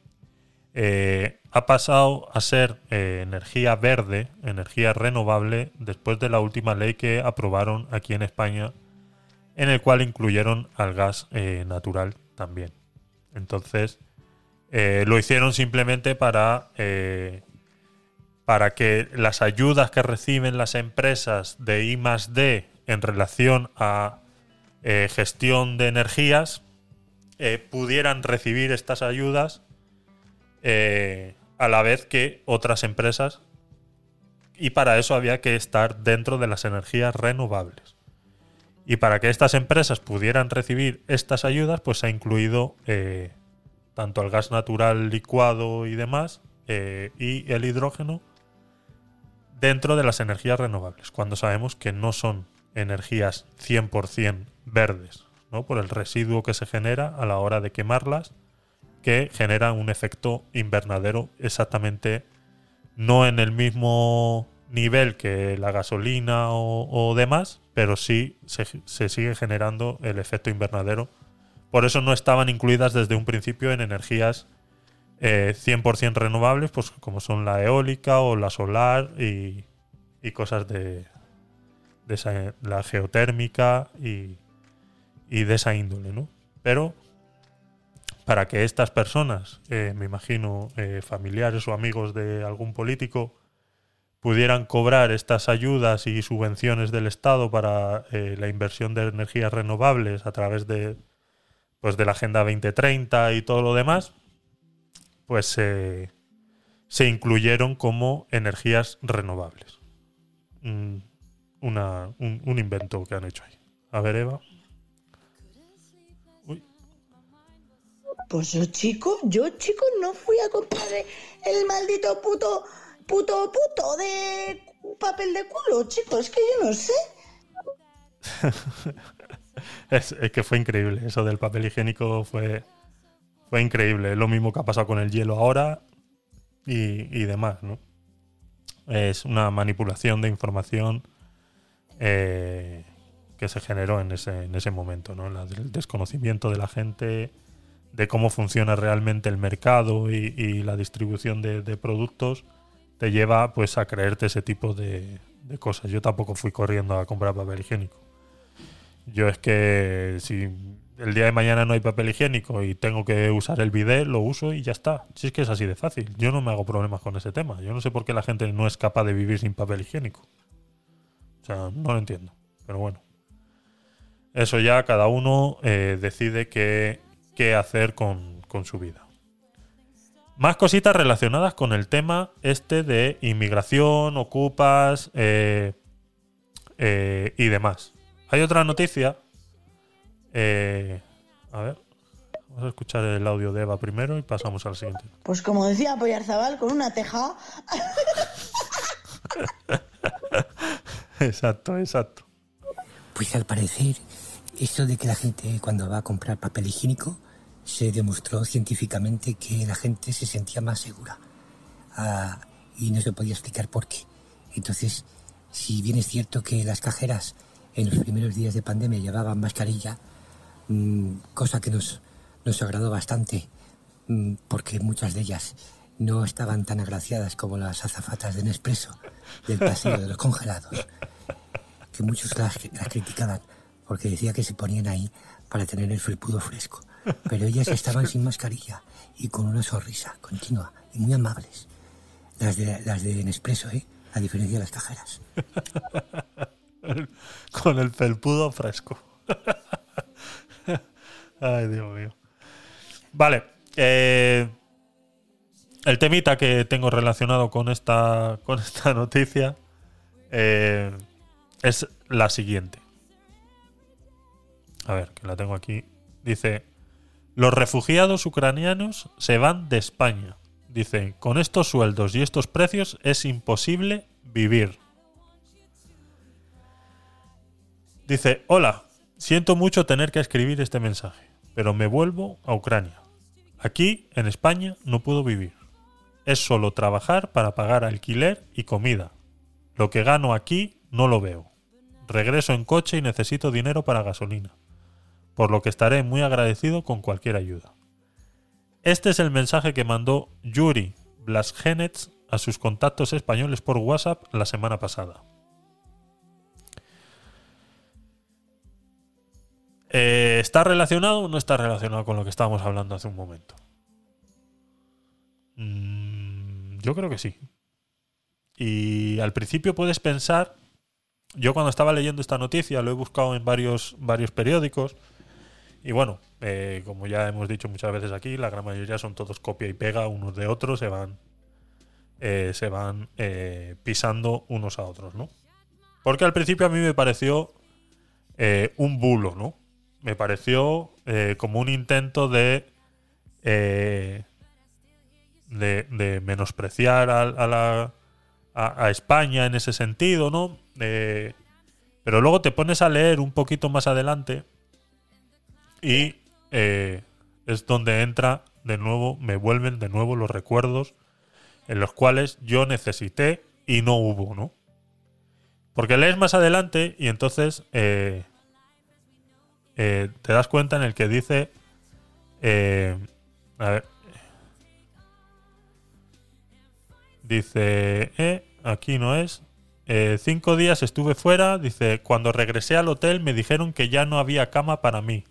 Eh, ha pasado a ser eh, energía verde, energía renovable, después de la última ley que aprobaron aquí en España, en el cual incluyeron al gas eh, natural también. Entonces, lo hicieron simplemente para, para que las ayudas que reciben las empresas de I D en relación a gestión de energías eh, pudieran recibir estas ayudas eh, a la vez que otras empresas y para eso había que estar dentro de las energías renovables. Y para que estas empresas pudieran recibir estas ayudas, pues se ha incluido eh, tanto el gas natural licuado y demás, y el hidrógeno dentro de las energías renovables, cuando sabemos que no son energías 100% verdes, ¿no? por el residuo que se genera a la hora de quemarlas, que genera un efecto invernadero exactamente no en el mismo nivel que la gasolina o, demás, pero sí se, sigue generando el efecto invernadero. Por eso no estaban incluidas desde un principio en energías eh, 100% renovables, pues como son la eólica o la solar y, cosas de, la geotérmica y, y de esa índole, ¿no? Pero para que estas personas, eh, me imagino eh, familiares o amigos de algún político, pudieran cobrar estas ayudas y subvenciones del Estado para eh, la inversión de energías renovables a través de, pues, de la Agenda 2030 y todo lo demás, pues se incluyeron como energías renovables. Mm, una- un, un invento que han hecho ahí. A ver, Eva. Pues yo, chico, yo, chico, no fui a comprar el maldito puto, puto, puto de papel de culo, chico, es que yo no sé. Es, que fue increíble. Eso del papel higiénico fue, fue increíble. Lo mismo que ha pasado con el hielo ahora y, y demás, ¿no? Es una manipulación de información eh, que se generó en ese, en ese momento, ¿no? El desconocimiento de la gente de cómo funciona realmente el mercado y, la distribución de, productos te lleva pues a creerte ese tipo de, de cosas. Yo tampoco fui corriendo a comprar papel higiénico. Yo es que si el día de mañana no hay papel higiénico y tengo que usar el bidet, lo uso y ya está. Si es que es así de fácil. Yo no me hago problemas con ese tema. Yo no sé por qué la gente no es capaz de vivir sin papel higiénico. O sea, no lo entiendo. Pero bueno. Eso ya cada uno eh, decide qué, qué hacer con, con su vida. Más cositas relacionadas con el tema este de inmigración, ocupas eh, eh, y demás. Hay otra noticia. eh, a ver. Vamos a escuchar el audio de Eva primero y pasamos al siguiente. Pues como decía Poyarzabal, con una teja. Exacto, exacto. Pues al parecer, esto de que la gente cuando va a comprar papel higiénico, se demostró científicamente que la gente se sentía más segura. Ah, y no se podía explicar por qué. Entonces, si bien es cierto que las cajeras en los primeros días de pandemia llevaban mascarilla, mm, cosa que nos, nos agradó bastante, mm, porque muchas de ellas no estaban tan agraciadas como las azafatas de Nespresso del pasillo de los congelados que muchos las criticaban porque decía que se ponían ahí para tener el felpudo fresco. Pero ellas estaban sin mascarilla y con una sonrisa continua y muy amables. Las de, las de Nespresso, ¿eh? A diferencia de las cajeras. Con el felpudo fresco. Ay, Dios mío. Vale. eh, el temita que tengo relacionado con esta, con esta noticia eh, es la siguiente. A ver, que la tengo aquí. Dice, los refugiados ucranianos se van de España. Dice, con estos sueldos y estos precios es imposible vivir. Dice, hola, siento mucho tener que escribir este mensaje, pero me vuelvo a Ucrania. Aquí, en España, no puedo vivir. Es solo trabajar para pagar alquiler y comida. Lo que gano aquí no lo veo. Regreso en coche y necesito dinero para gasolina, por lo que estaré muy agradecido con cualquier ayuda. Este es el mensaje que mandó Yuri Blasgenets a sus contactos españoles por WhatsApp la semana pasada. Eh, ¿Está relacionado o no está relacionado con lo que estábamos hablando hace un momento? Mm, yo creo que sí. Y al principio puedes pensar, yo cuando estaba leyendo esta noticia lo he buscado en varios, varios periódicos y bueno, eh, como ya hemos dicho muchas veces aquí, la gran mayoría son todos copia y pega unos de otros, se van, eh, se van eh, pisando unos a otros, ¿no? Porque al principio a mí me pareció eh, un bulo, ¿no? Me pareció como un intento de, de, menospreciar a, la, a, España en ese sentido, ¿no? Pero luego te pones a leer un poquito más adelante y eh, es donde entra de nuevo, me vuelven de nuevo los recuerdos en los cuales yo necesité y no hubo, ¿no? Porque lees más adelante y entonces eh, eh, te das cuenta en el que dice, eh, a ver, dice, eh, aquí no es, eh, cinco días estuve fuera, dice, cuando regresé al hotel me dijeron que ya no había cama para mí,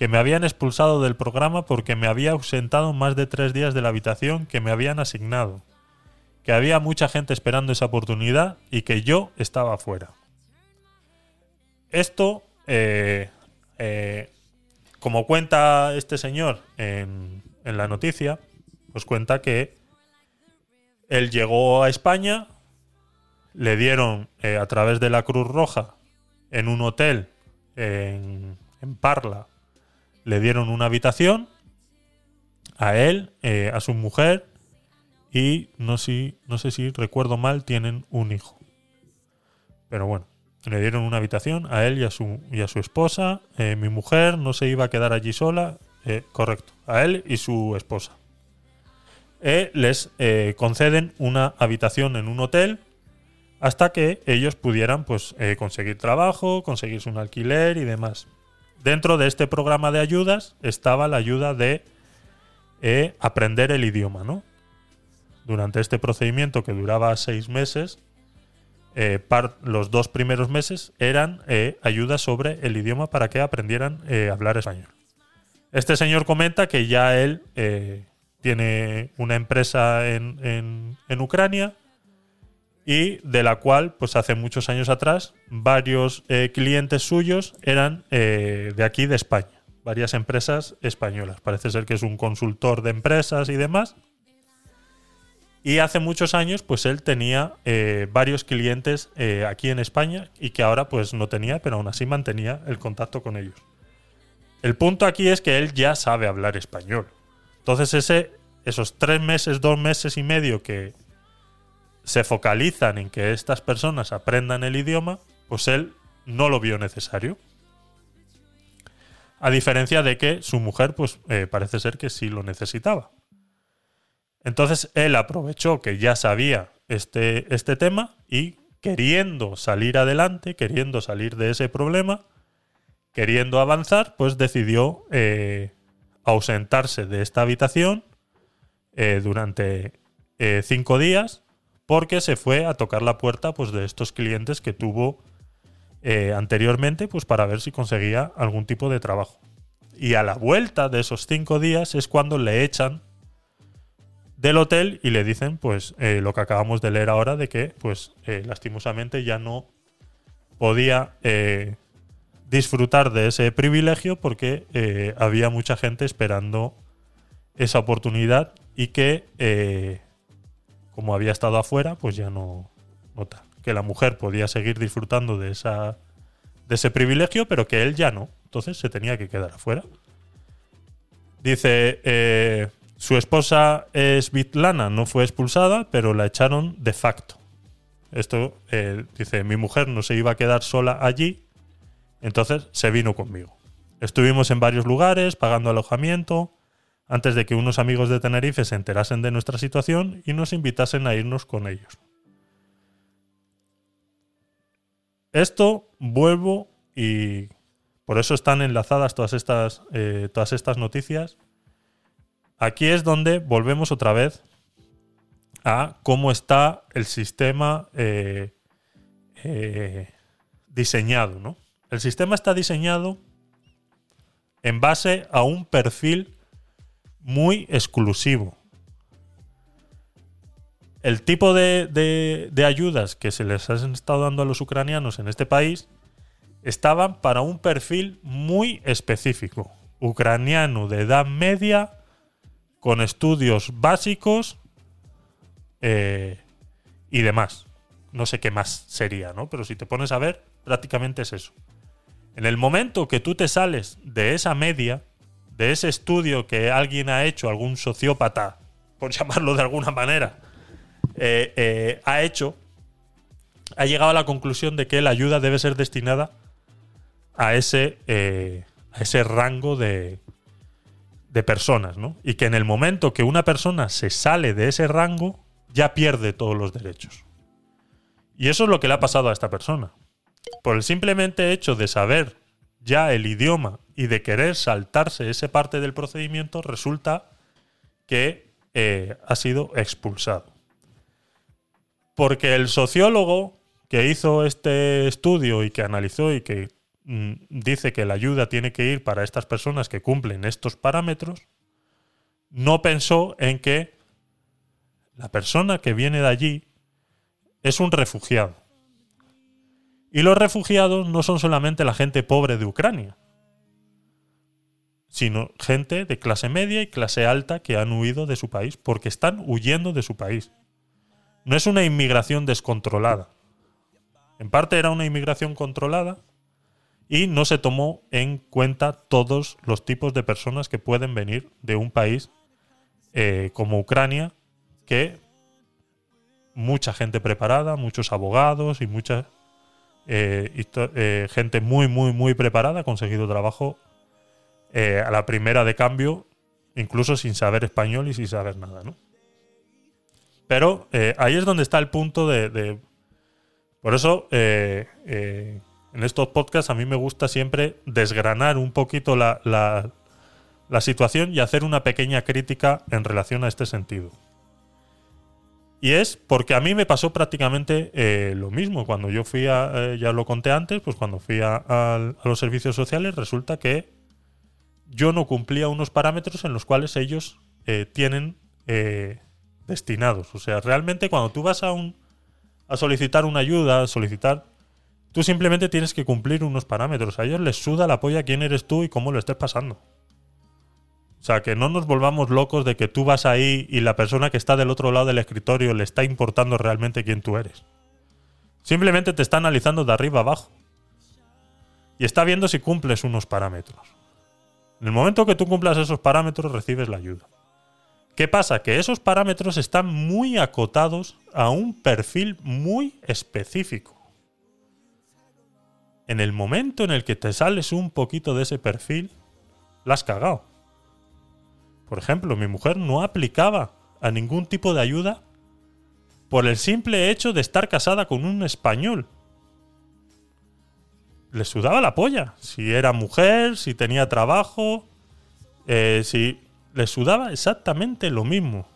que me habían expulsado del programa porque me había ausentado más de tres días de la habitación que me habían asignado, que había mucha gente esperando esa oportunidad y que yo estaba fuera. Esto, eh, eh, como cuenta este señor en, la noticia, pues cuenta que él llegó a España, le dieron eh, a través de la Cruz Roja en un hotel en Parla, le dieron una habitación a él, eh, a su mujer y no, sé si recuerdo mal, tienen un hijo. Pero bueno, le dieron una habitación a él y a su, esposa. Eh, mi mujer no se iba a quedar allí sola, eh, correcto, a él y su esposa. Les conceden una habitación en un hotel hasta que ellos pudieran pues, conseguir trabajo, conseguirse un alquiler y demás. Dentro de este programa de ayudas estaba la ayuda de eh, aprender el idioma, ¿no? Durante este procedimiento que duraba seis meses, eh, los dos primeros meses eran eh, ayudas sobre el idioma para que aprendieran a hablar español. Este señor comenta que ya él tiene una empresa en, en- en Ucrania y de la cual, pues hace muchos años atrás, varios eh, clientes suyos eran eh, de aquí, de España. Varias empresas españolas. Parece ser que es un consultor de empresas y demás. Y hace muchos años, pues él tenía eh, varios clientes aquí en España y que ahora pues no tenía, pero aún así mantenía el contacto con ellos. El punto aquí es que él ya sabe hablar español. Entonces ese, esos tres meses, dos meses y medio que se focalizan en que estas personas aprendan el idioma, pues él no lo vio necesario. A diferencia de que su mujer, pues eh, parece ser que sí lo necesitaba. Entonces él aprovechó que ya sabía este, este tema y queriendo salir adelante, queriendo salir de ese problema, queriendo avanzar, pues decidió eh, ausentarse de esta habitación eh, durante cinco días porque se fue a tocar la puerta pues, de estos clientes que tuvo eh, anteriormente pues, para ver si conseguía algún tipo de trabajo. Y a la vuelta de esos cinco días es cuando le echan del hotel y le dicen, pues, eh, lo que acabamos de leer ahora, de que, pues, eh, lastimosamente ya no podía disfrutar de ese privilegio porque había mucha gente esperando esa oportunidad y que, como había estado afuera, pues ya no, no tal. Que la mujer podía seguir disfrutando de, esa, de ese privilegio, pero que él ya no. Entonces se tenía que quedar afuera. Dice, eh, su esposa Svitlana no fue expulsada, pero la echaron de facto. Esto eh, dice, mi mujer no se iba a quedar sola allí, entonces se vino conmigo. Estuvimos en varios lugares pagando alojamiento antes de que unos amigos de Tenerife se enterasen de nuestra situación y nos invitasen a irnos con ellos. Esto vuelvo y por eso están enlazadas todas estas, eh, todas estas noticias. Aquí es donde volvemos otra vez a cómo está el sistema eh, eh, diseñado. ¿no? El sistema está diseñado en base a un perfil muy exclusivo. El tipo de, de- ayudas que se les han estado dando a los ucranianos en este país estaban para un perfil muy específico. Ucraniano de edad media, con estudios básicos eh, y demás. No sé qué más sería, ¿no? Pero si te pones a ver, prácticamente es eso. En el momento que tú te sales de esa media, de ese estudio que alguien ha hecho, algún sociópata, por llamarlo de alguna manera, eh, eh, ha hecho, ha llegado a la conclusión de que la ayuda debe ser destinada a ese, eh, a ese rango de, de personas, ¿no? Y que en el momento que una persona se sale de ese rango, ya pierde todos los derechos. Y eso es lo que le ha pasado a esta persona. Por el simplemente hecho de saber ya el idioma y de querer saltarse esa parte del procedimiento, resulta que eh, ha sido expulsado. Porque el sociólogo que hizo este estudio y que analizó y que mm, dice que la ayuda tiene que ir para estas personas que cumplen estos parámetros, no pensó en que la persona que viene de allí es un refugiado. Y los refugiados no son solamente la gente pobre de Ucrania, sino gente de clase media y clase alta que han huido de su país porque están huyendo de su país. No es una inmigración descontrolada. En parte era una inmigración controlada y no se tomó en cuenta todos los tipos de personas que pueden venir de un país eh, como Ucrania, que mucha gente preparada, muchos abogados y mucha eh, eh, gente muy, muy, muy preparada ha conseguido trabajo eh, a la primera de cambio, incluso sin saber español y sin saber nada, ¿no? Pero ahí es donde está el punto de. por eso, en estos podcasts a mí me gusta siempre desgranar un poquito la- la situación y hacer una pequeña crítica en relación a este sentido. Y es porque a mí me pasó prácticamente eh, lo mismo. Cuando yo fui a, eh, ya lo conté antes, pues cuando fui a, los servicios sociales, resulta que yo no cumplía unos parámetros en los cuales ellos eh, tienen eh, destinados. O sea, realmente cuando tú vas a, un, a solicitar una ayuda, a solicitar, tú simplemente tienes que cumplir unos parámetros. A ellos les suda la polla quién eres tú y cómo lo estés pasando. O sea, que no nos volvamos locos de que tú vas ahí y la persona que está del otro lado del escritorio le está importando realmente quién tú eres. Simplemente te está analizando de arriba abajo. Y está viendo si cumples unos parámetros. En el momento que tú cumplas esos parámetros, recibes la ayuda. ¿Qué pasa? Que esos parámetros están muy acotados a un perfil muy específico. En el momento en el que te sales un poquito de ese perfil, la has cagado. Por ejemplo, mi mujer no aplicaba a ningún tipo de ayuda por el simple hecho de estar casada con un español. Le sudaba la polla. Si era mujer, si tenía trabajo, eh, si le sudaba exactamente lo mismo.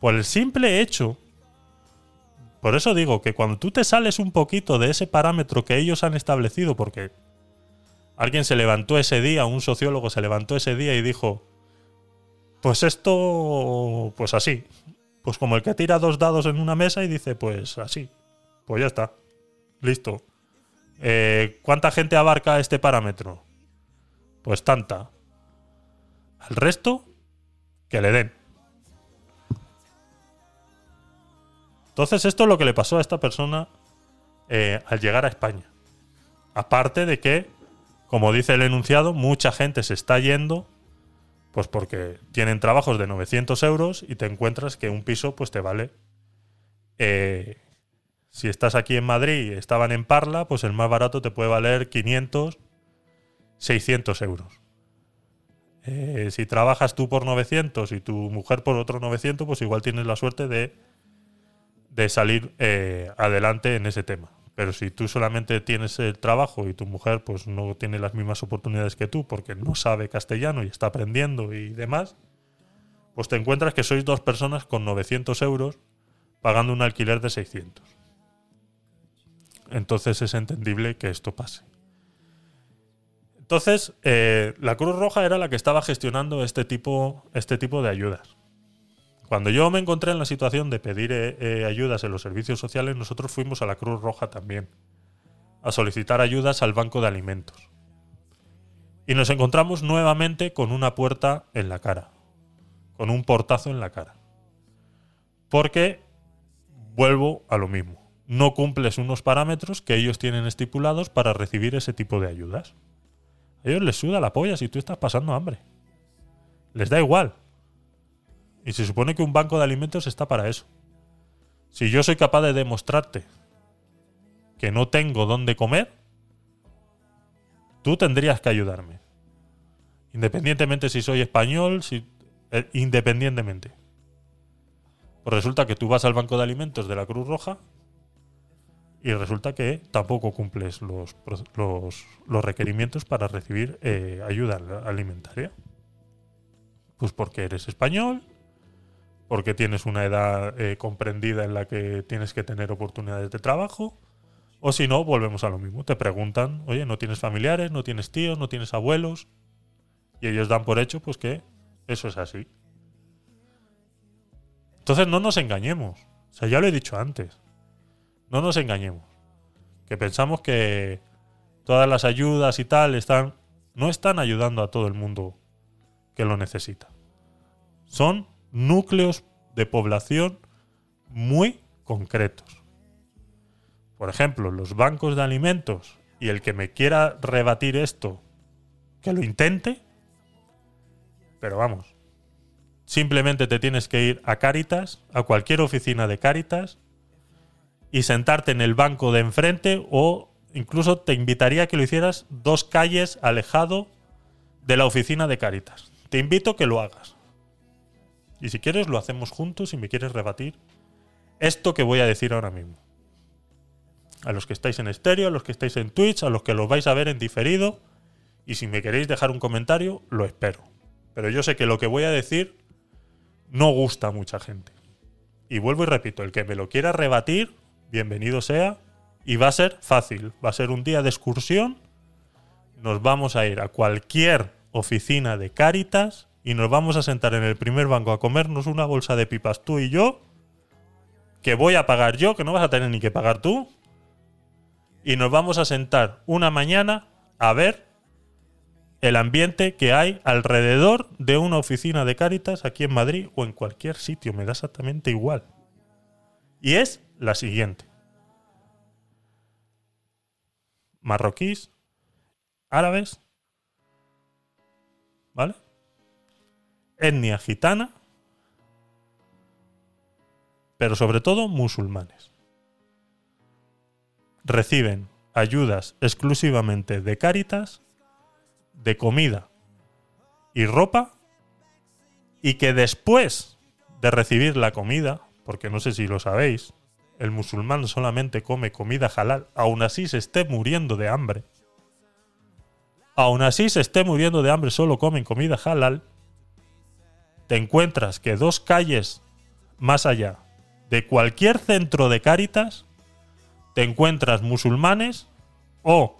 Por el simple hecho. Por eso digo que cuando tú te sales un poquito de ese parámetro que ellos han establecido, porque alguien se levantó ese día, un sociólogo se levantó ese día y dijo, Pues esto, pues así. Pues como el que tira dos dados en una mesa y dice, pues así. Pues ya está. Listo. Eh, ¿Cuánta gente abarca este parámetro? Pues tanta. Al resto, que le den. Entonces esto es lo que le pasó a esta persona eh, al llegar a España. Aparte de que, como dice el enunciado, mucha gente se está yendo pues porque tienen trabajos de 900 euros y te encuentras que un piso pues te vale. eh, si estás aquí en Madrid y estaban en Parla, pues el más barato te puede valer 500, 600 euros. Eh, si trabajas tú por 900 y tu mujer por otro 900, pues igual tienes la suerte de, de salir eh, adelante en ese tema. Pero si tú solamente tienes el trabajo y tu mujer pues no tiene las mismas oportunidades que tú porque no sabe castellano y está aprendiendo y demás, pues te encuentras que sois dos personas con 900 euros pagando un alquiler de 600. Entonces es entendible que esto pase. Entonces, eh, la Cruz Roja era la que estaba gestionando este tipo, este tipo de ayudas. Cuando yo me encontré en la situación de pedir eh, eh, ayudas en los servicios sociales, nosotros fuimos a la Cruz Roja también, a solicitar ayudas al Banco de Alimentos. Y nos encontramos nuevamente con una puerta en la cara, con un portazo en la cara. Porque vuelvo a lo mismo. No cumples unos parámetros que ellos tienen estipulados para recibir ese tipo de ayudas. A ellos les suda la polla si tú estás pasando hambre. Les da igual. Y se supone que un banco de alimentos está para eso. Si yo soy capaz de demostrarte que no tengo dónde comer, tú tendrías que ayudarme. Independientemente si soy español, si, eh, independientemente. Pues resulta que tú vas al banco de alimentos de la Cruz Roja y resulta que tampoco cumples los, los, los requerimientos para recibir eh, ayuda alimentaria. Pues porque eres español, porque tienes una edad eh, comprendida en la que tienes que tener oportunidades de trabajo, o si no, volvemos a lo mismo. Te preguntan, oye, ¿no tienes familiares, no tienes tíos, no tienes abuelos? Y ellos dan por hecho pues que eso es así. Entonces no nos engañemos. O sea, ya lo he dicho antes. No nos engañemos. Que pensamos que todas las ayudas y tal están no están ayudando a todo el mundo que lo necesita. Son núcleos de población muy concretos. Por ejemplo, los bancos de alimentos y el que me quiera rebatir esto, que lo intente, pero vamos, simplemente te tienes que ir a Cáritas, a cualquier oficina de Cáritas, y sentarte en el banco de enfrente o incluso te invitaría a que lo hicieras dos calles alejado de la oficina de Cáritas. Te invito a que lo hagas. Y si quieres lo hacemos juntos si me quieres rebatir esto que voy a decir ahora mismo. A los que estáis en estéreo, a los que estáis en Twitch, a los que lo vais a ver en diferido. Y si me queréis dejar un comentario, lo espero. Pero yo sé que lo que voy a decir no gusta a mucha gente. Y vuelvo y repito, el que me lo quiera rebatir, bienvenido sea. Y va a ser fácil. Va a ser un día de excursión. Nos vamos a ir a cualquier oficina de Cáritas y nos vamos a sentar en el primer banco a comernos una bolsa de pipas tú y yo. Que voy a pagar yo, que no vas a tener ni que pagar tú. Y nos vamos a sentar una mañana a ver el ambiente que hay alrededor de una oficina de Cáritas aquí en Madrid o en cualquier sitio, me da exactamente igual. Y es la siguiente. Marroquíes, árabes, ¿vale? Etnia gitana, pero sobre todo musulmanes. Reciben ayudas exclusivamente de Cáritas de comida y ropa y que después de recibir la comida, porque no sé si lo sabéis, el musulmán solamente come comida halal, aún así se esté muriendo de hambre. Aún así se esté muriendo de hambre, solo comen comida halal. Te encuentras que dos calles más allá de cualquier centro de Cáritas te encuentras musulmanes o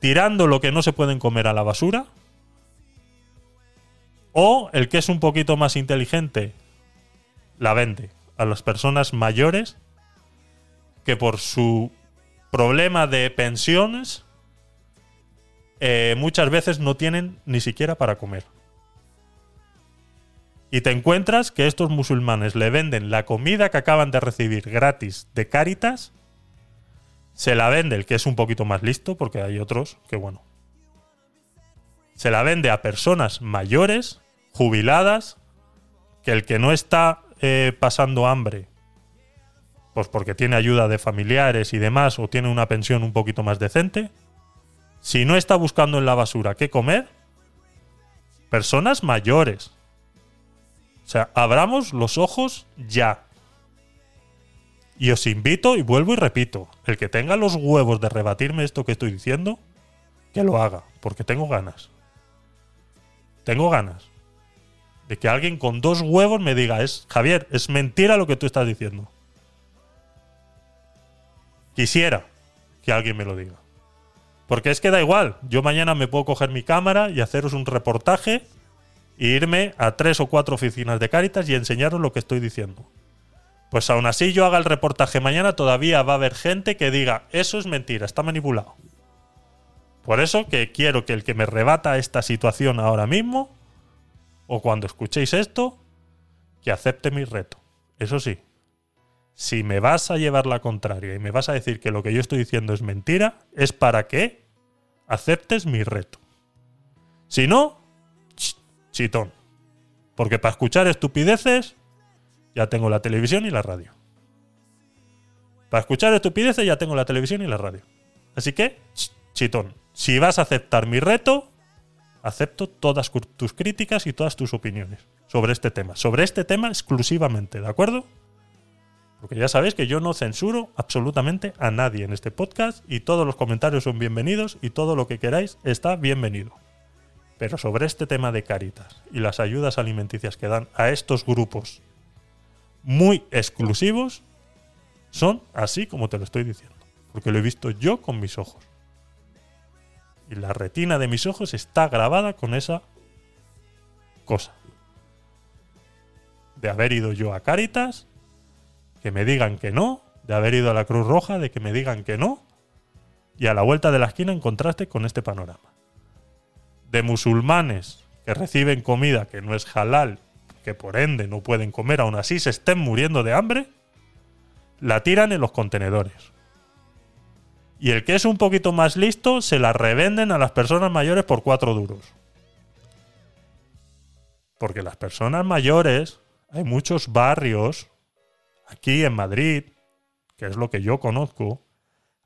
tirando lo que no se pueden comer a la basura O el que es un poquito más inteligente, la vende a las personas mayores que por su problema de pensiones eh, muchas veces no tienen ni siquiera para comer. Y te encuentras que estos musulmanes le venden la comida que acaban de recibir gratis de Cáritas, se la vende el que es un poquito más listo, porque hay otros que bueno. Se la vende a personas mayores, jubiladas, que el que no está eh, pasando hambre, pues porque tiene ayuda de familiares y demás, o tiene una pensión un poquito más decente, si no está buscando en la basura qué comer, personas mayores. O sea, abramos los ojos ya. Y os invito, y vuelvo y repito, el que tenga los huevos de rebatirme esto que estoy diciendo, que lo haga, porque tengo ganas. Tengo ganas. De que alguien con dos huevos me diga, es Javier, es mentira lo que tú estás diciendo. Quisiera que alguien me lo diga. Porque es que da igual, yo mañana me puedo coger mi cámara y haceros un reportaje e irme a tres o cuatro oficinas de Cáritas y enseñaros lo que estoy diciendo. Pues aún así yo haga el reportaje mañana, todavía va a haber gente que diga, eso es mentira, está manipulado. Por eso que quiero que el que me rebata esta situación ahora mismo, o cuando escuchéis esto, que acepte mi reto. Eso sí, si me vas a llevar la contraria y me vas a decir que lo que yo estoy diciendo es mentira, es para que aceptes mi reto. Si no, chitón. Porque para escuchar estupideces ya tengo la televisión y la radio. Para escuchar estupideces ya tengo la televisión y la radio. Así que, ch- chitón, si vas a aceptar mi reto, acepto todas tus críticas y todas tus opiniones sobre este tema. Sobre este tema exclusivamente, ¿de acuerdo? Porque ya sabéis que yo no censuro absolutamente a nadie en este podcast y todos los comentarios son bienvenidos y todo lo que queráis está bienvenido. Pero sobre este tema de Caritas y las ayudas alimenticias que dan a estos grupos muy exclusivos, son así como te lo estoy diciendo. Porque lo he visto yo con mis ojos. Y la retina de mis ojos está grabada con esa cosa. De haber ido yo a Caritas que me digan que no, de haber ido a la Cruz Roja, de que me digan que no, y a la vuelta de la esquina en contraste con este panorama. De musulmanes que reciben comida que no es halal, que por ende no pueden comer, aún así se estén muriendo de hambre, la tiran en los contenedores. Y el que es un poquito más listo se la revenden a las personas mayores por cuatro duros. Porque las personas mayores, hay muchos barrios aquí en Madrid, que es lo que yo conozco,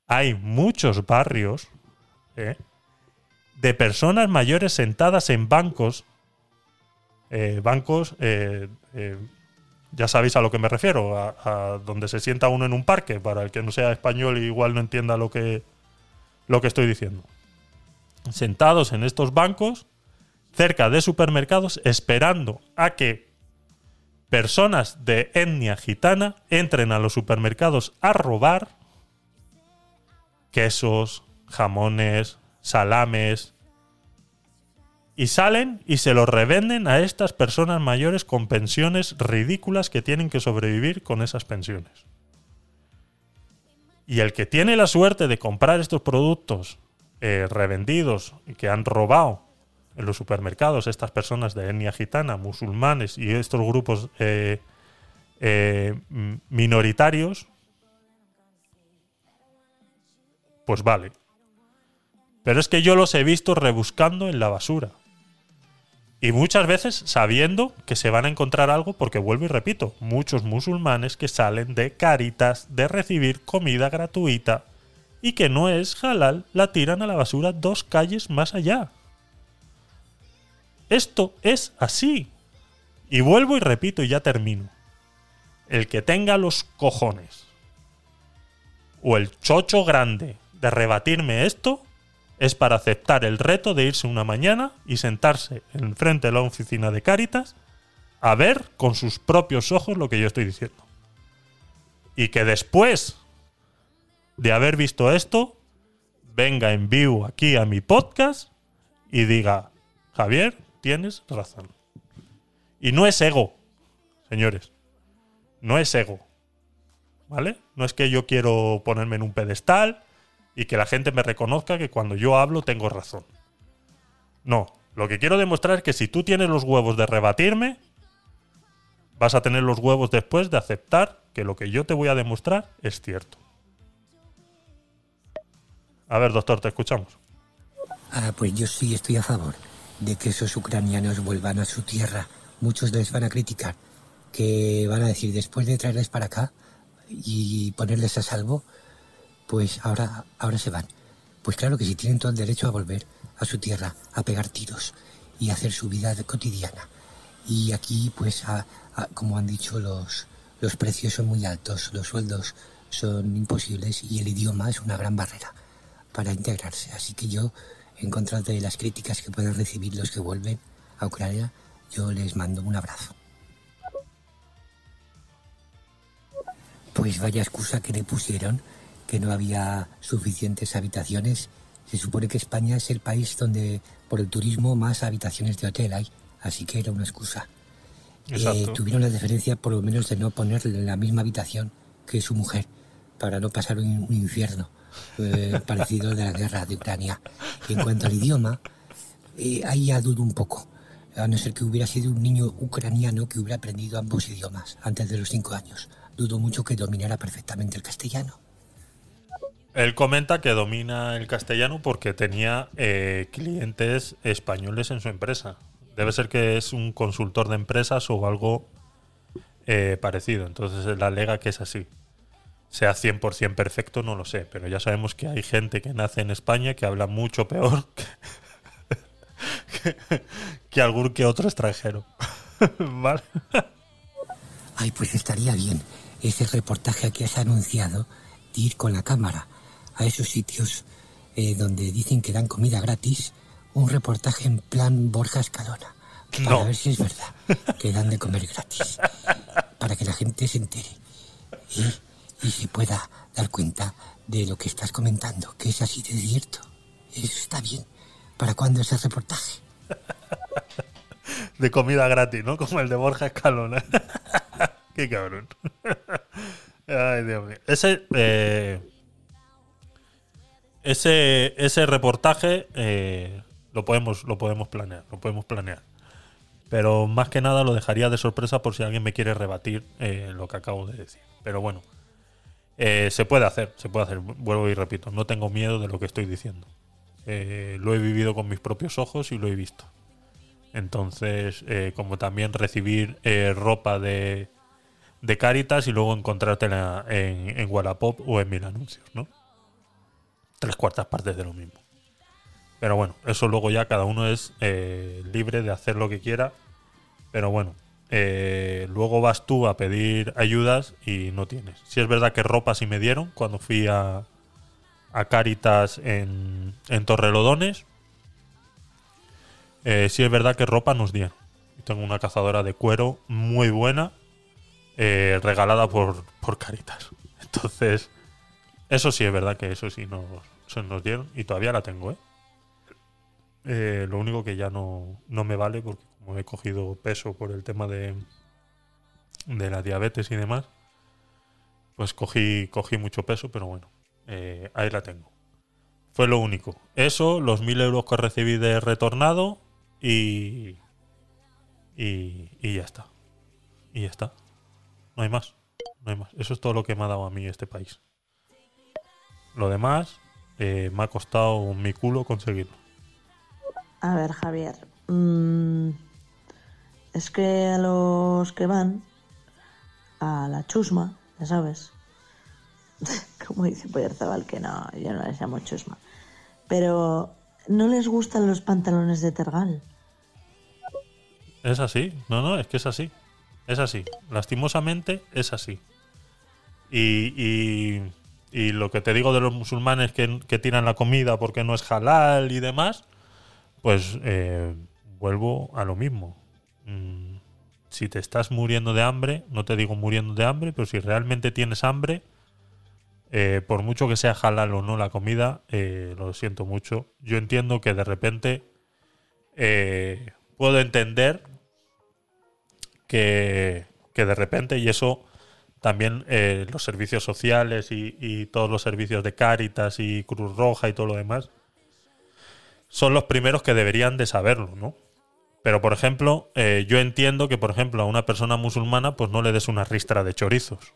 hay muchos barrios ¿eh? De personas mayores sentadas en bancos, eh, bancos, eh, eh, ya sabéis a lo que me refiero, a, donde se sienta uno en un parque, para el que no sea español igual no entienda lo que, lo que estoy diciendo. Sentados en estos bancos, cerca de supermercados, esperando a que personas de etnia gitana entren a los supermercados a robar quesos, jamones, salames y salen y se los revenden a estas personas mayores con pensiones ridículas que tienen que sobrevivir con esas pensiones. Y el que tiene la suerte de comprar estos productos eh, revendidos y que han robado en los supermercados estas personas de etnia gitana, musulmanes y estos grupos eh, eh, minoritarios, pues vale. Pero es que yo los he visto rebuscando en la basura. Y muchas veces sabiendo que se van a encontrar algo, porque vuelvo y repito, muchos musulmanes que salen de caritas de recibir comida gratuita y que no es halal, la tiran a la basura dos calles más allá. Esto es así. Y vuelvo y repito y ya termino. El que tenga los cojones o el chocho grande de rebatirme esto es para aceptar el reto de irse una mañana y sentarse enfrente de la oficina de Cáritas a ver con sus propios ojos lo que yo estoy diciendo. Y que después de haber visto esto, venga en vivo aquí a mi podcast y diga, Javier, tienes razón. Y no es ego, señores. No es ego. ¿Vale? No es que yo quiero ponerme en un pedestal y que la gente me reconozca que cuando yo hablo tengo razón. No, lo que quiero demostrar es que si tú tienes los huevos de rebatirme, vas a tener los huevos después de aceptar que lo que yo te voy a demostrar es cierto. A ver, doctor, te escuchamos. Ah, pues yo sí estoy a favor de que esos ucranianos vuelvan a su tierra. Muchos les van a criticar, que van a decir, después de traerles para acá y ponerles a salvo, pues ahora, ahora se van. Pues claro que sí, tienen todo el derecho a volver a su tierra, a pegar tiros y a hacer su vida cotidiana. Y aquí, pues, como han dicho, los, los precios son muy altos, los sueldos son imposibles y el idioma es una gran barrera para integrarse. Así que yo, en contra de las críticas que pueden recibir los que vuelven a Ucrania, yo les mando un abrazo. Pues vaya excusa que le pusieron, que no había suficientes habitaciones. Se supone que España es el país donde por el turismo más habitaciones de hotel hay, así que era una excusa. Eh, tuvieron la deferencia por lo menos de no ponerle en la misma habitación que su mujer, para no pasar un, un infierno eh, parecido de la guerra de Ucrania. Y en cuanto al idioma, eh, ahí ya dudo un poco. A no ser que hubiera sido un niño ucraniano que hubiera aprendido ambos idiomas antes de los cinco años. Dudo mucho que dominara perfectamente el castellano. Él comenta que domina el castellano porque tenía eh, clientes españoles en su empresa. Debe ser que es un consultor de empresas o algo eh, parecido. Entonces él alega que es así. Sea 100% perfecto, no lo sé. Pero ya sabemos que hay gente que nace en España que habla mucho peor que, algún que otro extranjero. ¿Vale? Ay, pues estaría bien ese reportaje que has anunciado ir con la cámara a esos sitios eh, donde dicen que dan comida gratis. Un reportaje en plan Borja Escalona. Para No. ver si es verdad que dan de comer gratis. Para que la gente se entere. ¿eh? Y se pueda dar cuenta de lo que estás comentando, que es así de cierto. Eso está bien. ¿Para cuándo ese reportaje? de comida gratis, ¿no? Como el de Borja Escalona. Qué cabrón. Ay, Dios mío. Ese, eh, ese, ese reportaje eh, lo, podemos, lo podemos planear, lo podemos planear. Pero más que nada lo dejaría de sorpresa por si alguien me quiere rebatir eh, lo que acabo de decir. Pero bueno, eh, se puede hacer, se puede hacer. Vuelvo y repito, no tengo miedo de lo que estoy diciendo. Lo he vivido con mis propios ojos y lo he visto. Entonces, como también recibir ropa de, de Caritas y luego encontrártela en, en Wallapop o en mil anuncios, ¿no? Tres cuartas partes de lo mismo. Pero bueno, eso luego ya cada uno es eh, libre de hacer lo que quiera. Pero bueno, eh, luego vas tú a pedir ayudas y no tienes. Si es verdad que ropa sí me dieron cuando fui a, a Caritas en, en Torrelodones. Eh, sí es verdad que ropa nos dieron. Tengo una cazadora de cuero muy buena, eh, regalada por, por Caritas. Entonces, eso sí es verdad que eso sí nos, nos dieron y todavía la tengo, ¿eh? Eh, lo único que ya no, no me vale porque como he cogido peso por el tema de, de la diabetes y demás, pues cogí, cogí mucho peso, pero bueno, eh, ahí la tengo. Fue lo único. Eso, los mil euros que recibí de retornado y, y, y ya está. Y ya está. No hay más. No hay más. Eso es todo lo que me ha dado a mí este país. Lo demás eh, me ha costado mi culo conseguirlo. A ver, Javier. mm, es que a los que van a la chusma, ya sabes. Como dice Poyerzabal, que no, yo no les llamo chusma. Pero no les gustan los pantalones de tergal. Es así. No, no, es que es así. Es así. Lastimosamente es así. Y, y, y lo que te digo de los musulmanes que, tiran la comida porque no es halal y demás, pues eh, vuelvo a lo mismo. Mm, si te estás muriendo de hambre, no te digo muriendo de hambre, pero si realmente tienes hambre, eh, por mucho que sea halal o no la comida, eh, lo siento mucho. Yo entiendo que de repente puedo entender que, que de repente, y eso también eh, los servicios sociales y, todos los servicios de Cáritas y Cruz Roja y todo lo demás, son los primeros que deberían de saberlo, ¿no? Pero, por ejemplo, eh, yo entiendo que, por ejemplo, a una persona musulmana, pues no le des una ristra de chorizos.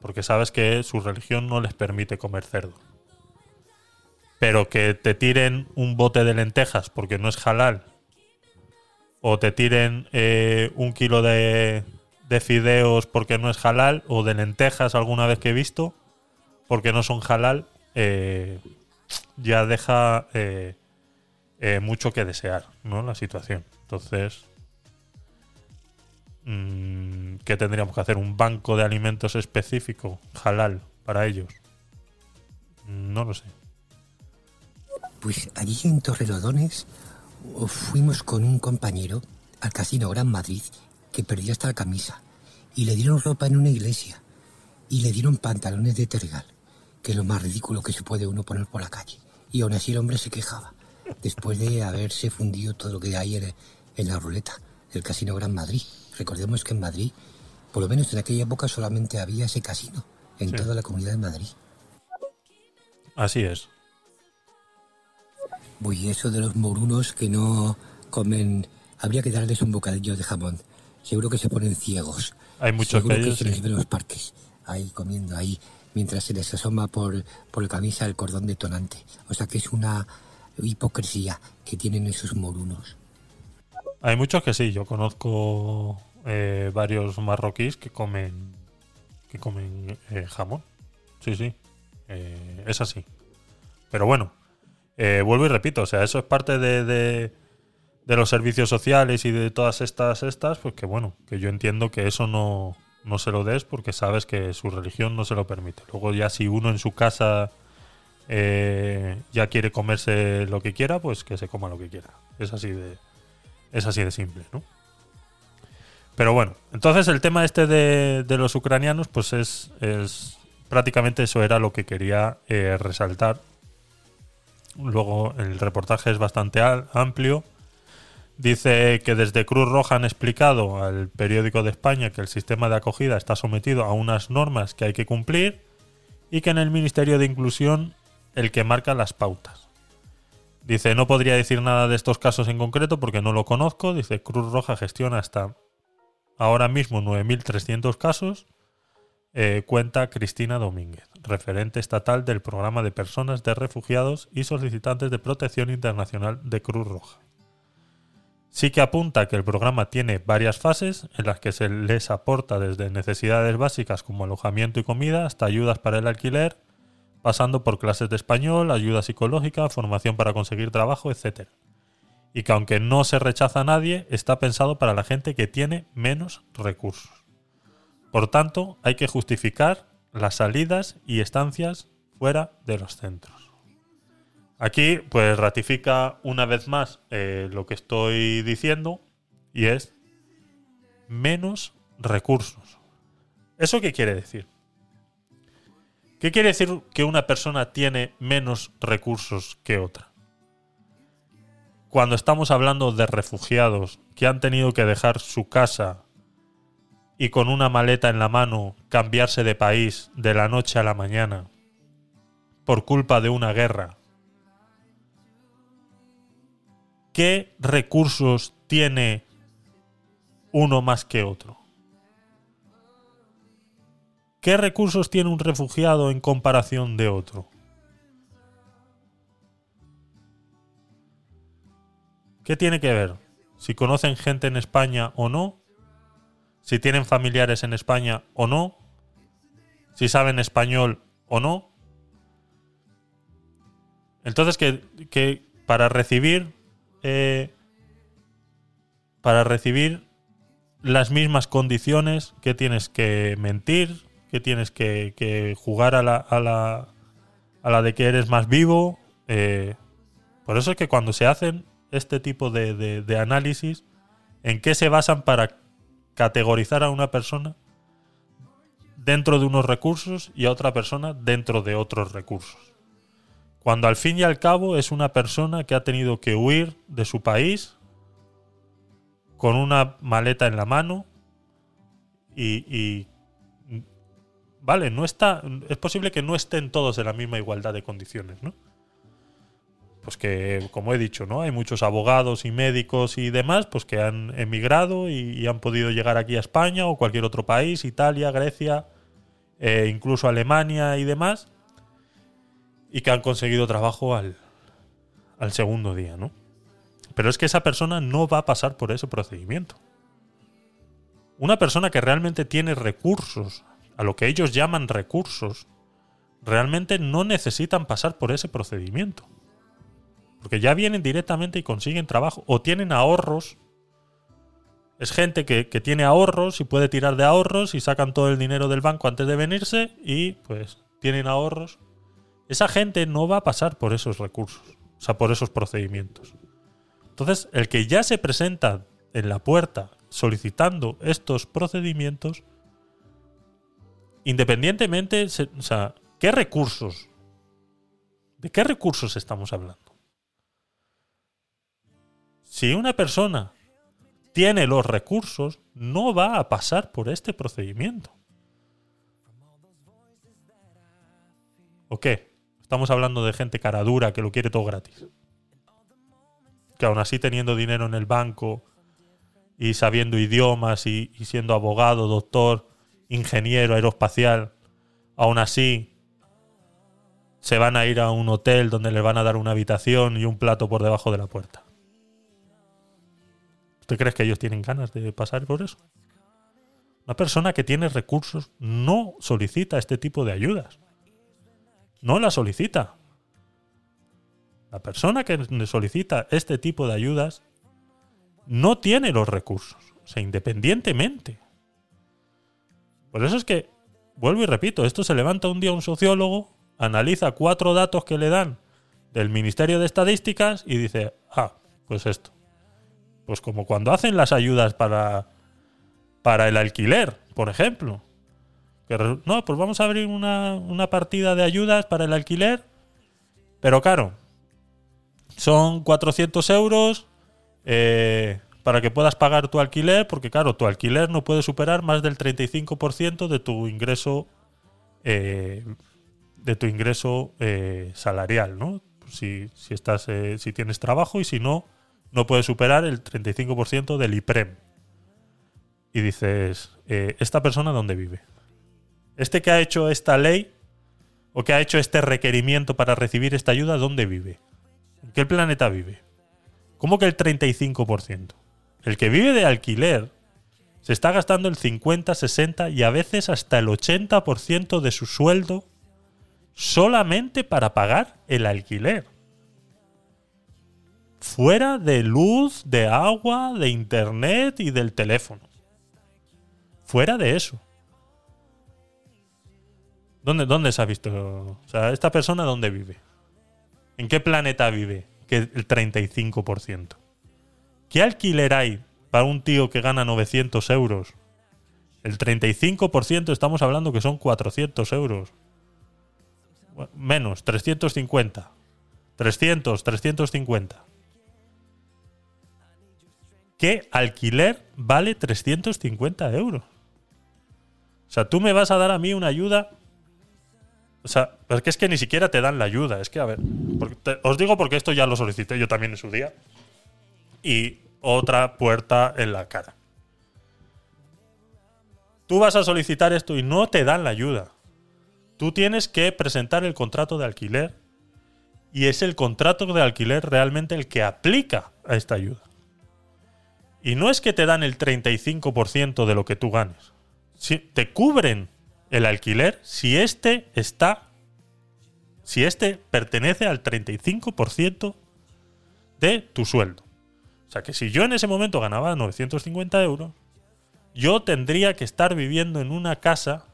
Porque sabes que su religión no les permite comer cerdo. Pero que te tiren un bote de lentejas porque no es halal. O te tiren eh, un kilo de, de fideos porque no es halal. O de lentejas alguna vez que he visto porque no son halal. eh, ya deja eh, eh, mucho que desear, ¿no? La situación. Entonces, mm, ¿qué tendríamos que hacer? ¿Un banco de alimentos específico, halal, para ellos? No lo sé. Pues allí en Torrelodones o fuimos con un compañero al Casino Gran Madrid que perdió hasta la camisa y le dieron ropa en una iglesia y le dieron pantalones de tergal, que es lo más ridículo que se puede uno poner por la calle. Y aún así el hombre se quejaba, después de haberse fundido todo lo que hay en, en la ruleta del Casino Gran Madrid. Recordemos que en Madrid, por lo menos en aquella época, solamente había ese casino en Sí. toda la comunidad de Madrid. Así es. Uy, eso de los morunos que no comen, habría que darles un bocadillo de jamón. Seguro que se ponen ciegos. Hay muchos Seguro que que ellos se les sí. en los parques, ahí comiendo ahí, mientras se les asoma por, por la camisa el cordón detonante. O sea que es una hipocresía que tienen esos morunos. Hay muchos que sí. Yo conozco eh, varios marroquíes que comen que comen eh, jamón. Sí, sí. Eh, es así. Pero bueno, eh, vuelvo y repito. O sea, eso es parte de, de, de los servicios sociales y de todas estas estas. Pues que bueno, que yo entiendo que eso no, no se lo des porque sabes que su religión no se lo permite. Luego ya si uno en su casa eh, ya quiere comerse lo que quiera, pues que se coma lo que quiera. Es así de, es así de simple, ¿no? Pero bueno, entonces el tema este de, de los ucranianos, pues es, es prácticamente eso era lo que quería eh, resaltar. Luego el reportaje es bastante amplio. Dice que desde Cruz Roja han explicado al periódico de España que el sistema de acogida está sometido a unas normas que hay que cumplir y que en el Ministerio de Inclusión el que marca las pautas. Dice, no podría decir nada de estos casos en concreto porque no lo conozco. Dice, Cruz Roja gestiona hasta ahora mismo 9.300 casos. Eh, cuenta Cristina Domínguez, referente estatal del programa de personas de refugiados y solicitantes de protección internacional de Cruz Roja. Sí que apunta que el programa tiene varias fases en las que se les aporta desde necesidades básicas como alojamiento y comida hasta ayudas para el alquiler, pasando por clases de español, ayuda psicológica, formación para conseguir trabajo, etc. Y que aunque no se rechaza a nadie, está pensado para la gente que tiene menos recursos. Por tanto, hay que justificar las salidas y estancias fuera de los centros. Aquí, pues ratifica una vez más eh, lo que estoy diciendo y es menos recursos. ¿Eso qué quiere decir? ¿Qué quiere decir que una persona tiene menos recursos que otra? Cuando estamos hablando de refugiados que han tenido que dejar su casa y con una maleta en la mano cambiarse de país de la noche a la mañana por culpa de una guerra, ¿qué recursos tiene uno más que otro? ¿Qué recursos tiene un refugiado en comparación de otro? ¿Qué tiene que ver? Si conocen gente en España o no, si tienen familiares en España o no, si saben español o no. Entonces que, que para recibir eh, para recibir las mismas condiciones que tienes que mentir, que tienes que, que jugar a la, a, la, de que eres más vivo. eh, por eso es que cuando se hacen este tipo de, de- de análisis, ¿en qué se basan para categorizar a una persona dentro de unos recursos y a otra persona dentro de otros recursos? Cuando al fin y al cabo es una persona que ha tenido que huir de su país con una maleta en la mano y, vale, no está, es posible que no estén todos en la misma igualdad de condiciones, ¿no? Pues que, como he dicho, ¿no? Hay muchos abogados y médicos y demás, pues que han emigrado y, y han podido llegar aquí a España o cualquier otro país, Italia, Grecia, eh, incluso Alemania y demás, y que han conseguido trabajo al, al segundo día, ¿no? Pero es que esa persona no va a pasar por ese procedimiento. Una persona que realmente tiene recursos, a lo que ellos llaman recursos, realmente no necesitan pasar por ese procedimiento. Porque ya vienen directamente y consiguen trabajo o tienen ahorros. Es gente que, que tiene ahorros y puede tirar de ahorros y sacan todo el dinero del banco antes de venirse y pues tienen ahorros. Esa gente no va a pasar por esos recursos, o sea, por esos procedimientos. Entonces, el que ya se presenta en la puerta solicitando estos procedimientos, independientemente, o sea, ¿qué recursos? ¿De qué recursos estamos hablando? Si una persona tiene los recursos, no va a pasar por este procedimiento. ¿O qué? Estamos hablando de gente cara dura que lo quiere todo gratis. Que aún así teniendo dinero en el banco y sabiendo idiomas y, siendo abogado, doctor, ingeniero aeroespacial, aún así se van a ir a un hotel donde le van a dar una habitación y un plato por debajo de la puerta. ¿Usted cree que ellos tienen ganas de pasar por eso? Una persona que tiene recursos no solicita este tipo de ayudas. No la solicita. La persona que solicita este tipo de ayudas no tiene los recursos. O sea, independientemente. Por eso es que, vuelvo y repito, esto se levanta un día un sociólogo, analiza cuatro datos que le dan del Ministerio de Estadísticas y dice, ah, pues esto. Pues como cuando hacen las ayudas para, para el alquiler, por ejemplo. No, pues vamos a abrir una, una partida de ayudas para el alquiler. Pero claro, son 400 euros eh, para que puedas pagar tu alquiler, porque claro, tu alquiler no puede superar más del 35% de tu ingreso eh, de tu ingreso eh, salarial, ¿no? Si, si estás, si tienes trabajo y si no, no puede superar el 35% del IPREM. Y dices, ¿esta persona dónde vive? Este que ha hecho esta ley o que ha hecho este requerimiento para recibir esta ayuda, ¿dónde vive? ¿En qué planeta vive? ¿Cómo que el 35%? El que vive de alquiler se está gastando el 50, 60 y a veces hasta el 80% de su sueldo solamente para pagar el alquiler. Fuera de luz, de agua, de internet y del teléfono. Fuera de eso. ¿Dónde, ¿Dónde se ha visto? O sea, ¿esta persona dónde vive? ¿En qué planeta vive? Que el 35%. ¿Qué alquiler hay para un tío que gana 900 euros? El 35% estamos hablando que son 400 euros. Menos, 350. 300, 350. ¿Qué alquiler vale 350 euros? O sea, tú me vas a dar a mí una ayuda. O sea, es que es que ni siquiera te dan la ayuda. Es que, a ver, os digo porque esto ya lo solicité yo también en su día. Y otra puerta en la cara. Tú vas a solicitar esto y no te dan la ayuda. Tú tienes que presentar el contrato de alquiler y es el contrato de alquiler realmente el que aplica a esta ayuda. Y no es que te dan el 35% de lo que tú ganes. Te cubren el alquiler si este está si este pertenece al 35% de tu sueldo. O sea que si yo en ese momento ganaba 950 euros, yo tendría que estar viviendo en una casa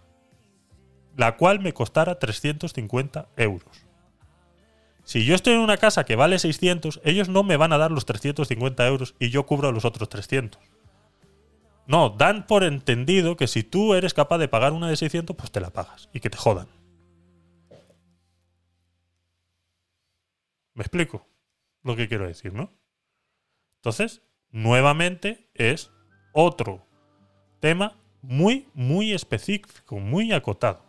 la cual me costara 350 euros. Si yo estoy en una casa que vale 600, ellos no me van a dar los 350 euros y yo cubro los otros 300. No, dan por entendido que si tú eres capaz de pagar una de 600, pues te la pagas y que te jodan. ¿Me explico lo que quiero decir, no? Entonces, nuevamente es otro tema muy, muy específico, muy acotado,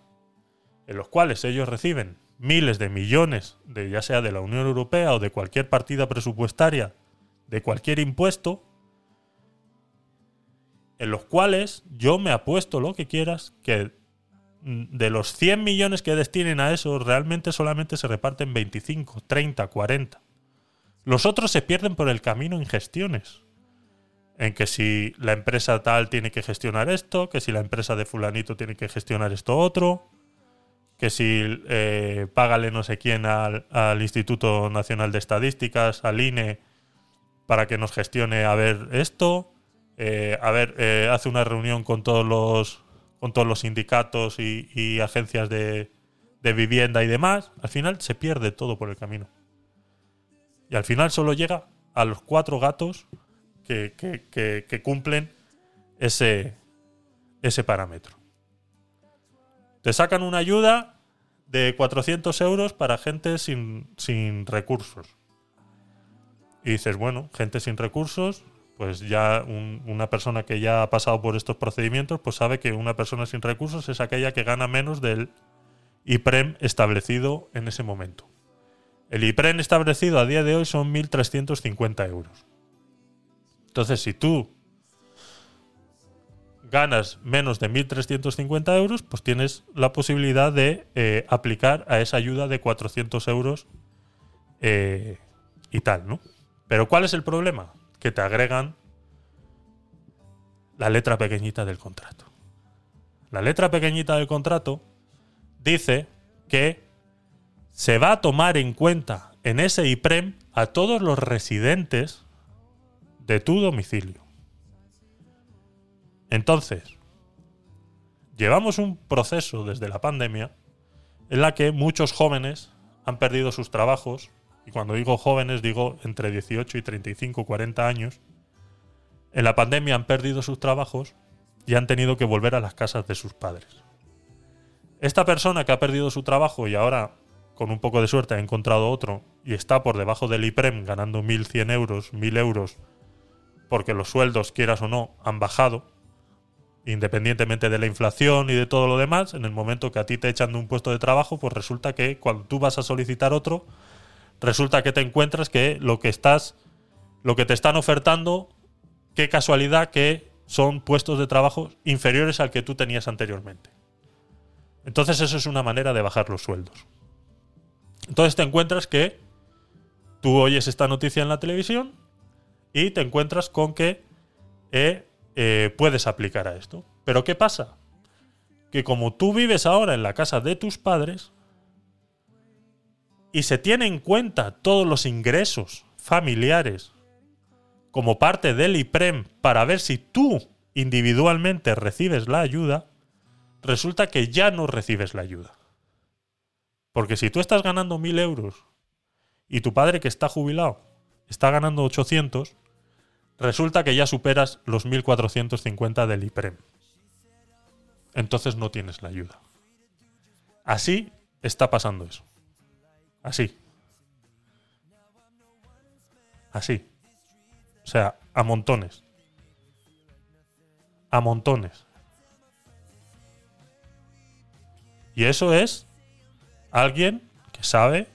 en los cuales ellos reciben miles de millones, de, ya sea de la Unión Europea o de cualquier partida presupuestaria, de cualquier impuesto, en los cuales yo me apuesto lo que quieras, que de los 100 millones que destinen a eso, realmente solamente se reparten 25, 30, 40. Los otros se pierden por el camino en gestiones. En que si la empresa tal tiene que gestionar esto, que si la empresa de fulanito tiene que gestionar esto otro, que si eh, págale no sé quién al, al Instituto Nacional de Estadísticas, al INE, para que nos gestione a ver esto, eh, a ver, eh, hace una reunión con todos los con todos los sindicatos y, agencias de, vivienda y demás, al final se pierde todo por el camino. Y al final solo llega a los cuatro gatos que cumplen ese, ese parámetro. Te sacan una ayuda de 400 euros para gente sin, sin recursos. Y dices, bueno, gente sin recursos, pues ya un- una persona que ya ha pasado por estos procedimientos, pues sabe que una persona sin recursos es aquella que gana menos del IPREM establecido en ese momento. El IPREM establecido a día de hoy son 1.350 euros. Entonces, si tú ganas menos de 1.350 euros, pues tienes la posibilidad de eh, aplicar a esa ayuda de 400 euros eh, y tal, ¿no? Pero ¿cuál es el problema? Que te agregan la letra pequeñita del contrato. La letra pequeñita del contrato dice que se va a tomar en cuenta en ese IPREM a todos los residentes de tu domicilio. Entonces, llevamos un proceso desde la pandemia en la que muchos jóvenes han perdido sus trabajos, y cuando digo jóvenes digo entre 18 y 35, 40 años, en la pandemia han perdido sus trabajos y han tenido que volver a las casas de sus padres. Esta persona que ha perdido su trabajo y ahora, con un poco de suerte, ha encontrado otro y está por debajo del IPREM ganando 1.100 euros, 1.000 euros, porque los sueldos, quieras o no, han bajado, independientemente de la inflación y de todo lo demás, en el momento que a ti te echan de un puesto de trabajo, pues resulta que cuando tú vas a solicitar otro, resulta que te encuentras que lo que estás, lo que te están ofertando, qué casualidad que son puestos de trabajo inferiores al que tú tenías anteriormente. Entonces eso es una manera de bajar los sueldos. Entonces te encuentras que tú oyes esta noticia en la televisión y te encuentras con que eh, eh, puedes aplicar a esto. Pero ¿qué pasa? Que como tú vives ahora en la casa de tus padres y se tiene en cuenta todos los ingresos familiares como parte del IPREM para ver si tú individualmente recibes la ayuda, resulta que ya no recibes la ayuda. Porque si tú estás ganando 1.000 euros y tu padre que está jubilado está ganando 800, resulta que ya superas los 1.450 del IPREM. Entonces no tienes la ayuda. Así está pasando eso. Así. Así. O sea, a montones. A montones. Y eso es alguien que sabe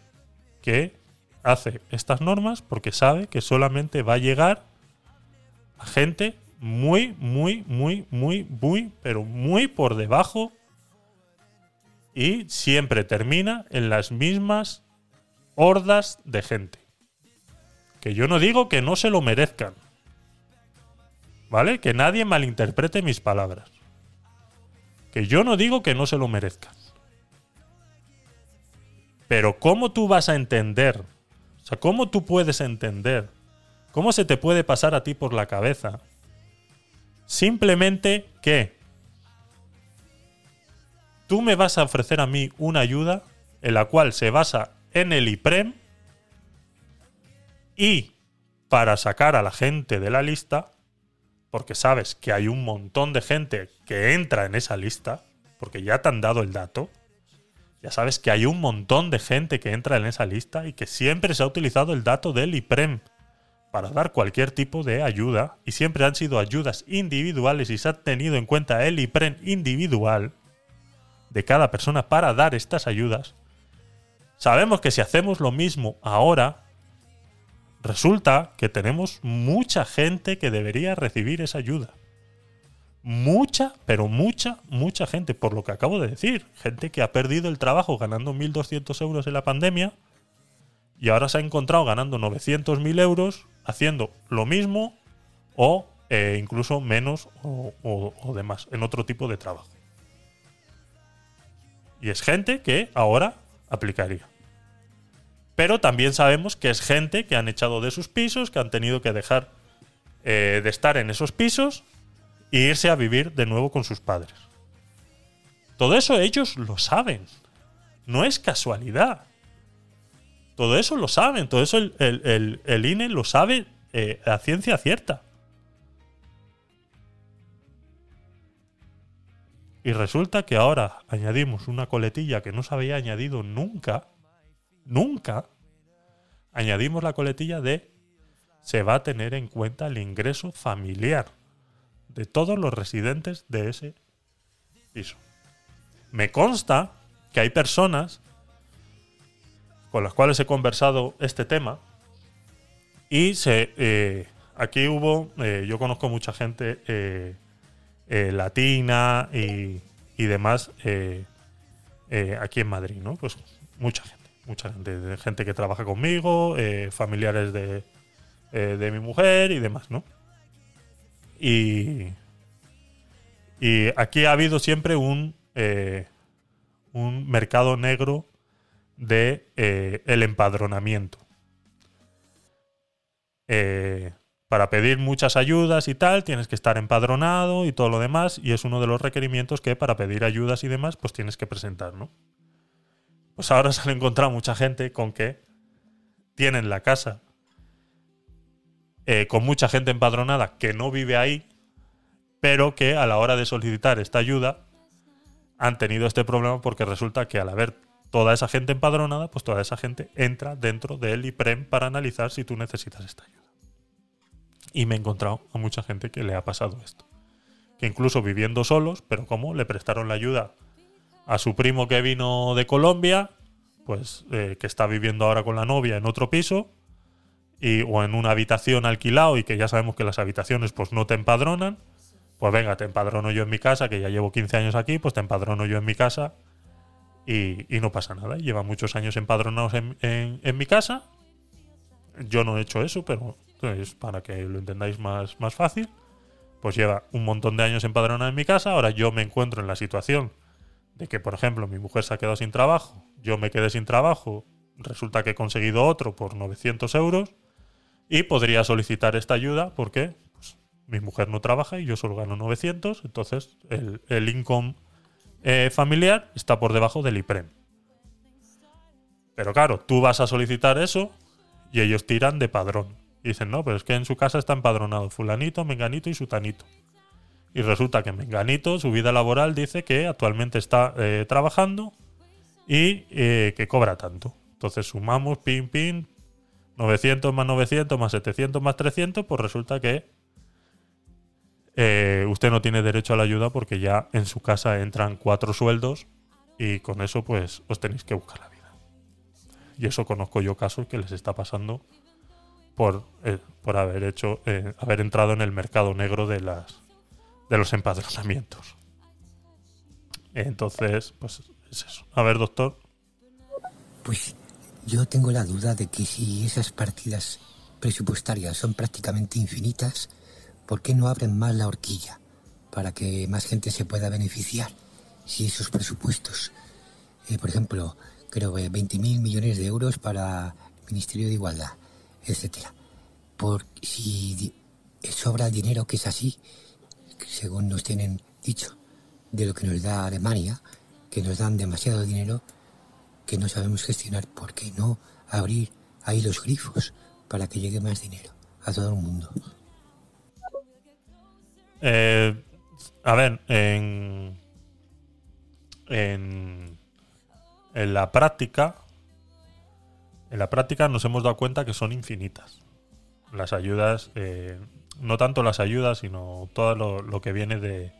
que hace estas normas porque sabe que solamente va a llegar a gente muy, muy, muy, muy, muy, pero muy por debajo y siempre termina en las mismas hordas de gente. Que yo no digo que no se lo merezcan. ¿Vale? Que nadie malinterprete mis palabras. Que yo no digo que no se lo merezcan. Pero ¿cómo tú vas a entender? O sea, ¿cómo tú puedes entender? ¿Cómo se te puede pasar a ti por la cabeza? Simplemente que tú me vas a ofrecer a mí una ayuda en la cual se basa en el IPREM y para sacar a la gente de la lista, porque sabes que hay un montón de gente que entra en esa lista, porque ya te han dado el dato, ya sabes que hay un montón de gente que entra en esa lista y que siempre se ha utilizado el dato del IPREM para dar cualquier tipo de ayuda y siempre han sido ayudas individuales y se ha tenido en cuenta el IPREN individual de cada persona para dar estas ayudas, sabemos que si hacemos lo mismo ahora, resulta que tenemos mucha gente que debería recibir esa ayuda. Mucha, pero mucha, mucha gente, por lo que acabo de decir. Gente que ha perdido el trabajo ganando 1.200 euros en la pandemia y ahora se ha encontrado ganando 900.000 euros haciendo lo mismo o eh, incluso menos o, o, o demás en otro tipo de trabajo. Y es gente que ahora aplicaría. Pero también sabemos que es gente que han echado de sus pisos, que han tenido que dejar eh, de estar en esos pisos e irse a vivir de nuevo con sus padres. Todo eso ellos lo saben. No es casualidad. Todo eso lo saben. Todo eso el, el- el- INE lo sabe eh, a ciencia cierta. Y resulta que ahora añadimos una coletilla que no se había añadido nunca. Nunca. Añadimos la coletilla de se va a tener en cuenta el ingreso familiar de todos los residentes de ese piso. Me consta que hay personas con las cuales he conversado este tema y eh, aquí hubo eh, yo conozco mucha gente eh, eh, latina y, y demás eh, eh, aquí en Madrid, ¿no? Pues mucha gente, mucha gente, gente que trabaja conmigo, familiares de, de mi mujer y demás, ¿no? Y, y aquí ha habido siempre un, un mercado negro de empadronamiento. Eh, para pedir muchas ayudas y tal, tienes que estar empadronado y todo lo demás, y es uno de los requerimientos que para pedir ayudas y demás, pues tienes que presentar, ¿no? Pues ahora se han encontrado mucha gente con que tienen la casa eh, con mucha gente empadronada que no vive ahí, pero que a la hora de solicitar esta ayuda han tenido este problema porque resulta que al haber toda esa gente empadronada, pues toda esa gente entra dentro del IPREM para analizar si tú necesitas esta ayuda. Y me he encontrado a mucha gente que le ha pasado esto. Que incluso viviendo solos, pero como le prestaron la ayuda a su primo que vino de Colombia, pues eh, que está viviendo ahora con la novia en otro piso, y, o en una habitación alquilado y que ya sabemos que las habitaciones pues no te empadronan, pues venga, te empadrono yo en mi casa, que ya llevo 15 años aquí, pues te empadrono yo en mi casa y, y no pasa nada. Lleva muchos años empadronados en, en- en mi casa. Yo no he hecho eso, pero es para que lo entendáis más, más fácil. Pues lleva un montón de años empadronada en mi casa. Ahora yo me encuentro en la situación de que, por ejemplo, mi mujer se ha quedado sin trabajo, yo me quedé sin trabajo, resulta que he conseguido otro por 900 euros y podría solicitar esta ayuda porque pues, mi mujer no trabaja y yo solo gano 900, entonces el, el income eh, familiar está por debajo del IPREM. Pero claro, tú vas a solicitar eso y ellos tiran de padrón. Dicen, no, pero es que en su casa está empadronado fulanito, menganito y sutanito. Y resulta que menganito, su vida laboral dice que actualmente está eh, trabajando y eh, que cobra tanto. Entonces sumamos, pin, pin, 900 más 900 más 700 más 300, pues resulta que eh, usted no tiene derecho a la ayuda porque ya en su casa entran cuatro sueldos y con eso pues os tenéis que buscar la vida. Y eso conozco yo casos que les está pasando por, eh, por haber hecho, eh, haber entrado en el mercado negro de las de los empadronamientos. Entonces, pues es eso. A ver, doctor. Pues yo tengo la duda de que si esas partidas presupuestarias son prácticamente infinitas, ¿por qué no abren más la horquilla para que más gente se pueda beneficiar? Si esos presupuestos, eh, por ejemplo, creo que 20.000 millones de euros para el Ministerio de Igualdad, etcétera. Por si sobra dinero, que es así, según nos tienen dicho, de lo que nos da Alemania, que nos dan demasiado dinero, que no sabemos gestionar, ¿por qué no abrir ahí los grifos para que llegue más dinero a todo el mundo? Eh, a ver, en, en, en la práctica, en la práctica nos hemos dado cuenta que son infinitas. las ayudas, eh, no tanto las ayudas, sino todo lo, que viene de,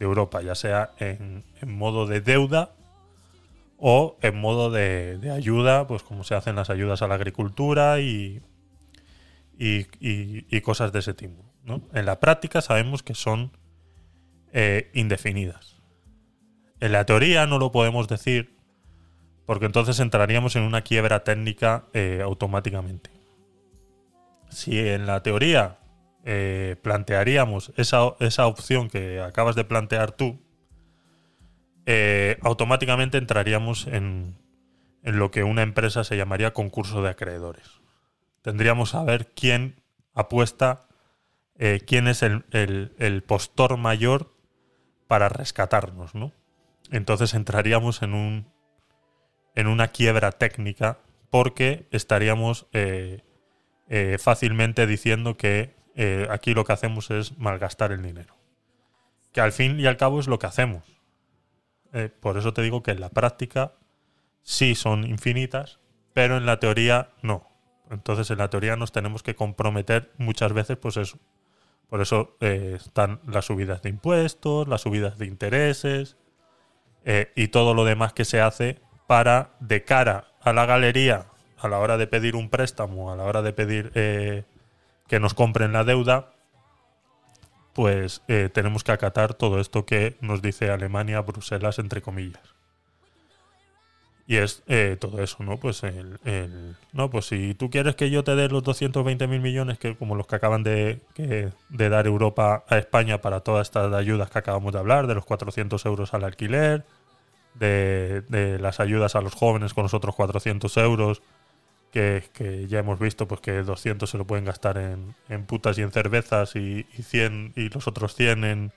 Europa, ya sea en, modo de deuda o en modo de, ayuda, pues como se hacen las ayudas a la agricultura y, cosas de ese tipo. En la práctica sabemos que son eh, indefinidas. En la teoría no lo podemos decir porque entonces entraríamos en una quiebra técnica eh, automáticamente. Si en la teoría eh, plantearíamos esa, esa opción que acabas de plantear tú, eh, automáticamente entraríamos en, en lo que una empresa se llamaría concurso de acreedores. Tendríamos a ver quién apuesta, quién es el, el- el postor mayor para rescatarnos, ¿no? Entonces entraríamos en un en una quiebra técnica porque estaríamos eh, eh, fácilmente diciendo que eh, aquí lo que hacemos es malgastar el dinero. Que al fin y al cabo es lo que hacemos. Por eso te digo que en la práctica sí son infinitas, pero en la teoría no. Entonces en la teoría nos tenemos que comprometer muchas veces, pues eso. Por eso están las subidas de impuestos, las subidas de intereses y todo lo demás que se hace para, de cara a la galería, a la hora de pedir un préstamo, a la hora de pedir eh, que nos compren la deuda, pues eh, tenemos que acatar todo esto que nos dice Alemania, Bruselas, entre comillas. Y es eh, todo eso, ¿no? Pues el, no, pues si tú quieres que yo te dé los 220 mil millones, que como los que acaban de, de dar Europa a España para todas estas ayudas que acabamos de hablar, de los 400 euros al alquiler, de, de las ayudas a los jóvenes con los otros 400 euros, que, que ya hemos visto pues que 200 se lo pueden gastar en, en putas y en cervezas y, y 100 y los otros 100 en,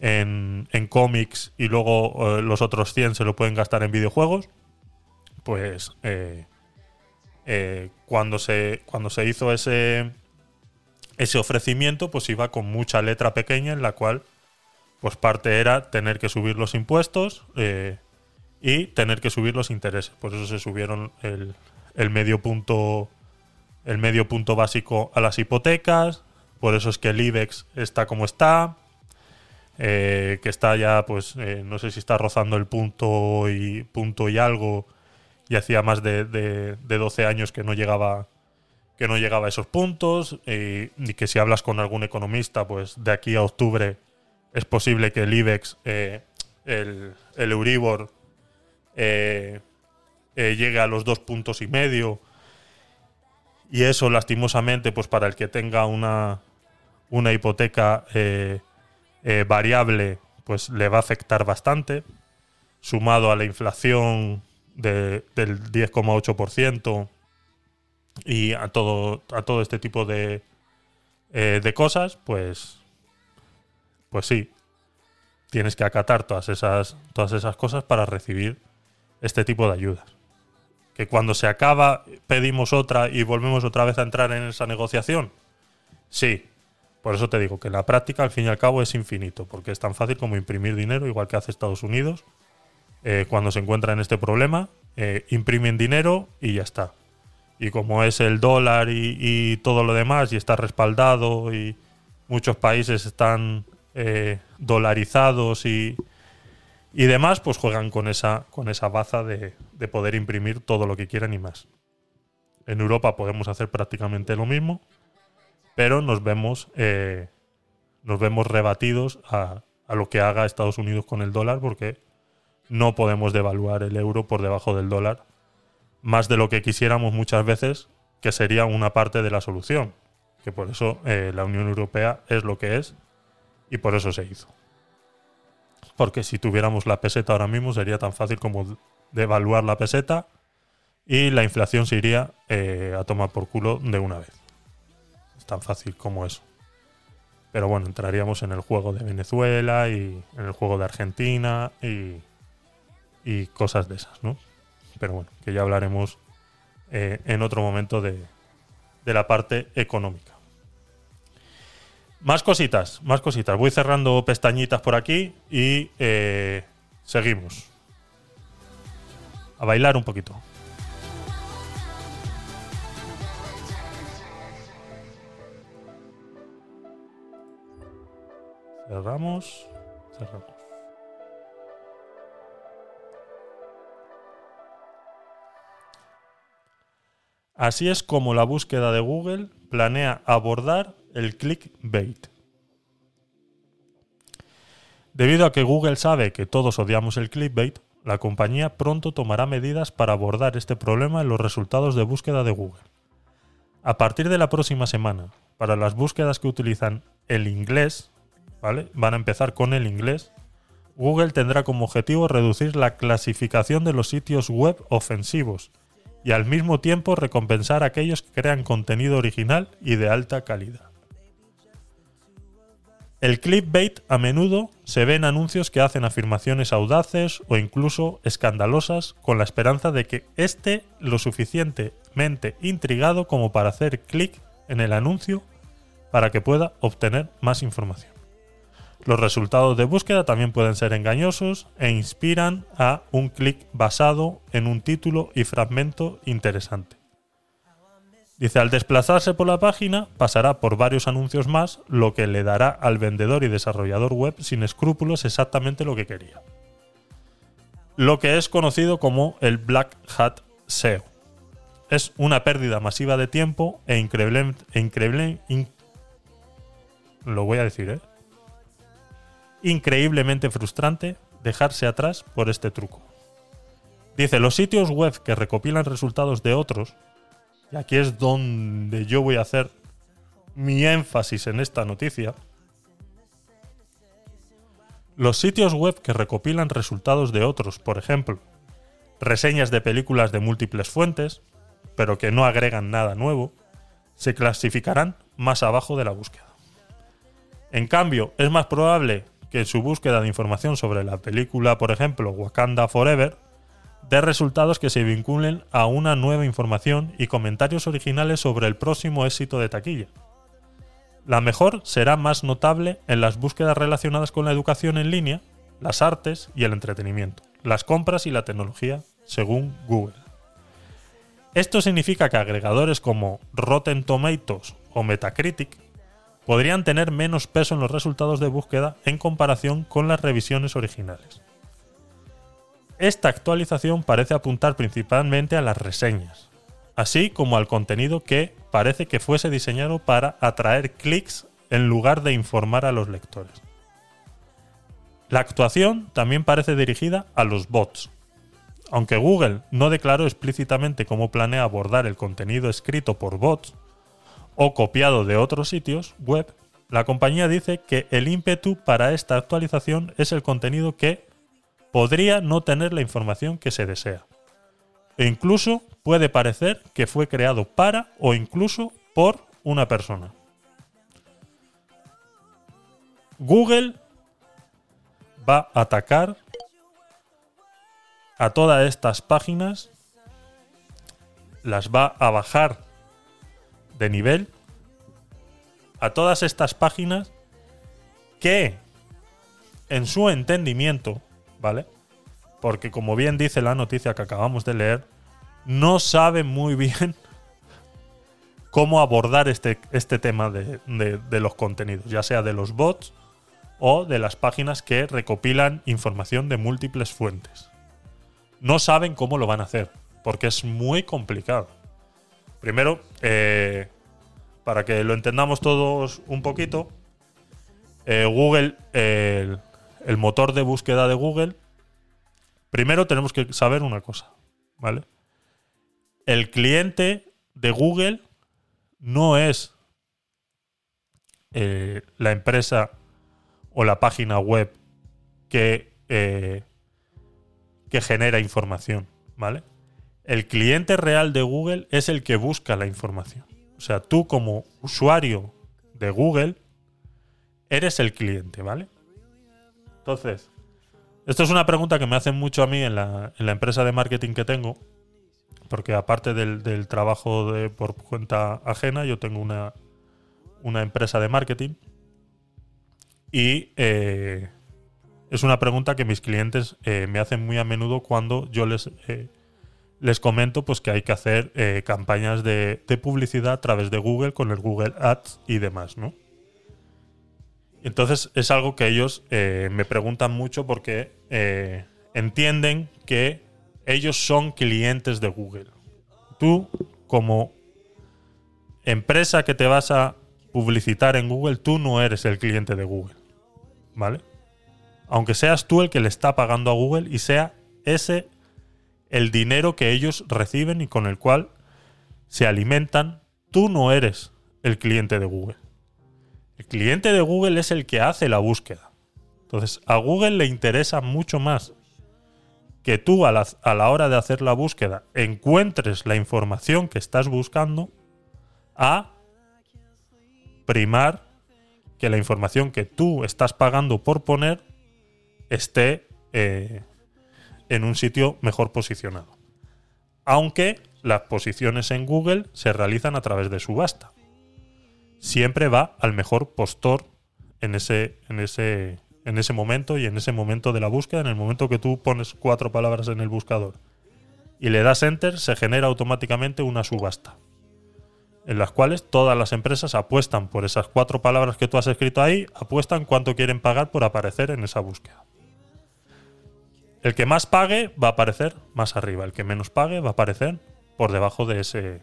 en, en cómics y luego eh, los otros 100 se lo pueden gastar en videojuegos, pues eh, eh, cuando, se, cuando se hizo ese, ese ofrecimiento, pues iba con mucha letra pequeña en la cual pues parte era tener que subir los impuestos eh, y tener que subir los intereses. Por eso se subieron el, medio punto el medio punto básico a las hipotecas. Por eso es que el IBEX está como está. eh, que está ya, pues, eh, no sé si está rozando el punto y punto y algo. Y hacía más de, de, de 12 años que no llegaba que no llegaba a esos puntos. eh, y que si hablas con algún economista, pues de aquí a octubre es posible que el IBEX, eh, el, el Euribor, eh, eh, llegue a los dos puntos y medio. Y eso, lastimosamente, pues para el que tenga una, una hipoteca variable, pues le va a afectar bastante. Sumado a la inflación de- del 10,8% y a todo, a todo este tipo de, de cosas, pues, pues sí, tienes que acatar todas esas, todas esas cosas para recibir este tipo de ayudas. Que cuando se acaba pedimos otra y volvemos otra vez a entrar en esa negociación. Sí, por eso te digo que la práctica al fin y al cabo es infinito, porque es tan fácil como imprimir dinero, igual que hace Estados Unidos. eh, cuando se encuentra en este problema, eh, imprimen dinero y ya está. Y como es el dólar y, y todo lo demás y está respaldado y muchos países están eh, dolarizados y, y demás, pues juegan con esa, con esa baza de, de poder imprimir todo lo que quieran y más. En Europa podemos hacer prácticamente lo mismo, pero nos vemos, eh, nos vemos rebatidos a, a lo que haga Estados Unidos con el dólar porque no podemos devaluar el euro por debajo del dólar más de lo que quisiéramos muchas veces, que sería una parte de la solución. Que por eso eh, la Unión Europea es lo que es y por eso se hizo. Porque si tuviéramos la peseta ahora mismo sería tan fácil como devaluar la peseta y la inflación se iría eh, a tomar por culo de una vez. Es tan fácil como eso. Pero bueno, entraríamos en el juego de Venezuela y en el juego de Argentina y, y cosas de esas, ¿no? Pero bueno, que ya hablaremos eh, en otro momento de, de la parte económica. Más cositas, más cositas. Voy cerrando pestañitas por aquí y eh, seguimos. A bailar un poquito. Cerramos, cerramos. Así es como la búsqueda de Google planea abordar el clickbait. Debido a que Google sabe que todos odiamos el clickbait, la compañía pronto tomará medidas para abordar este problema en los resultados de búsqueda de Google. A partir de la próxima semana, para las búsquedas que utilizan el inglés, ¿vale? Van a empezar con el inglés. Google tendrá como objetivo reducir la clasificación de los sitios web ofensivos y al mismo tiempo recompensar a aquellos que crean contenido original y de alta calidad. El clickbait a menudo se ve en anuncios que hacen afirmaciones audaces o incluso escandalosas con la esperanza de que esté lo suficientemente intrigado como para hacer clic en el anuncio para que pueda obtener más información. Los resultados de búsqueda también pueden ser engañosos e inspiran a un clic basado en un título y fragmento interesante. Dice, al desplazarse por la página, pasará por varios anuncios más, lo que le dará al vendedor y desarrollador web sin escrúpulos exactamente lo que quería. Lo que es conocido como el Black Hat SEO. Es una pérdida masiva de tiempo e increíble... increíble in- lo voy a decir, ¿eh? Increíblemente frustrante dejarse atrás por este truco. Dice, los sitios web que recopilan resultados de otros y aquí es donde yo voy a hacer mi énfasis en esta noticia. Los sitios web que recopilan resultados de otros, por ejemplo, reseñas de películas de múltiples fuentes, pero que no agregan nada nuevo, se clasificarán más abajo de la búsqueda. En cambio, es más probable que su búsqueda de información sobre la película, por ejemplo, Wakanda Forever, de resultados que se vinculen a una nueva información y comentarios originales sobre el próximo éxito de taquilla. La mejor será más notable en las búsquedas relacionadas con la educación en línea, las artes y el entretenimiento, las compras y la tecnología, según Google. Esto significa que agregadores como Rotten Tomatoes o Metacritic podrían tener menos peso en los resultados de búsqueda en comparación con las revisiones originales. Esta actualización parece apuntar principalmente a las reseñas, así como al contenido que parece que fuese diseñado para atraer clics en lugar de informar a los lectores. La actuación también parece dirigida a los bots. Aunque Google no declaró explícitamente cómo planea abordar el contenido escrito por bots o copiado de otros sitios web, la compañía dice que el ímpetu para esta actualización es el contenido que podría no tener la información que se desea. E incluso puede parecer que fue creado para o incluso por una persona. Google va a atacar a todas estas páginas, las va a bajar de nivel a todas estas páginas que en su entendimiento ¿vale? Porque como bien dice la noticia que acabamos de leer, no saben muy bien cómo abordar este, este tema de, de- los contenidos, ya sea de los bots o de las páginas que recopilan información de múltiples fuentes. No saben cómo lo van a hacer, porque es muy complicado. Primero, eh, para que lo entendamos todos un poquito, eh, Google, eh, el, motor de búsqueda de Google, primero tenemos que saber una cosa, ¿vale? El cliente de Google no es eh, la empresa o la página web que, eh, que genera información, ¿vale? El cliente real de Google es el que busca la información. O sea, tú como usuario de Google eres el cliente, ¿vale? Entonces, esto es una pregunta que me hacen mucho a mí en la, empresa de marketing que tengo, porque aparte del, trabajo de, por cuenta ajena, yo tengo una, empresa de marketing y eh, es una pregunta que mis clientes eh, me hacen muy a menudo cuando yo les, eh, les comento pues, que hay que hacer campañas de, de publicidad a través de Google con el Google Ads y demás, ¿no? Entonces es algo que ellos eh, me preguntan mucho porque eh, entienden que ellos son clientes de Google. Tú, como empresa que te vas a publicitar en Google, tú no eres el cliente de Google. ¿Vale? Aunque seas tú el que le está pagando a Google y sea ese el dinero que ellos reciben y con el cual se alimentan, tú no eres el cliente de Google. El cliente de Google es el que hace la búsqueda. Entonces, a Google le interesa mucho más que tú a la, a la hora de hacer la búsqueda encuentres la información que estás buscando a primar que la información que tú estás pagando por poner esté eh, en un sitio mejor posicionado. Aunque las posiciones en Google se realizan a través de subasta. Siempre va al mejor postor en ese, en ese, en ese momento y en ese momento de la búsqueda, en el momento que tú pones cuatro palabras en el buscador y le das enter, se genera automáticamente una subasta en las cuales todas las empresas apuestan por esas cuatro palabras que tú has escrito ahí, apuestan cuánto quieren pagar por aparecer en esa búsqueda. El que más pague va a aparecer más arriba, el que menos pague va a aparecer por debajo de ese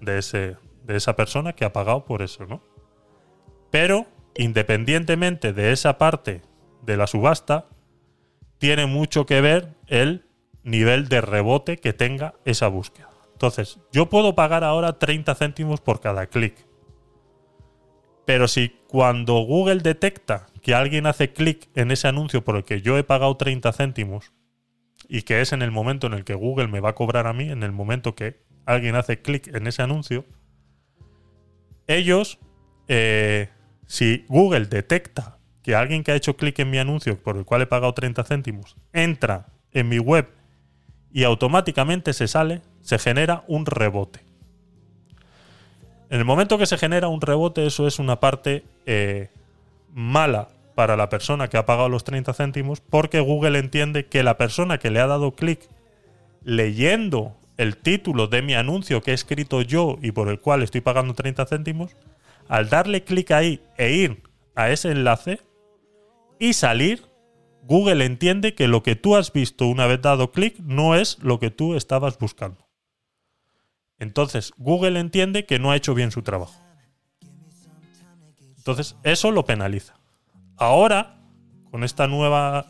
de ese de esa persona que ha pagado por eso, ¿no? Pero independientemente de esa parte de la subasta, tiene mucho que ver el nivel de rebote que tenga esa búsqueda. Entonces, yo puedo pagar ahora 30 céntimos por cada clic. Pero si cuando Google detecta que alguien hace clic en ese anuncio por el que yo he pagado 30 céntimos, y que es en el momento en el que Google me va a cobrar a mí, en el momento que alguien hace clic en ese anuncio, ellos, eh, si Google detecta que alguien que ha hecho clic en mi anuncio por el cual he pagado 30 céntimos entra en mi web y automáticamente se sale, se genera un rebote. En el momento que se genera un rebote, eso es una parte eh, mala para la persona que ha pagado los 30 céntimos, porque Google entiende que la persona que le ha dado clic leyendo el título de mi anuncio que he escrito yo y por el cual estoy pagando 30 céntimos, al darle clic ahí e ir a ese enlace y salir, Google entiende que lo que tú has visto una vez dado clic no es lo que tú estabas buscando. Entonces, Google entiende que no ha hecho bien su trabajo. Entonces, eso lo penaliza. Ahora, con esta nueva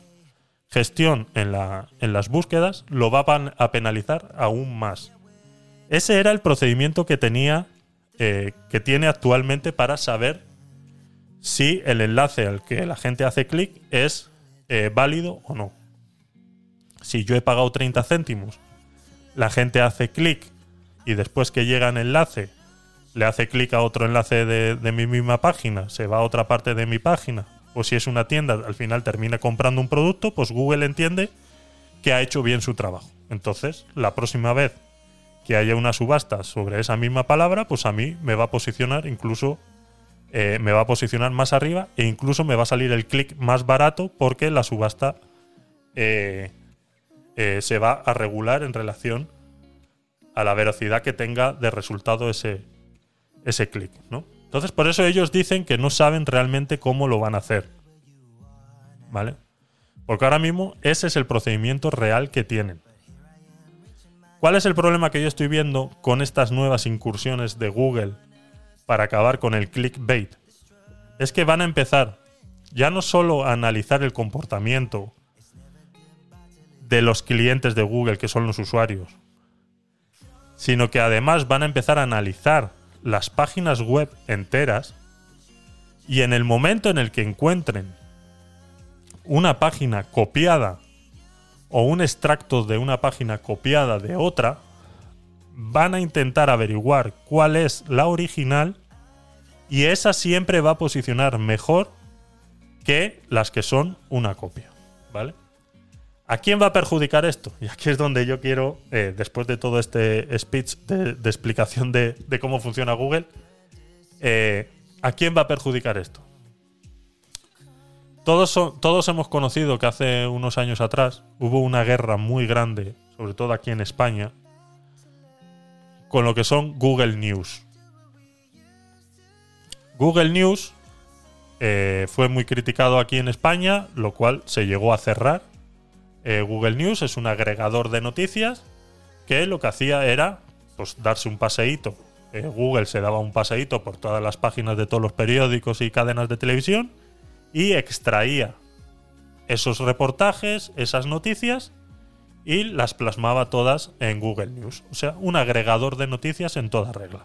gestión en, la- en las búsquedas, lo va a penalizar aún más. Ese era el procedimiento que tenía, eh, que tiene actualmente para saber si el enlace al que la gente hace clic es eh, válido o no. Si yo he pagado 30 céntimos, la gente hace clic y después que llega el enlace, le hace clic a otro enlace de mi misma página, se va a otra parte de mi página, o si es una tienda, al final termina comprando un producto, pues Google entiende que ha hecho bien su trabajo. Entonces, la próxima vez que haya una subasta sobre esa misma palabra, pues a mí me va a posicionar incluso eh, me va a posicionar más arriba e incluso me va a salir el clic más barato porque la subasta eh, eh, se va a regular en relación a la velocidad que tenga de resultado ese, ese clic, ¿no? Entonces, por eso ellos dicen que no saben realmente cómo lo van a hacer. ¿Vale? Porque ahora mismo ese es el procedimiento real que tienen. ¿Cuál es el problema que yo estoy viendo con estas nuevas incursiones de Google para acabar con el clickbait? Es que van a empezar ya no solo a analizar el comportamiento de los clientes de Google, que son los usuarios, sino que además van a empezar a analizar las páginas web enteras y en el momento en el que encuentren una página copiada o un extracto de una página copiada de otra, van a intentar averiguar cuál es la original y esa siempre va a posicionar mejor que las que son una copia, ¿vale? ¿A quién va a perjudicar esto? Y aquí es donde yo quiero, eh, después de todo este speech de, explicación de, cómo funciona Google, eh, ¿a quién va a perjudicar esto? Todos, todos hemos conocido que hace unos años atrás hubo una guerra muy grande, sobre todo aquí en España, con lo que son Google News. Google News eh, fue muy criticado aquí en España, lo cual se llegó a cerrar. Eh, Google News es un agregador de noticias que lo que hacía era pues, darse un paseíto. Eh, Google se daba un paseíto por todas las páginas de todos los periódicos y cadenas de televisión y extraía esos reportajes, esas noticias y las plasmaba todas en Google News. O sea, un agregador de noticias en toda regla.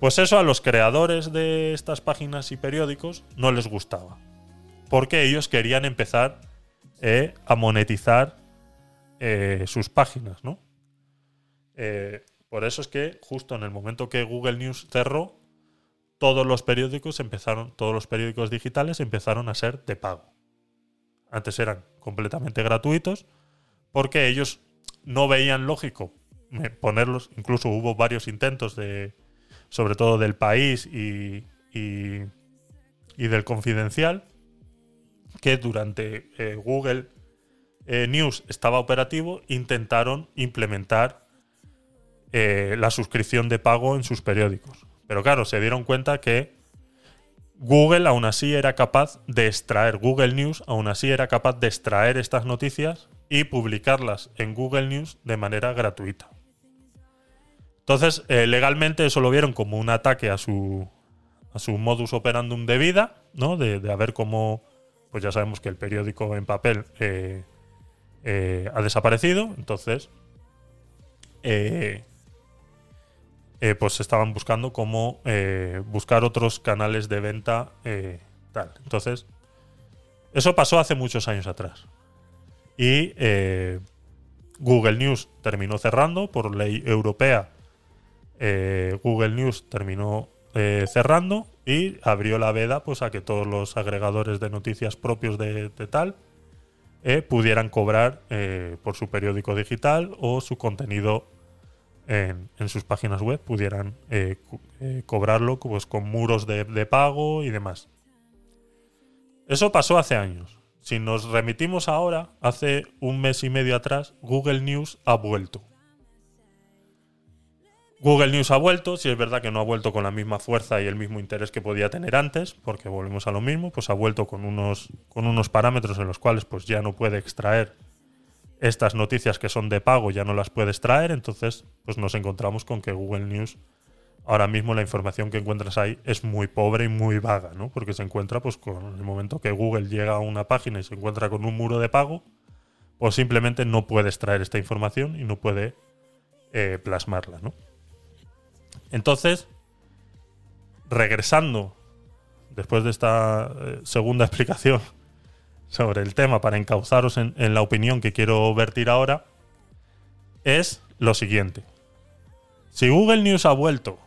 Pues eso a los creadores de estas páginas y periódicos no les gustaba. Porque ellos querían empezar eh, a monetizar eh, sus páginas, ¿no? Eh, por eso es que justo en el momento que Google News cerró, todos los periódicos empezaron, todos los periódicos digitales empezaron a ser de pago. Antes eran completamente gratuitos porque ellos no veían lógico ponerlos, incluso hubo varios intentos de, sobre todo del país y, y del confidencial, que durante eh, Google eh, News estaba operativo, intentaron implementar eh, la suscripción de pago en sus periódicos. Pero claro, se dieron cuenta que Google aún así era capaz de extraer, Google News aún así era capaz de extraer estas noticias y publicarlas en Google News de manera gratuita. Entonces, legalmente eso lo vieron como un ataque a su, a su modus operandum de vida, ¿no? De, ver cómo, pues ya sabemos que el periódico en papel eh, eh, ha desaparecido, entonces, eh, pues estaban buscando cómo buscar otros canales de venta, tal. Entonces, eso pasó hace muchos años atrás. Y Google News terminó cerrando por ley europea. Google News terminó eh, cerrando y abrió la veda pues, a que todos los agregadores de noticias propios de, tal eh, pudieran cobrar eh, por su periódico digital o su contenido en, sus páginas web, pudieran cobrarlo pues, con muros de pago y demás. Eso pasó hace años. Si nos remitimos ahora, hace un mes y medio atrás, Google News ha vuelto. Google News ha vuelto, si es verdad que no ha vuelto con la misma fuerza y el mismo interés que podía tener antes, porque volvemos a lo mismo, pues ha vuelto con unos, con unos parámetros en los cuales pues ya no puede extraer estas noticias que son de pago, ya no las puede extraer, entonces pues nos encontramos con que Google News ahora mismo la información que encuentras ahí es muy pobre y muy vaga, ¿no? Porque se encuentra pues con el momento que Google llega a una página y se encuentra con un muro de pago, pues simplemente no puede extraer esta información y no puede eh, plasmarla, ¿no? Entonces, regresando, después de esta eh, segunda explicación sobre el tema para encauzaros en, en la opinión que quiero vertir ahora, es lo siguiente. Si Google News ha vuelto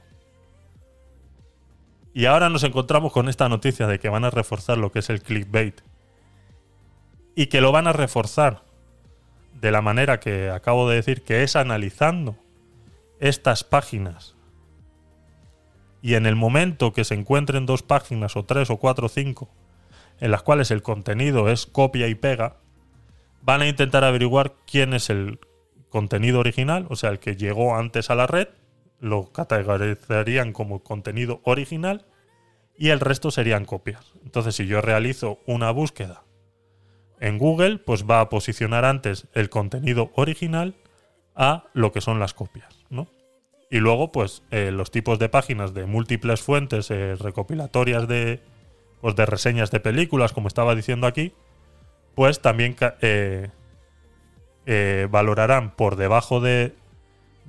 y ahora nos encontramos con esta noticia de que van a reforzar lo que es el clickbait y que lo van a reforzar de la manera que acabo de decir, que es analizando estas páginas y en el momento que se encuentren dos páginas o tres o cuatro o cinco en las cuales el contenido es copia y pega, van a intentar averiguar quién es el contenido original, o sea, el que llegó antes a la red, lo categorizarían como contenido original y el resto serían copias. Entonces, si yo realizo una búsqueda en Google, pues va a posicionar antes el contenido original a lo que son las copias. Y luego, pues, eh, los tipos de páginas de múltiples fuentes eh, recopilatorias de, pues, de reseñas de películas, como estaba diciendo aquí, pues también eh, valorarán por debajo de,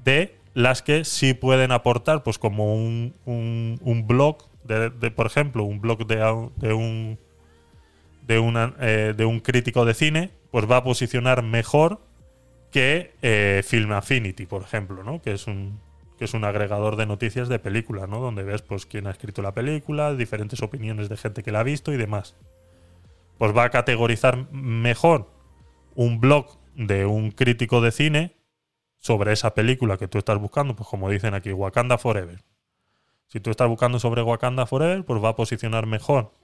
de las que sí pueden aportar, pues como un, un- blog, de, de, por ejemplo, un blog de, de un de, una, de un crítico de cine, pues va a posicionar mejor que Film Affinity, por ejemplo, ¿no? Que es un que es un agregador de noticias de películas, ¿no? Donde ves pues quién ha escrito la película, diferentes opiniones de gente que la ha visto y demás. Pues va a categorizar mejor un blog de un crítico de cine sobre esa película que tú estás buscando, pues como dicen aquí, Wakanda Forever. Si tú estás buscando sobre Wakanda Forever, pues va a posicionar mejor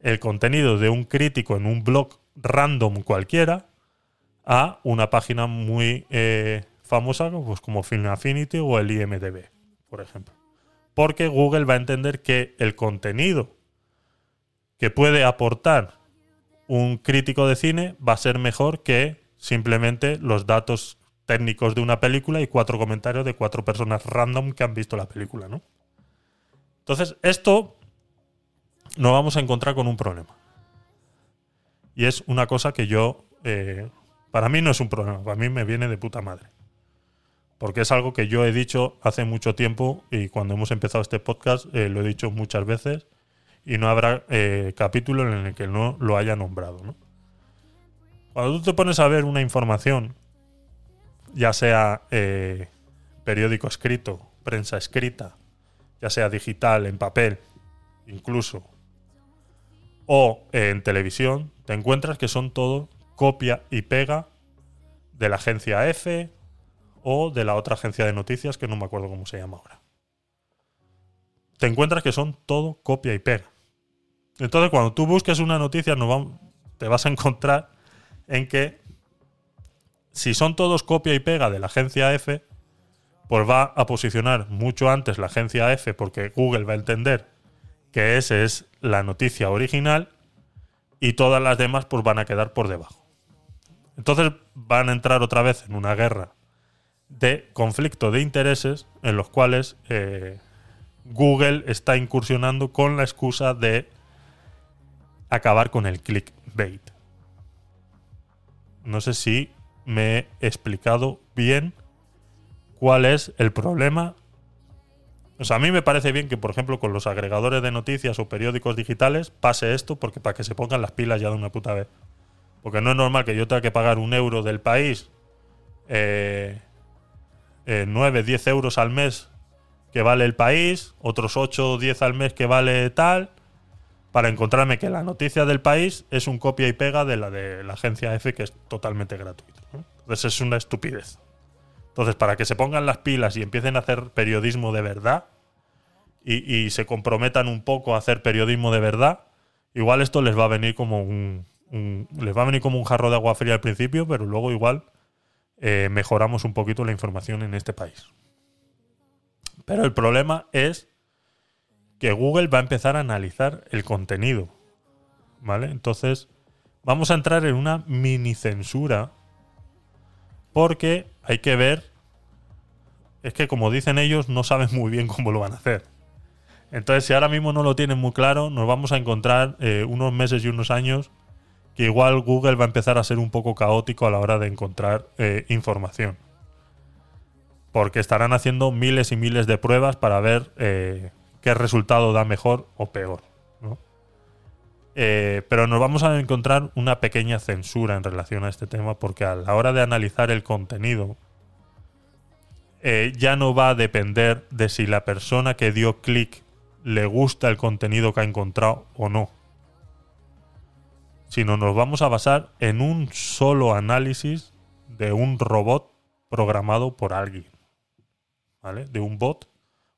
el contenido de un crítico en un blog random cualquiera a una página muy eh, famosa pues como Film Affinity o el IMDB, por ejemplo. Porque Google va a entender que el contenido que puede aportar un crítico de cine va a ser mejor que simplemente los datos técnicos de una película y cuatro comentarios de cuatro personas random que han visto la película, ¿no? Entonces, esto nos vamos a encontrar con un problema. Y es una cosa que yo, eh, para mí no es un problema, para mí me viene de puta madre. Porque es algo que yo he dicho hace mucho tiempo y cuando hemos empezado este podcast eh, lo he dicho muchas veces y no habrá eh, capítulo en el que no lo haya nombrado. ¿no? Cuando tú te pones a ver una información, ya sea eh, periódico escrito, prensa escrita, ya sea digital, en papel, incluso, o en televisión, te encuentras que son todo copia y pega de la agencia F o de la otra agencia de noticias que no me acuerdo cómo se llama ahora. Te encuentras que son todo copia y pega. Entonces, cuando tú busques una noticia, no te vas a encontrar en que si son todos copia y pega de la agencia F, pues va a posicionar mucho antes la agencia F porque Google va a entender que esa es la noticia original y todas las demás pues van a quedar por debajo. Entonces van a entrar otra vez en una guerra de conflicto de intereses en los cuales eh, Google está incursionando con la excusa de acabar con el clickbait. No sé si me he explicado bien cuál es el problema. O sea, a mí me parece bien que, por ejemplo, con los agregadores de noticias o periódicos digitales pase esto, porque para que se pongan las pilas ya de una puta vez. Porque no es normal que yo tenga que pagar un euro del país, eh, eh, 9, 10 euros al mes que vale el país, otros 8 o 10 al mes que vale tal, para encontrarme que la noticia del país es un copia y pega de la de la agencia F, que es totalmente gratuito. ¿no? Entonces es una estupidez. Entonces, para que se pongan las pilas y empiecen a hacer periodismo de verdad y, y se comprometan un poco a hacer periodismo de verdad, igual esto les va a venir como un, un- les va a venir como un jarro de agua fría al principio, pero luego igual eh, mejoramos un poquito la información en este país. Pero el problema es que Google va a empezar a analizar el contenido. ¿Vale? Entonces, vamos a entrar en una mini censura. Porque hay que ver. Es que, como dicen ellos, no saben muy bien cómo lo van a hacer. Entonces, si ahora mismo no lo tienen muy claro, nos vamos a encontrar eh, unos meses y unos años igual Google va a empezar a ser un poco caótico a la hora de encontrar eh, información. Porque estarán haciendo miles y miles de pruebas para ver eh, qué resultado da mejor o peor. Eh, pero nos vamos a encontrar una pequeña censura en relación a este tema porque a la hora de analizar el contenido ya no va a depender de si la persona que dio clic le gusta el contenido que ha encontrado o no sino nos vamos a basar en un solo análisis de un robot programado por alguien. ¿Vale? De un bot,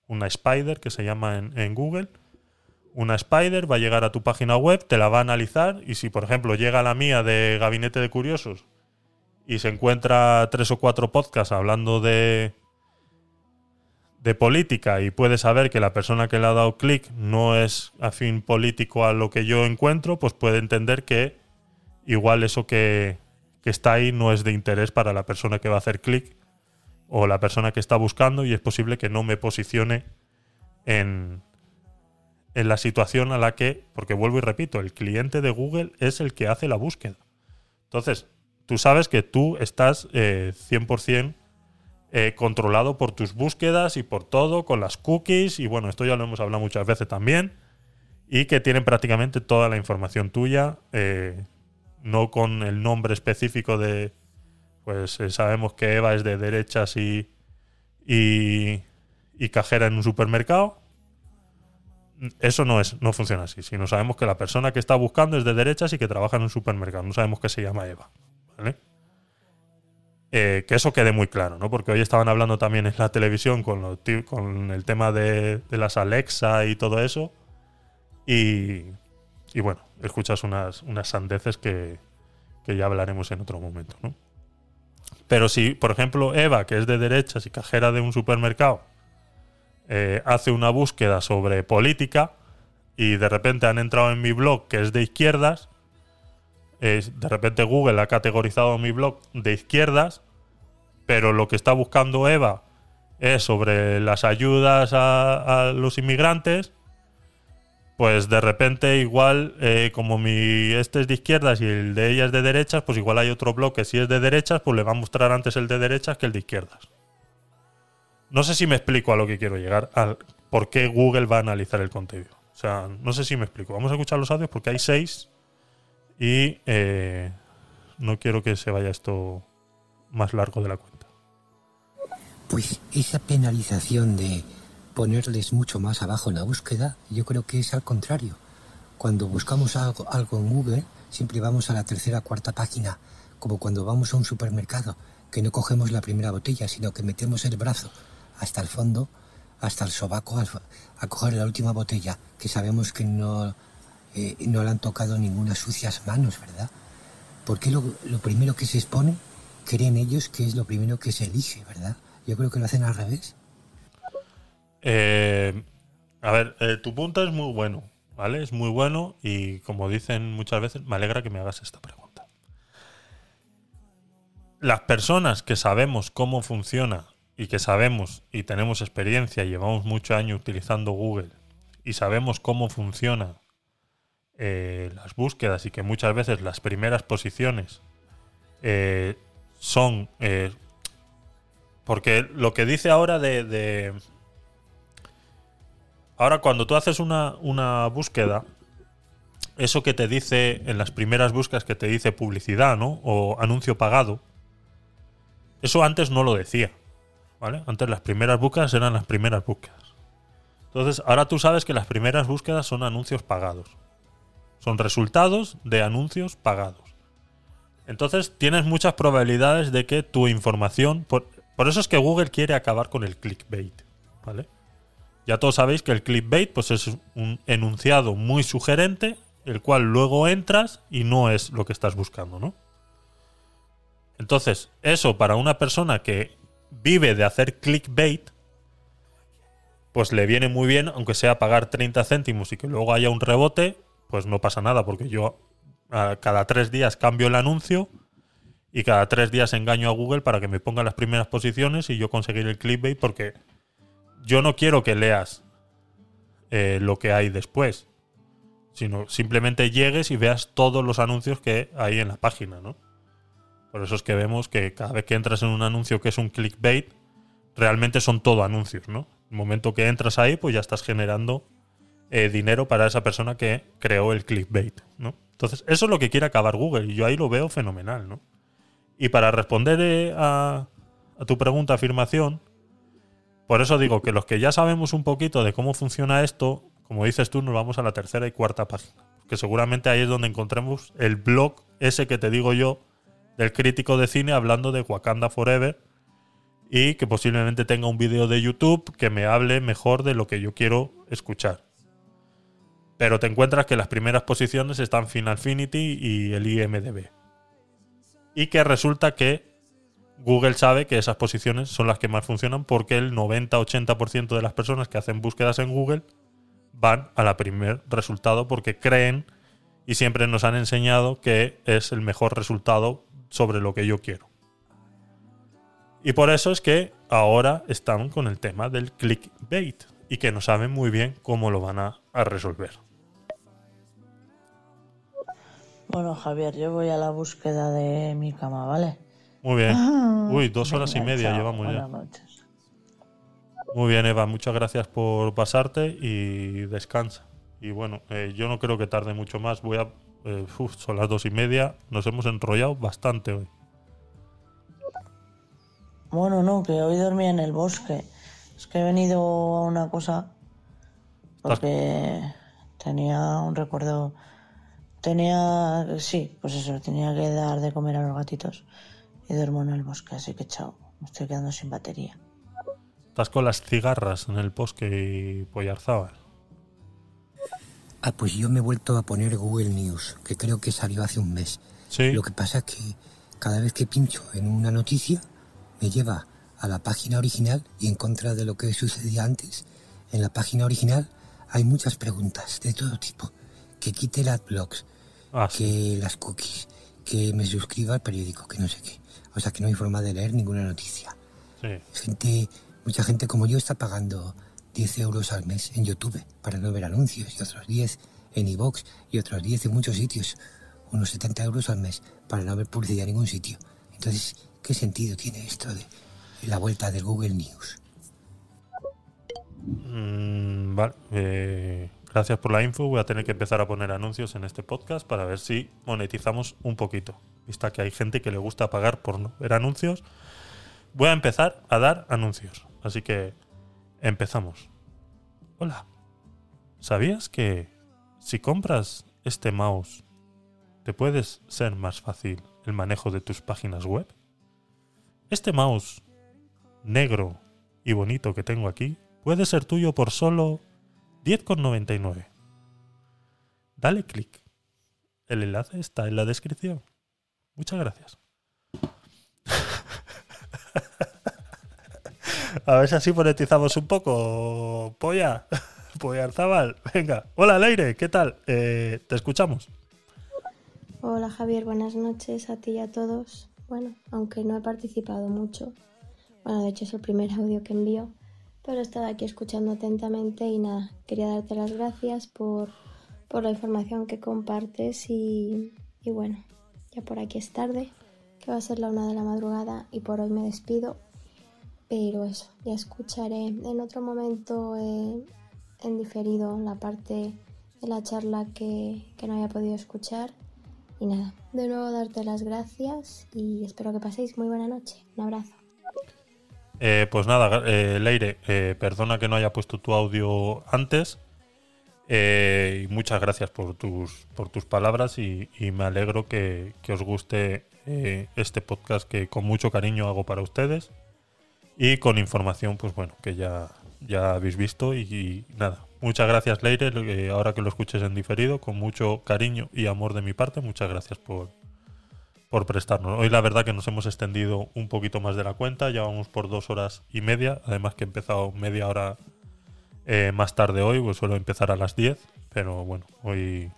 una spider que se llama en, Google. Una spider va a llegar a tu página web, te la va a analizar y si por ejemplo llega a la mía de Gabinete de Curiosos y se encuentra tres o cuatro podcasts hablando de, de política y puede saber que la persona que le ha dado clic no es afín político a lo que yo encuentro, pues puede entender que igual eso que, que está ahí no es de interés para la persona que va a hacer clic o la persona que está buscando y es posible que no me posicione en, en la situación a la que, porque vuelvo y repito, el cliente de Google es el que hace la búsqueda. Entonces, tú sabes que tú estás eh, 100% eh, controlado por tus búsquedas y por todo, con las cookies, y bueno, esto ya lo hemos hablado muchas veces también, y que tienen prácticamente toda la información tuya, eh, no con el nombre específico de, pues eh, sabemos que Eva es de derechas y, y, cajera en un supermercado. Eso no es, no funciona así. Sino sabemos que la persona que está buscando es de derechas y que trabaja en un supermercado. No sabemos que se llama Eva. Eh, que eso quede muy claro, ¿no? Porque hoy estaban hablando también en la televisión con, el tema de, las Alexa y todo eso. Y, bueno, escuchas unas, sandeces que, que ya hablaremos en otro momento, ¿no? Pero si, por ejemplo, Eva, que es de derechas y cajera de un supermercado, eh, hace una búsqueda sobre política, y de repente han entrado en mi blog que es de izquierdas, es- de repente Google ha categorizado mi blog de izquierdas, pero lo que está buscando Eva es sobre las ayudas a, los inmigrantes, pues de repente igual, eh, como mi este es de izquierdas y el de ella es de derechas, pues igual hay otro blog que si es de derechas, pues le va a mostrar antes el de derechas que el de izquierdas. No sé si me explico a lo que quiero llegar, por qué Google va a analizar el contenido. O sea, no sé si me explico. Vamos a escuchar los audios porque hay seis y eh, no quiero que se vaya esto más largo de la cuenta. Pues esa penalización de ponerles mucho más abajo en la búsqueda, yo creo que es al contrario. Cuando buscamos algo, algo en Google, siempre vamos a la tercera o cuarta página, como cuando vamos a un supermercado, que no cogemos la primera botella, sino que metemos el brazo hasta el fondo, hasta el sobaco, a coger la última botella, que sabemos que no, eh, no le han tocado ninguna sucias manos, ¿verdad? Porque lo, lo primero que se expone, creen ellos que es lo primero que se elige, ¿verdad? Yo creo que lo hacen al revés. Eh, a ver, eh, tu punto es muy bueno, ¿vale? Es muy bueno y como dicen muchas veces, me alegra que me hagas esta pregunta. Las personas que sabemos cómo funciona y que sabemos y tenemos experiencia, llevamos muchos años utilizando Google y sabemos cómo funciona eh, las búsquedas y que muchas veces las primeras posiciones eh, son... porque lo que dice ahora de, Ahora, cuando tú haces una, una búsqueda, eso que te dice en las primeras búsquedas que te dice publicidad, ¿no? O anuncio pagado, eso antes no lo decía. ¿Vale? Antes las primeras búsquedas eran las primeras búsquedas. Entonces, ahora tú sabes que las primeras búsquedas son anuncios pagados. Son resultados de anuncios pagados. Entonces, tienes muchas probabilidades de que tu información. Por eso es que Google quiere acabar con el clickbait. ¿Vale? Ya todos sabéis que el clickbait pues es un enunciado muy sugerente, el cual luego entras y no es lo que estás buscando, ¿no? Entonces, eso para una persona que vive de hacer clickbait, pues le viene muy bien, aunque sea pagar 30 céntimos y que luego haya un rebote, pues no pasa nada, porque yo a cada tres días cambio el anuncio y cada tres días engaño a Google para que me ponga las primeras posiciones y yo conseguir el clickbait, porque yo no quiero que leas eh, lo que hay después, sino simplemente llegues y veas todos los anuncios que hay en la página, ¿no? Por eso es que vemos que cada vez que entras en un anuncio que es un clickbait, realmente son todo anuncios, ¿no? El momento que entras ahí, pues ya estás generando eh, dinero para esa persona que creó el clickbait, ¿no? Entonces, eso es lo que quiere acabar Google y yo ahí lo veo fenomenal, ¿no? Y para responder a, tu pregunta, afirmación, por eso digo que los que ya sabemos un poquito de cómo funciona esto, como dices tú, nos vamos a la tercera y cuarta página. Que seguramente ahí es donde encontremos el blog ese que te digo yo del crítico de cine hablando de Wakanda Forever y que posiblemente tenga un vídeo de YouTube que me hable mejor de lo que yo quiero escuchar. Pero te encuentras que las primeras posiciones están Finalfinity y el IMDB. Y que resulta que Google sabe que esas posiciones son las que más funcionan porque el 90-80% de las personas que hacen búsquedas en Google van a la primer resultado porque creen y siempre nos han enseñado que es el mejor resultado sobre lo que yo quiero. Y por eso es que ahora están con el tema del clickbait y que no saben muy bien cómo lo van a, a resolver. Bueno, Javier, yo voy a la búsqueda de mi cama, ¿vale? Muy bien. Uy, dos horas y media chao, llevamos ya. Buenas noches. Muy bien, Eva, muchas gracias por pasarte y descansa. Y bueno, eh, yo no creo que tarde mucho más. Voy a. eh, uf, son las dos y media. Nos hemos enrollado bastante hoy. Bueno, no, que hoy dormí en el bosque. Es que he venido a una cosa porque tenía un recuerdo. Tenía. Sí, pues eso, tenía que dar de comer a los gatitos. Y duermo en el bosque, así que chao. Me estoy quedando sin batería. Estás con las cigarras en el bosque y Pollarzábal. Ah, pues yo me he vuelto a poner Google News, que creo que salió hace un mes. Sí. Lo que pasa es que cada vez que pincho en una noticia, me lleva a la página original y en contra de lo que sucedía antes, en la página original hay muchas preguntas de todo tipo. Que quite el adblocks, Ah, sí. que las cookies, que me suscriba al periódico, que no sé qué. O sea, que no hay forma de leer ninguna noticia. sí. Gente, mucha gente como yo está pagando 10 euros al mes en YouTube para no ver anuncios y otros 10 en iVoox y otros 10 en muchos sitios. Unos 70 euros al mes para no ver publicidad en ningún sitio. Entonces, ¿qué sentido tiene esto de la vuelta del Google News? Mm, vale. eh, gracias por la info. Voy a tener que empezar a poner anuncios en este podcast para ver si monetizamos un poquito. Vista que hay gente que le gusta pagar por no ver anuncios. Voy a empezar a dar anuncios. Así que empezamos. Hola. ¿Sabías que si compras este mouse te puedes ser más fácil el manejo de tus páginas web? Este mouse negro y bonito que tengo aquí puede ser tuyo por solo 10,99. Dale clic. El enlace está en la descripción. Muchas gracias. A ver si así monetizamos un poco, polla. Polla Arzabal. Venga. Hola, Leire, ¿qué tal? Eh, te escuchamos. Hola Javier, buenas noches a ti y a todos. Bueno, aunque no he participado mucho, bueno, de hecho es el primer audio que envío, pero he estado aquí escuchando atentamente y nada, quería darte las gracias por, por la información que compartes y, y bueno, ya por aquí es tarde, que va a ser la una de la madrugada y por hoy me despido, pero eso, ya escucharé en otro momento eh, en diferido la parte de la charla que, que no haya podido escuchar. Y nada, de nuevo darte las gracias y espero que paséis muy buena noche. Un abrazo. Eh, pues nada, eh, Leire, eh, perdona que no haya puesto tu audio antes. Y muchas gracias por tus, por tus palabras y, me alegro que, que os guste este podcast que con mucho cariño hago para ustedes y con información, pues bueno, que ya, ya habéis visto y, nada. Muchas gracias, Leire, ahora que lo escuches en diferido, con mucho cariño y amor de mi parte, muchas gracias por, por prestarnos. Hoy la verdad que nos hemos extendido un poquito más de la cuenta, ya vamos por dos horas y media, además que he empezado media hora eh, más tarde hoy, pues suelo empezar a las 10, pero bueno, hoy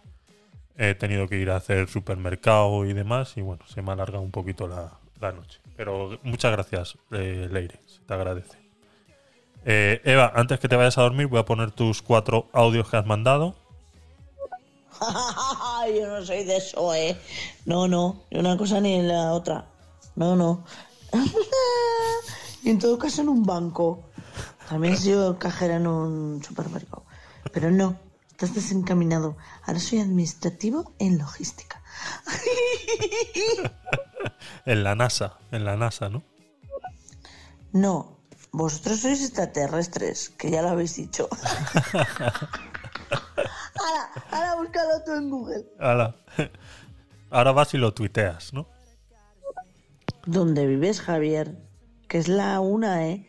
he tenido que ir a hacer supermercado y demás y bueno, se me ha alargado un poquito la, noche. Pero muchas gracias, eh, Leire, te agradece. Eh, Eva, antes que te vayas a dormir voy a poner tus cuatro audios que has mandado. yo no soy de eso, ¿eh? No, no, ni una cosa ni la otra. No, no. y en todo caso en un banco. También he sido cajera en un supermercado. Pero no, estás desencaminado. Ahora soy administrativo en logística. En la NASA, en la NASA, ¿no? No, vosotros sois extraterrestres, que ya lo habéis dicho. Ahora, ahora búscalo tú en Google. Ahora, ahora vas y lo tuiteas, ¿no? ¿Dónde vives, Javier? Que es la una, ¿eh?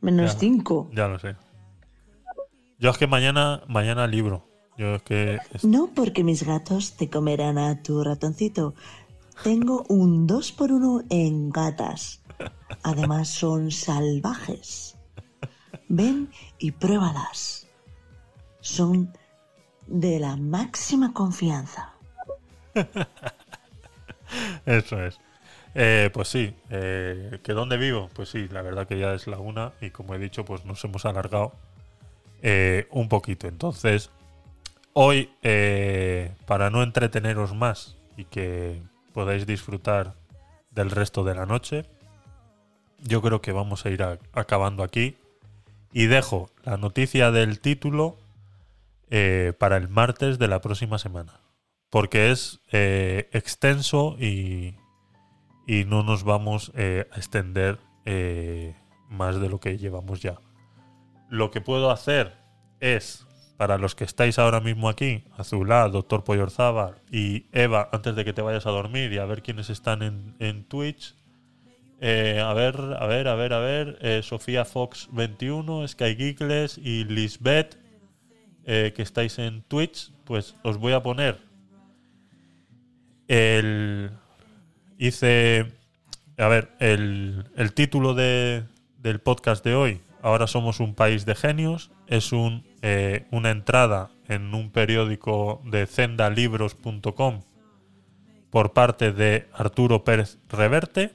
Menos Ya. cinco. Ya lo sé. Yo es que mañana, mañana libro. Yo es que es- No porque mis gatos te comerán a tu ratoncito. Tengo un 2 por 1 en gatas. Además son salvajes. Ven y pruébalas. Son de la máxima confianza. eso es. Eh, pues sí, eh, ¿que dónde vivo? Pues sí, la verdad que ya es la una y como he dicho, pues nos hemos alargado eh, un poquito. Entonces, hoy, para no entreteneros más y que podáis disfrutar del resto de la noche, yo creo que vamos a ir acabando aquí y dejo la noticia del título eh, para el martes de la próxima semana. Porque es eh, extenso y, y no nos vamos eh, a extender más de lo que llevamos ya. Lo que puedo hacer es, para los que estáis ahora mismo aquí, Azulá, Doctor Poyorzábal y Eva, antes de que te vayas a dormir y a ver quiénes están en, en Twitch. A ver, a ver, a ver, a ver. Sofía Fox 21, Sky Geekles y Lisbeth, eh, que estáis en Twitch, pues os voy a poner el. A ver, el, el título de, del podcast de hoy. Ahora somos un país de genios. Es un eh, una entrada en un periódico de zendalibros.com por parte de Arturo Pérez Reverte.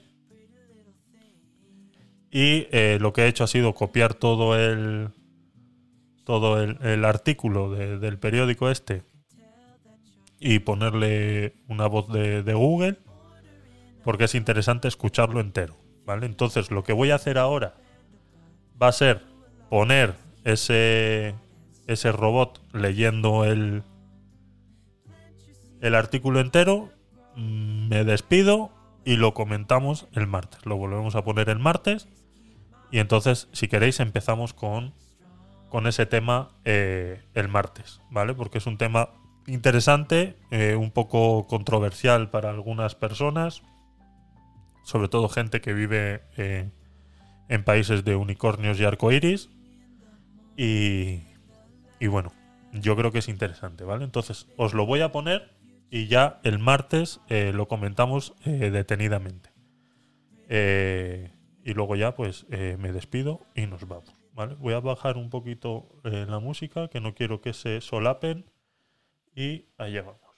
Y eh, lo que he hecho ha sido copiar todo el, todo el, artículo de- del periódico este y ponerle una voz de, de Google porque es interesante escucharlo entero. ¿vale? Entonces lo que voy a hacer ahora va a ser poner ese, ese robot leyendo el, el artículo entero, mm, me despido y lo comentamos el martes. Lo volvemos a poner el martes y entonces si queréis empezamos con con ese tema eh, el martes, ¿vale? Porque es un tema interesante, eh, un poco controversial para algunas personas, sobre todo gente que vive eh, en países de unicornios y arcoíris. Y, y bueno, yo creo que es interesante, ¿vale? Entonces, os lo voy a poner y ya el martes lo comentamos detenidamente. Y luego ya, pues, me despido y nos vamos. ¿Vale? Voy a bajar un poquito eh, la música, que no quiero que se solapen. Y allá vamos.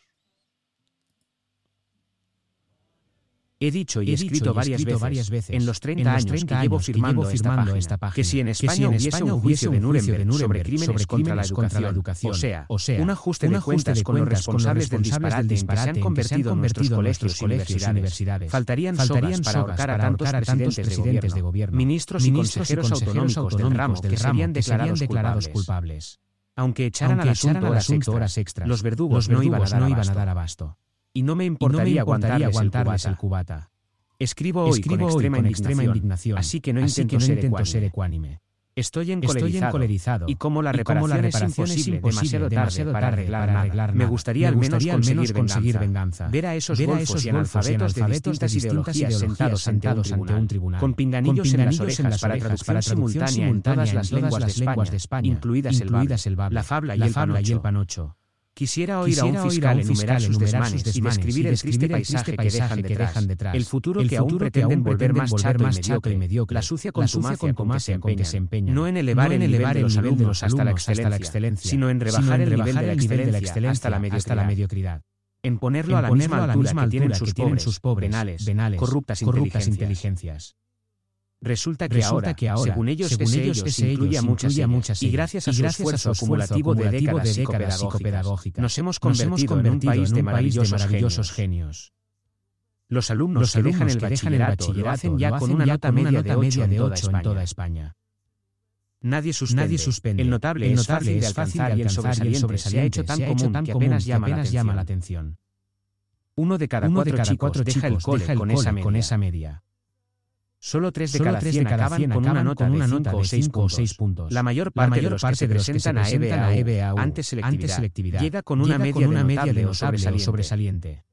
He dicho y He escrito, y varias, escrito veces, varias veces en los 30 en los años 30 que llevo años que firmando, llevo esta, firmando página, esta página, que si en España, si en hubiese un juicio de Nuremberg, sobre crímenes, sobre contra, la crímenes contra la educación, o sea, o sea, un ajuste un de cuentas de con los cuentas con los responsables del disparate que se han disparate en convertido nuestros convertido colegios y y universidades. universidades. Faltarían, Faltarían sogas para ahorcar a tantos a presidentes, de de gobierno, ministros y y consejeros consejeros autonómicos del ramo que serían que serían declarados culpables. Aunque echaran echaran al horas extras, los verdugos, no iban a dar a abasto. Y no me Y no me importaría importaría aguantarles, aguantarles el el cubata. Escribo hoy Escribo con hoy extrema, con indignación, extrema indignación, así que no intento, que no ser, intento ecuánime. ser ecuánime. Estoy encolerizado, y como la y como reparación, la reparación es imposible, demasiado, demasiado tarde para arreglar, para nada. arreglar Me gustaría al Me menos gustaría al conseguir, menos conseguir venganza. venganza. Ver a esos Ver a golfos esos y golfos y analfabetos de analfabetos de distintas distintas ideologías sentados ante un sentados ante un tribunal, con con pinganillos en las en orejas las para traducción para traducción simultánea en todas las en lenguas de España, incluidas el la fabla y la el fabla y el panocho. Quisiera oír a Quisiera un oír fiscal a un enumerar sus desmanes sus y desmanes describir y el triste paisaje que dejan que detrás, dejan detrás, el futuro el que aún pretenden volver más chato y más chato y mediocre, la sucia contumacia con que se contumacia con que se empeñan, empeñan, no en elevar no el en nivel de los nivel de alumnos los hasta la alumnos hasta la excelencia, sino en rebajar el nivel de la excelencia hasta la hasta la mediocridad, en ponerlo En a la misma a la altura misma que tienen altura sus que tienen pobres, sus pobres, venales, venales, corruptas, corruptas inteligencias. inteligencias. Resulta que, Resulta ahora, que ahora, según ellos, según ese ellos, ese incluye a ellos muchas, incluye a ellas, muchas y gracias a y su gracias a su esfuerzo esfuerzo acumulativo de décadas de décadas psicopedagógicas, nos hemos nos convertido, hemos en un convertido país en de un país de maravillosos, genios. Los alumnos, Los que dejan alumnos el que dejan el bachillerato, lo hacen ya lo con una ya nota con una media nota de 8 media de toda ocho en España. toda España. Nadie suspende. Nadie suspende. El notable, El es notable fácil de es fácil de alcanzar y el sobresaliente se ha hecho tan se ha hecho común tan que común apenas que llama la apenas llama la atención. Uno de cada Uno cuatro de cada chicos cuatro deja el cole deja el con cole esa media. con esa media. Solo tres de Solo cada tres de 100 cada acaban 100 con una nota con de una 5 nota o de 6 cinco o seis puntos. La mayor La parte de mayor los que parte se de los que se presentan a EBAU EBAU ante selectividad, selectividad llega con una llega media con de una media sobresaliente. sobresaliente.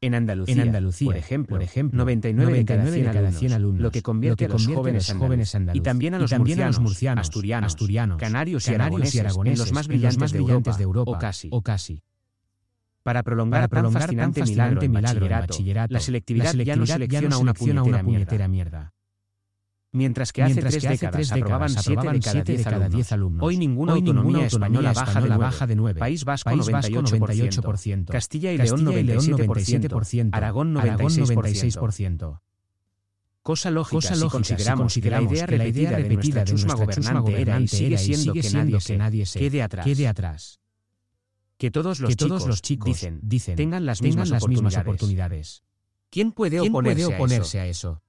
En Andalucía, En Andalucía, por ejemplo, por ejemplo, 99, de cada 100 de cada 100 alumnos, lo que convierte, lo que a los convierte jóvenes, a los jóvenes andaluces, y andaluces, también a y los también a los murcianos, asturianos, asturianos, canarios, y canarios aragoneses, y aragoneses, en los más en los brillantes, de, Europa, de Europa, o casi. o casi. Para prolongar, Para prolongar tan fascinante, tan milagro, fascinante en milagro en bachillerato, bachillerato, la selectividad, ya no selecciona, una, selecciona puñetera puñetera mierda. mierda. Mientras que hace Mientras tres que hace décadas tres aprobaban décadas 7 de cada siete de 10 cada alumnos. diez alumnos. Hoy ninguna Hoy autonomía española autonomía baja de española 9. baja de nueve. País Vasco País Vasco 98%, 98%, Castilla y Castilla León y León 97%, 97%, Aragón Aragón 96%. 96%. Cosa lógica, Cosa si lógica consideramos, si que la consideramos idea que la idea repetida de repetida nuestra de nuestra chusma gobernante era y gobernante sigue era y siendo sigue que siendo nadie que se nadie se quede atrás. quede atrás. Que todos los Que chicos, todos los chicos dicen, dicen tengan las tengan mismas oportunidades. oportunidades. ¿Quién puede ¿Quién oponerse, a eso? a eso?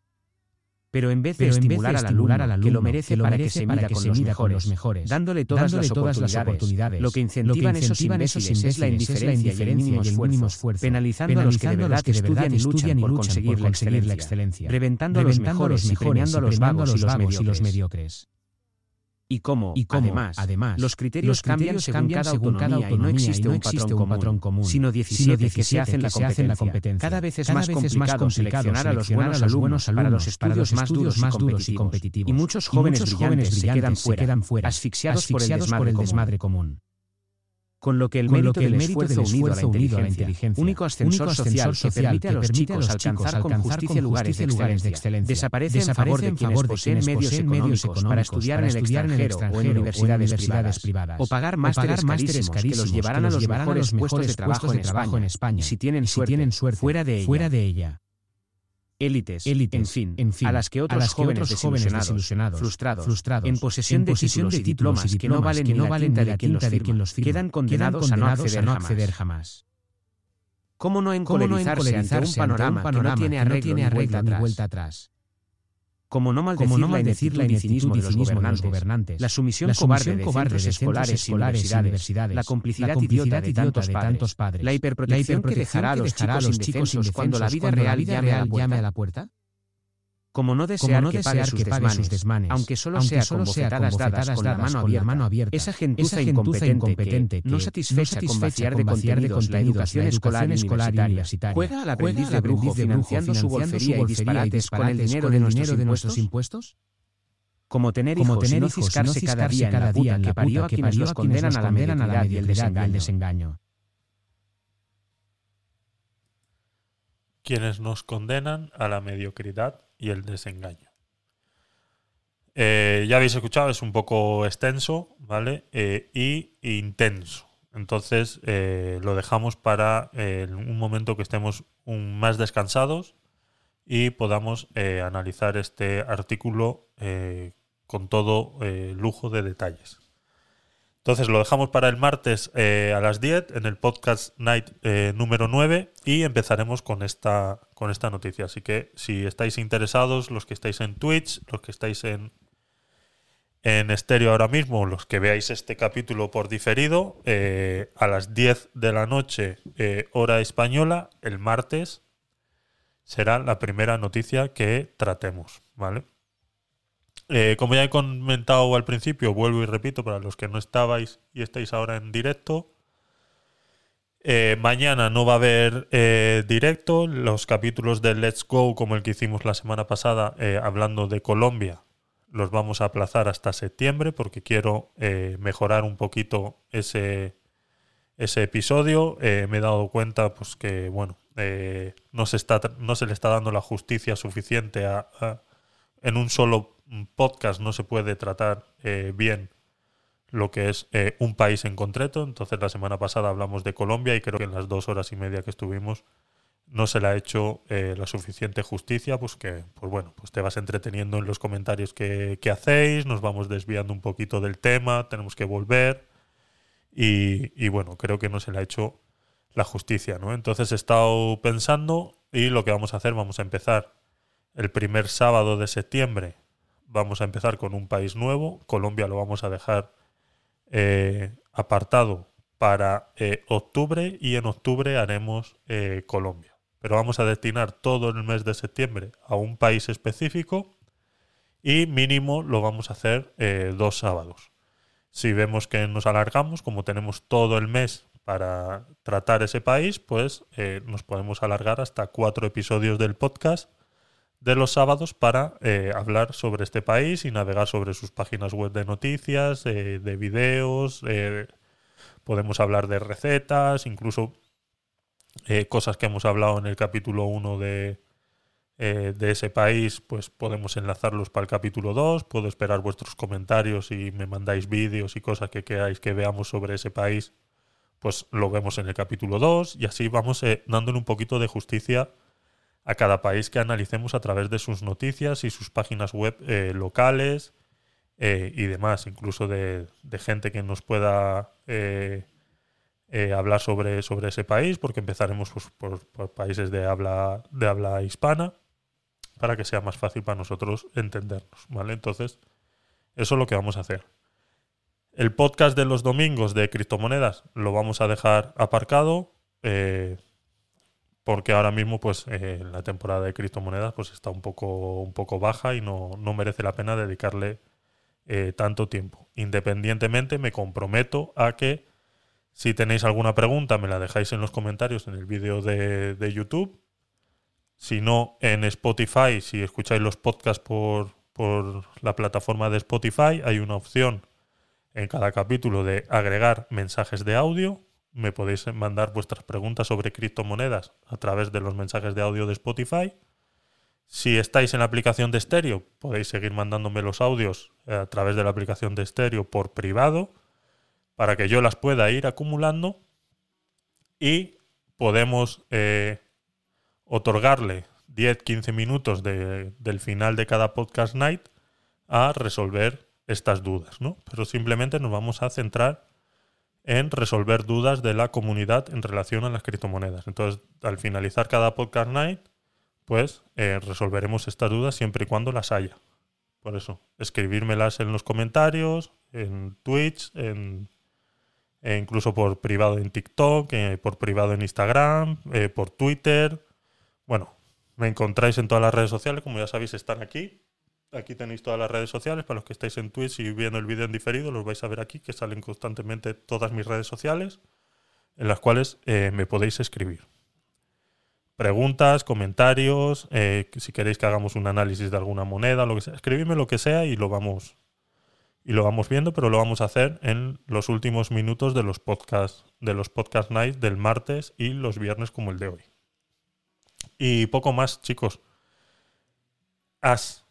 Pero en vez de Pero estimular, al, alumno, al que lo merece que lo para merece que se para mida que con se los mida con mejores, los mejores, dándole todas, dándole las, todas las oportunidades, oportunidades, lo que lo incentivan esos imbéciles es la imbéciles es la indiferencia y el mínimo indiferencia y el mínimo esfuerzo, penalizando a los que de verdad los que de verdad estudian y luchan por conseguir por la conseguir la excelencia, excelencia, reventando a los reventando a mejores los y mejores premiando los a los vagos y los mediocres. Y cómo, Y cómo, además, además, los criterios, los cambian criterios según cambian cada según cada autonomía y no y existe no un patrón, un patrón común, sino 17, que se hacen la que se hacen la competencia. competencia. Cada vez es Cada más vez es más complicado complicado seleccionar a los buenos a los alumnos para los estudios los más duros más duros y competitivos. Y muchos Y jóvenes brillantes jóvenes se quedan se fuera, quedan fuera, asfixiados, asfixiados por el desmadre, común. común. Con lo que el mérito que el del mérito esfuerzo del unido a la esfuerzo unido a la inteligencia, único ascensor único social ascensor que social permite a que los permite a los chicos alcanzar con justicia lugares de excelencia, excelencia. desaparece en favor de en quienes favor de poseen quienes medios poseen medios económicos para estudiar para en el estudiar en el extranjero o en o universidades universidades privadas, privadas, o pagar o másteres carísimos que los carísimos llevarán que a los llevarán a mejores los mejores trabajo puestos en de trabajo en España. Si tienen si suerte, tienen suerte, fuera de ella. fuera de ella. Élites, Élites, en fin, en fin, a las que otros las que jóvenes, otros desilusionados, desilusionados, frustrados, frustrados, en posesión, en de, títulos de y diplomas y que no valen que ni no valen ni de la quien los tinta de firma, quien los firma, quedan quedan condenados, a no acceder jamás. ¿Cómo no ¿Cómo no encolerizarse ante un panorama, ante un panorama que no tiene que no arreglo, ni, vuelta atrás? Como no maldecir, Como no la maldecir la ineptitud de los gobernantes, gobernantes, la sumisión la cobarde de cobarde centros de centros escolares y universidades, universidades, la complicidad, la complicidad idiota de tantos de padres, tantos padres, la hiperprotección, que dejará a los chicos indefensos cuando la vida cuando real llame a la llame a la puerta? Como no desear, Como no que, desear pague sus que desmanes, sus desmanes, aunque solo aunque sea solo con bofetadas dadas con la mano abierta, mano abierta, esa gentuza, incompetente, incompetente que, no que, satisfecha no con vaciar de satisfecha con vaciar de contenidos la educación la escolar y universitaria, universitaria, juega al aprendiz de brujo financiando su y disparates con el dinero de nuestros dinero de nuestros impuestos? Como tener Como hijos tener no cada día en cada la día puta en que parió puta a quienes a condenan la condenan a la mediocridad y el desengaño. quienes nos condenan a la mediocridad y el desengaño. Eh, ya habéis escuchado, es un poco extenso, ¿vale? Eh, y intenso. Entonces eh, lo dejamos para un momento que estemos un- más descansados y podamos analizar este artículo con todo lujo de detalles. Entonces lo dejamos para el martes eh, a las 10 en el podcast Night eh, número 9 y empezaremos con esta, con esta noticia. Así que si estáis interesados, los que estáis en Twitch, los que estáis en, en estéreo ahora mismo, los que veáis este capítulo por diferido, eh, a las 10 de la noche, hora española, el martes, será la primera noticia que tratemos, ¿vale? Eh, como ya he comentado al principio, vuelvo y repito para los que no estabais y estáis ahora en directo. eh, mañana no va a haber eh, directo. Los capítulos de Let's Go, como el que hicimos la semana pasada, hablando de Colombia, los vamos a aplazar hasta septiembre porque quiero mejorar un poquito ese, ese episodio. Me he dado cuenta pues que bueno no, se está, no se le está dando la justicia suficiente a, en un solo podcast no se puede tratar eh, bien lo que es eh, un país en concreto. Entonces la semana pasada hablamos de Colombia y creo que en las dos horas y media que estuvimos no se le ha hecho eh, la suficiente justicia, pues que, pues bueno, pues te vas entreteniendo en los comentarios que, que hacéis, nos vamos desviando un poquito del tema, tenemos que volver y, y bueno, creo que no se le ha hecho la justicia, ¿no? Entonces he estado pensando y lo que vamos a hacer, vamos a empezar el primer sábado de septiembre vamos a empezar con un país nuevo. Colombia lo vamos a dejar eh, apartado para eh, octubre y en octubre haremos eh, Colombia. Pero vamos a destinar todo el mes de septiembre a un país específico y mínimo lo vamos a hacer dos sábados. Si vemos que nos alargamos, como tenemos todo el mes para tratar ese país, pues nos podemos alargar hasta cuatro episodios del podcast de los sábados para eh, hablar sobre este país y navegar sobre sus páginas web de noticias, eh, de videos, eh, podemos hablar de recetas, incluso cosas que hemos hablado en el capítulo 1 de, de ese país, pues podemos enlazarlos para el capítulo 2, puedo esperar vuestros comentarios y me mandáis vídeos y cosas que queráis que veamos sobre ese país, pues lo vemos en el capítulo 2 y así vamos dándole un poquito de justicia a cada país que analicemos a través de sus noticias y sus páginas web eh, locales eh, y demás, incluso de, de gente que nos pueda eh, hablar sobre, sobre ese país, porque empezaremos pues, por, países de habla, de habla hispana para que sea más fácil para nosotros entendernos, ¿vale? Entonces, eso es lo que vamos a hacer. El podcast de los domingos de criptomonedas lo vamos a dejar aparcado. Porque ahora mismo pues eh, la temporada de criptomonedas pues está un poco un poco baja y no, no merece la pena dedicarle eh, tanto tiempo independientemente me comprometo a que si tenéis alguna pregunta me la dejáis en los comentarios en el vídeo de, de YouTube si no en Spotify si escucháis los podcasts por, por la plataforma de Spotify hay una opción en cada capítulo de agregar mensajes de audio. Me podéis mandar vuestras preguntas sobre criptomonedas a través de los mensajes de audio de Spotify. Si estáis en la aplicación de estéreo, podéis seguir mandándome los audios eh, a través de la aplicación de estéreo por privado para que yo las pueda ir acumulando y podemos eh, otorgarle 10-15 minutos de- del final de cada podcast night a resolver estas dudas, ¿no? Pero simplemente nos vamos a centrar en resolver dudas de la comunidad en relación a las criptomonedas. Entonces, al finalizar cada podcast night, pues eh, resolveremos estas dudas siempre y cuando las haya. Por eso, escribírmelas en los comentarios, en Twitch, en, e incluso por privado en TikTok, eh, por privado en Instagram, eh, por Twitter. Bueno, me encontráis en todas las redes sociales, como ya sabéis, están aquí. Aquí tenéis todas las redes sociales. Para los que estáis en Twitch y viendo el vídeo en diferido, los vais a ver aquí, que salen constantemente todas mis redes sociales, en las cuales eh, me podéis escribir. Preguntas, comentarios, eh, si queréis que hagamos un análisis de alguna moneda, lo que sea, escribidme lo que sea y lo vamos y lo vamos viendo, pero lo vamos a hacer en los últimos minutos de los podcasts, de los podcast nights del martes y los viernes como el de hoy. Y poco más, chicos. As,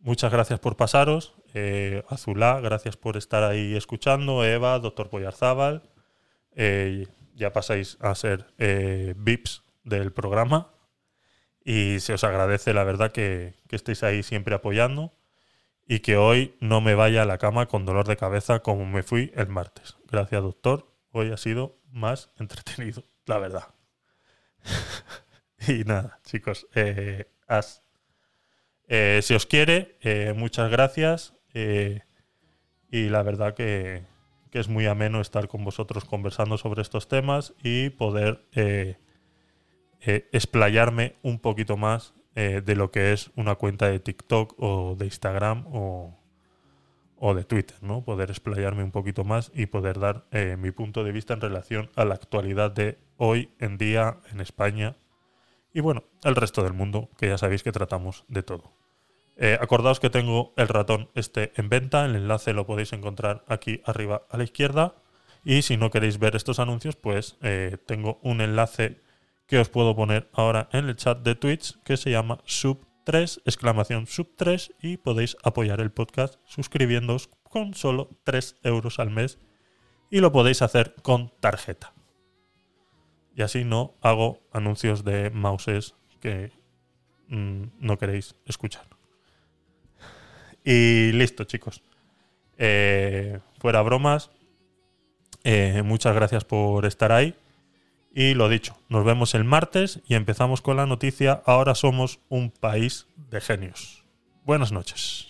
muchas gracias por pasaros. Eh, Azulá, gracias por estar ahí escuchando. Eva, doctor Boyarzábal. Eh, ya pasáis a ser eh, VIPs del programa. Y se os agradece, la verdad, que, que estéis ahí siempre apoyando y que hoy no me vaya a la cama con dolor de cabeza como me fui el martes. Gracias, doctor. Hoy ha sido más entretenido, la verdad. y nada, chicos, eh, as. Eh, si os quiere, eh, muchas gracias. eh, y la verdad que, es muy ameno estar con vosotros conversando sobre estos temas y poder explayarme un poquito más de lo que es una cuenta de TikTok o de Instagram o, de Twitter, ¿no? Poder explayarme un poquito más y poder dar mi punto de vista en relación a la actualidad de hoy en día en España y bueno, el resto del mundo, que ya sabéis que tratamos de todo. Eh, acordaos que tengo el ratón este en venta, el enlace lo podéis encontrar aquí arriba a la izquierda y si no queréis ver estos anuncios, pues eh, tengo un enlace que os puedo poner ahora en el chat de Twitch que se llama sub3, exclamación sub3 y podéis apoyar el podcast suscribiéndoos con solo 3 euros al mes y lo podéis hacer con tarjeta. Y así no hago anuncios de mouses que mm, no queréis escuchar. Y listo, chicos. Eh, fuera bromas. Eh, muchas gracias por estar ahí. Y lo dicho, nos vemos el martes y empezamos con la noticia. Ahora somos un país de genios. Buenas noches.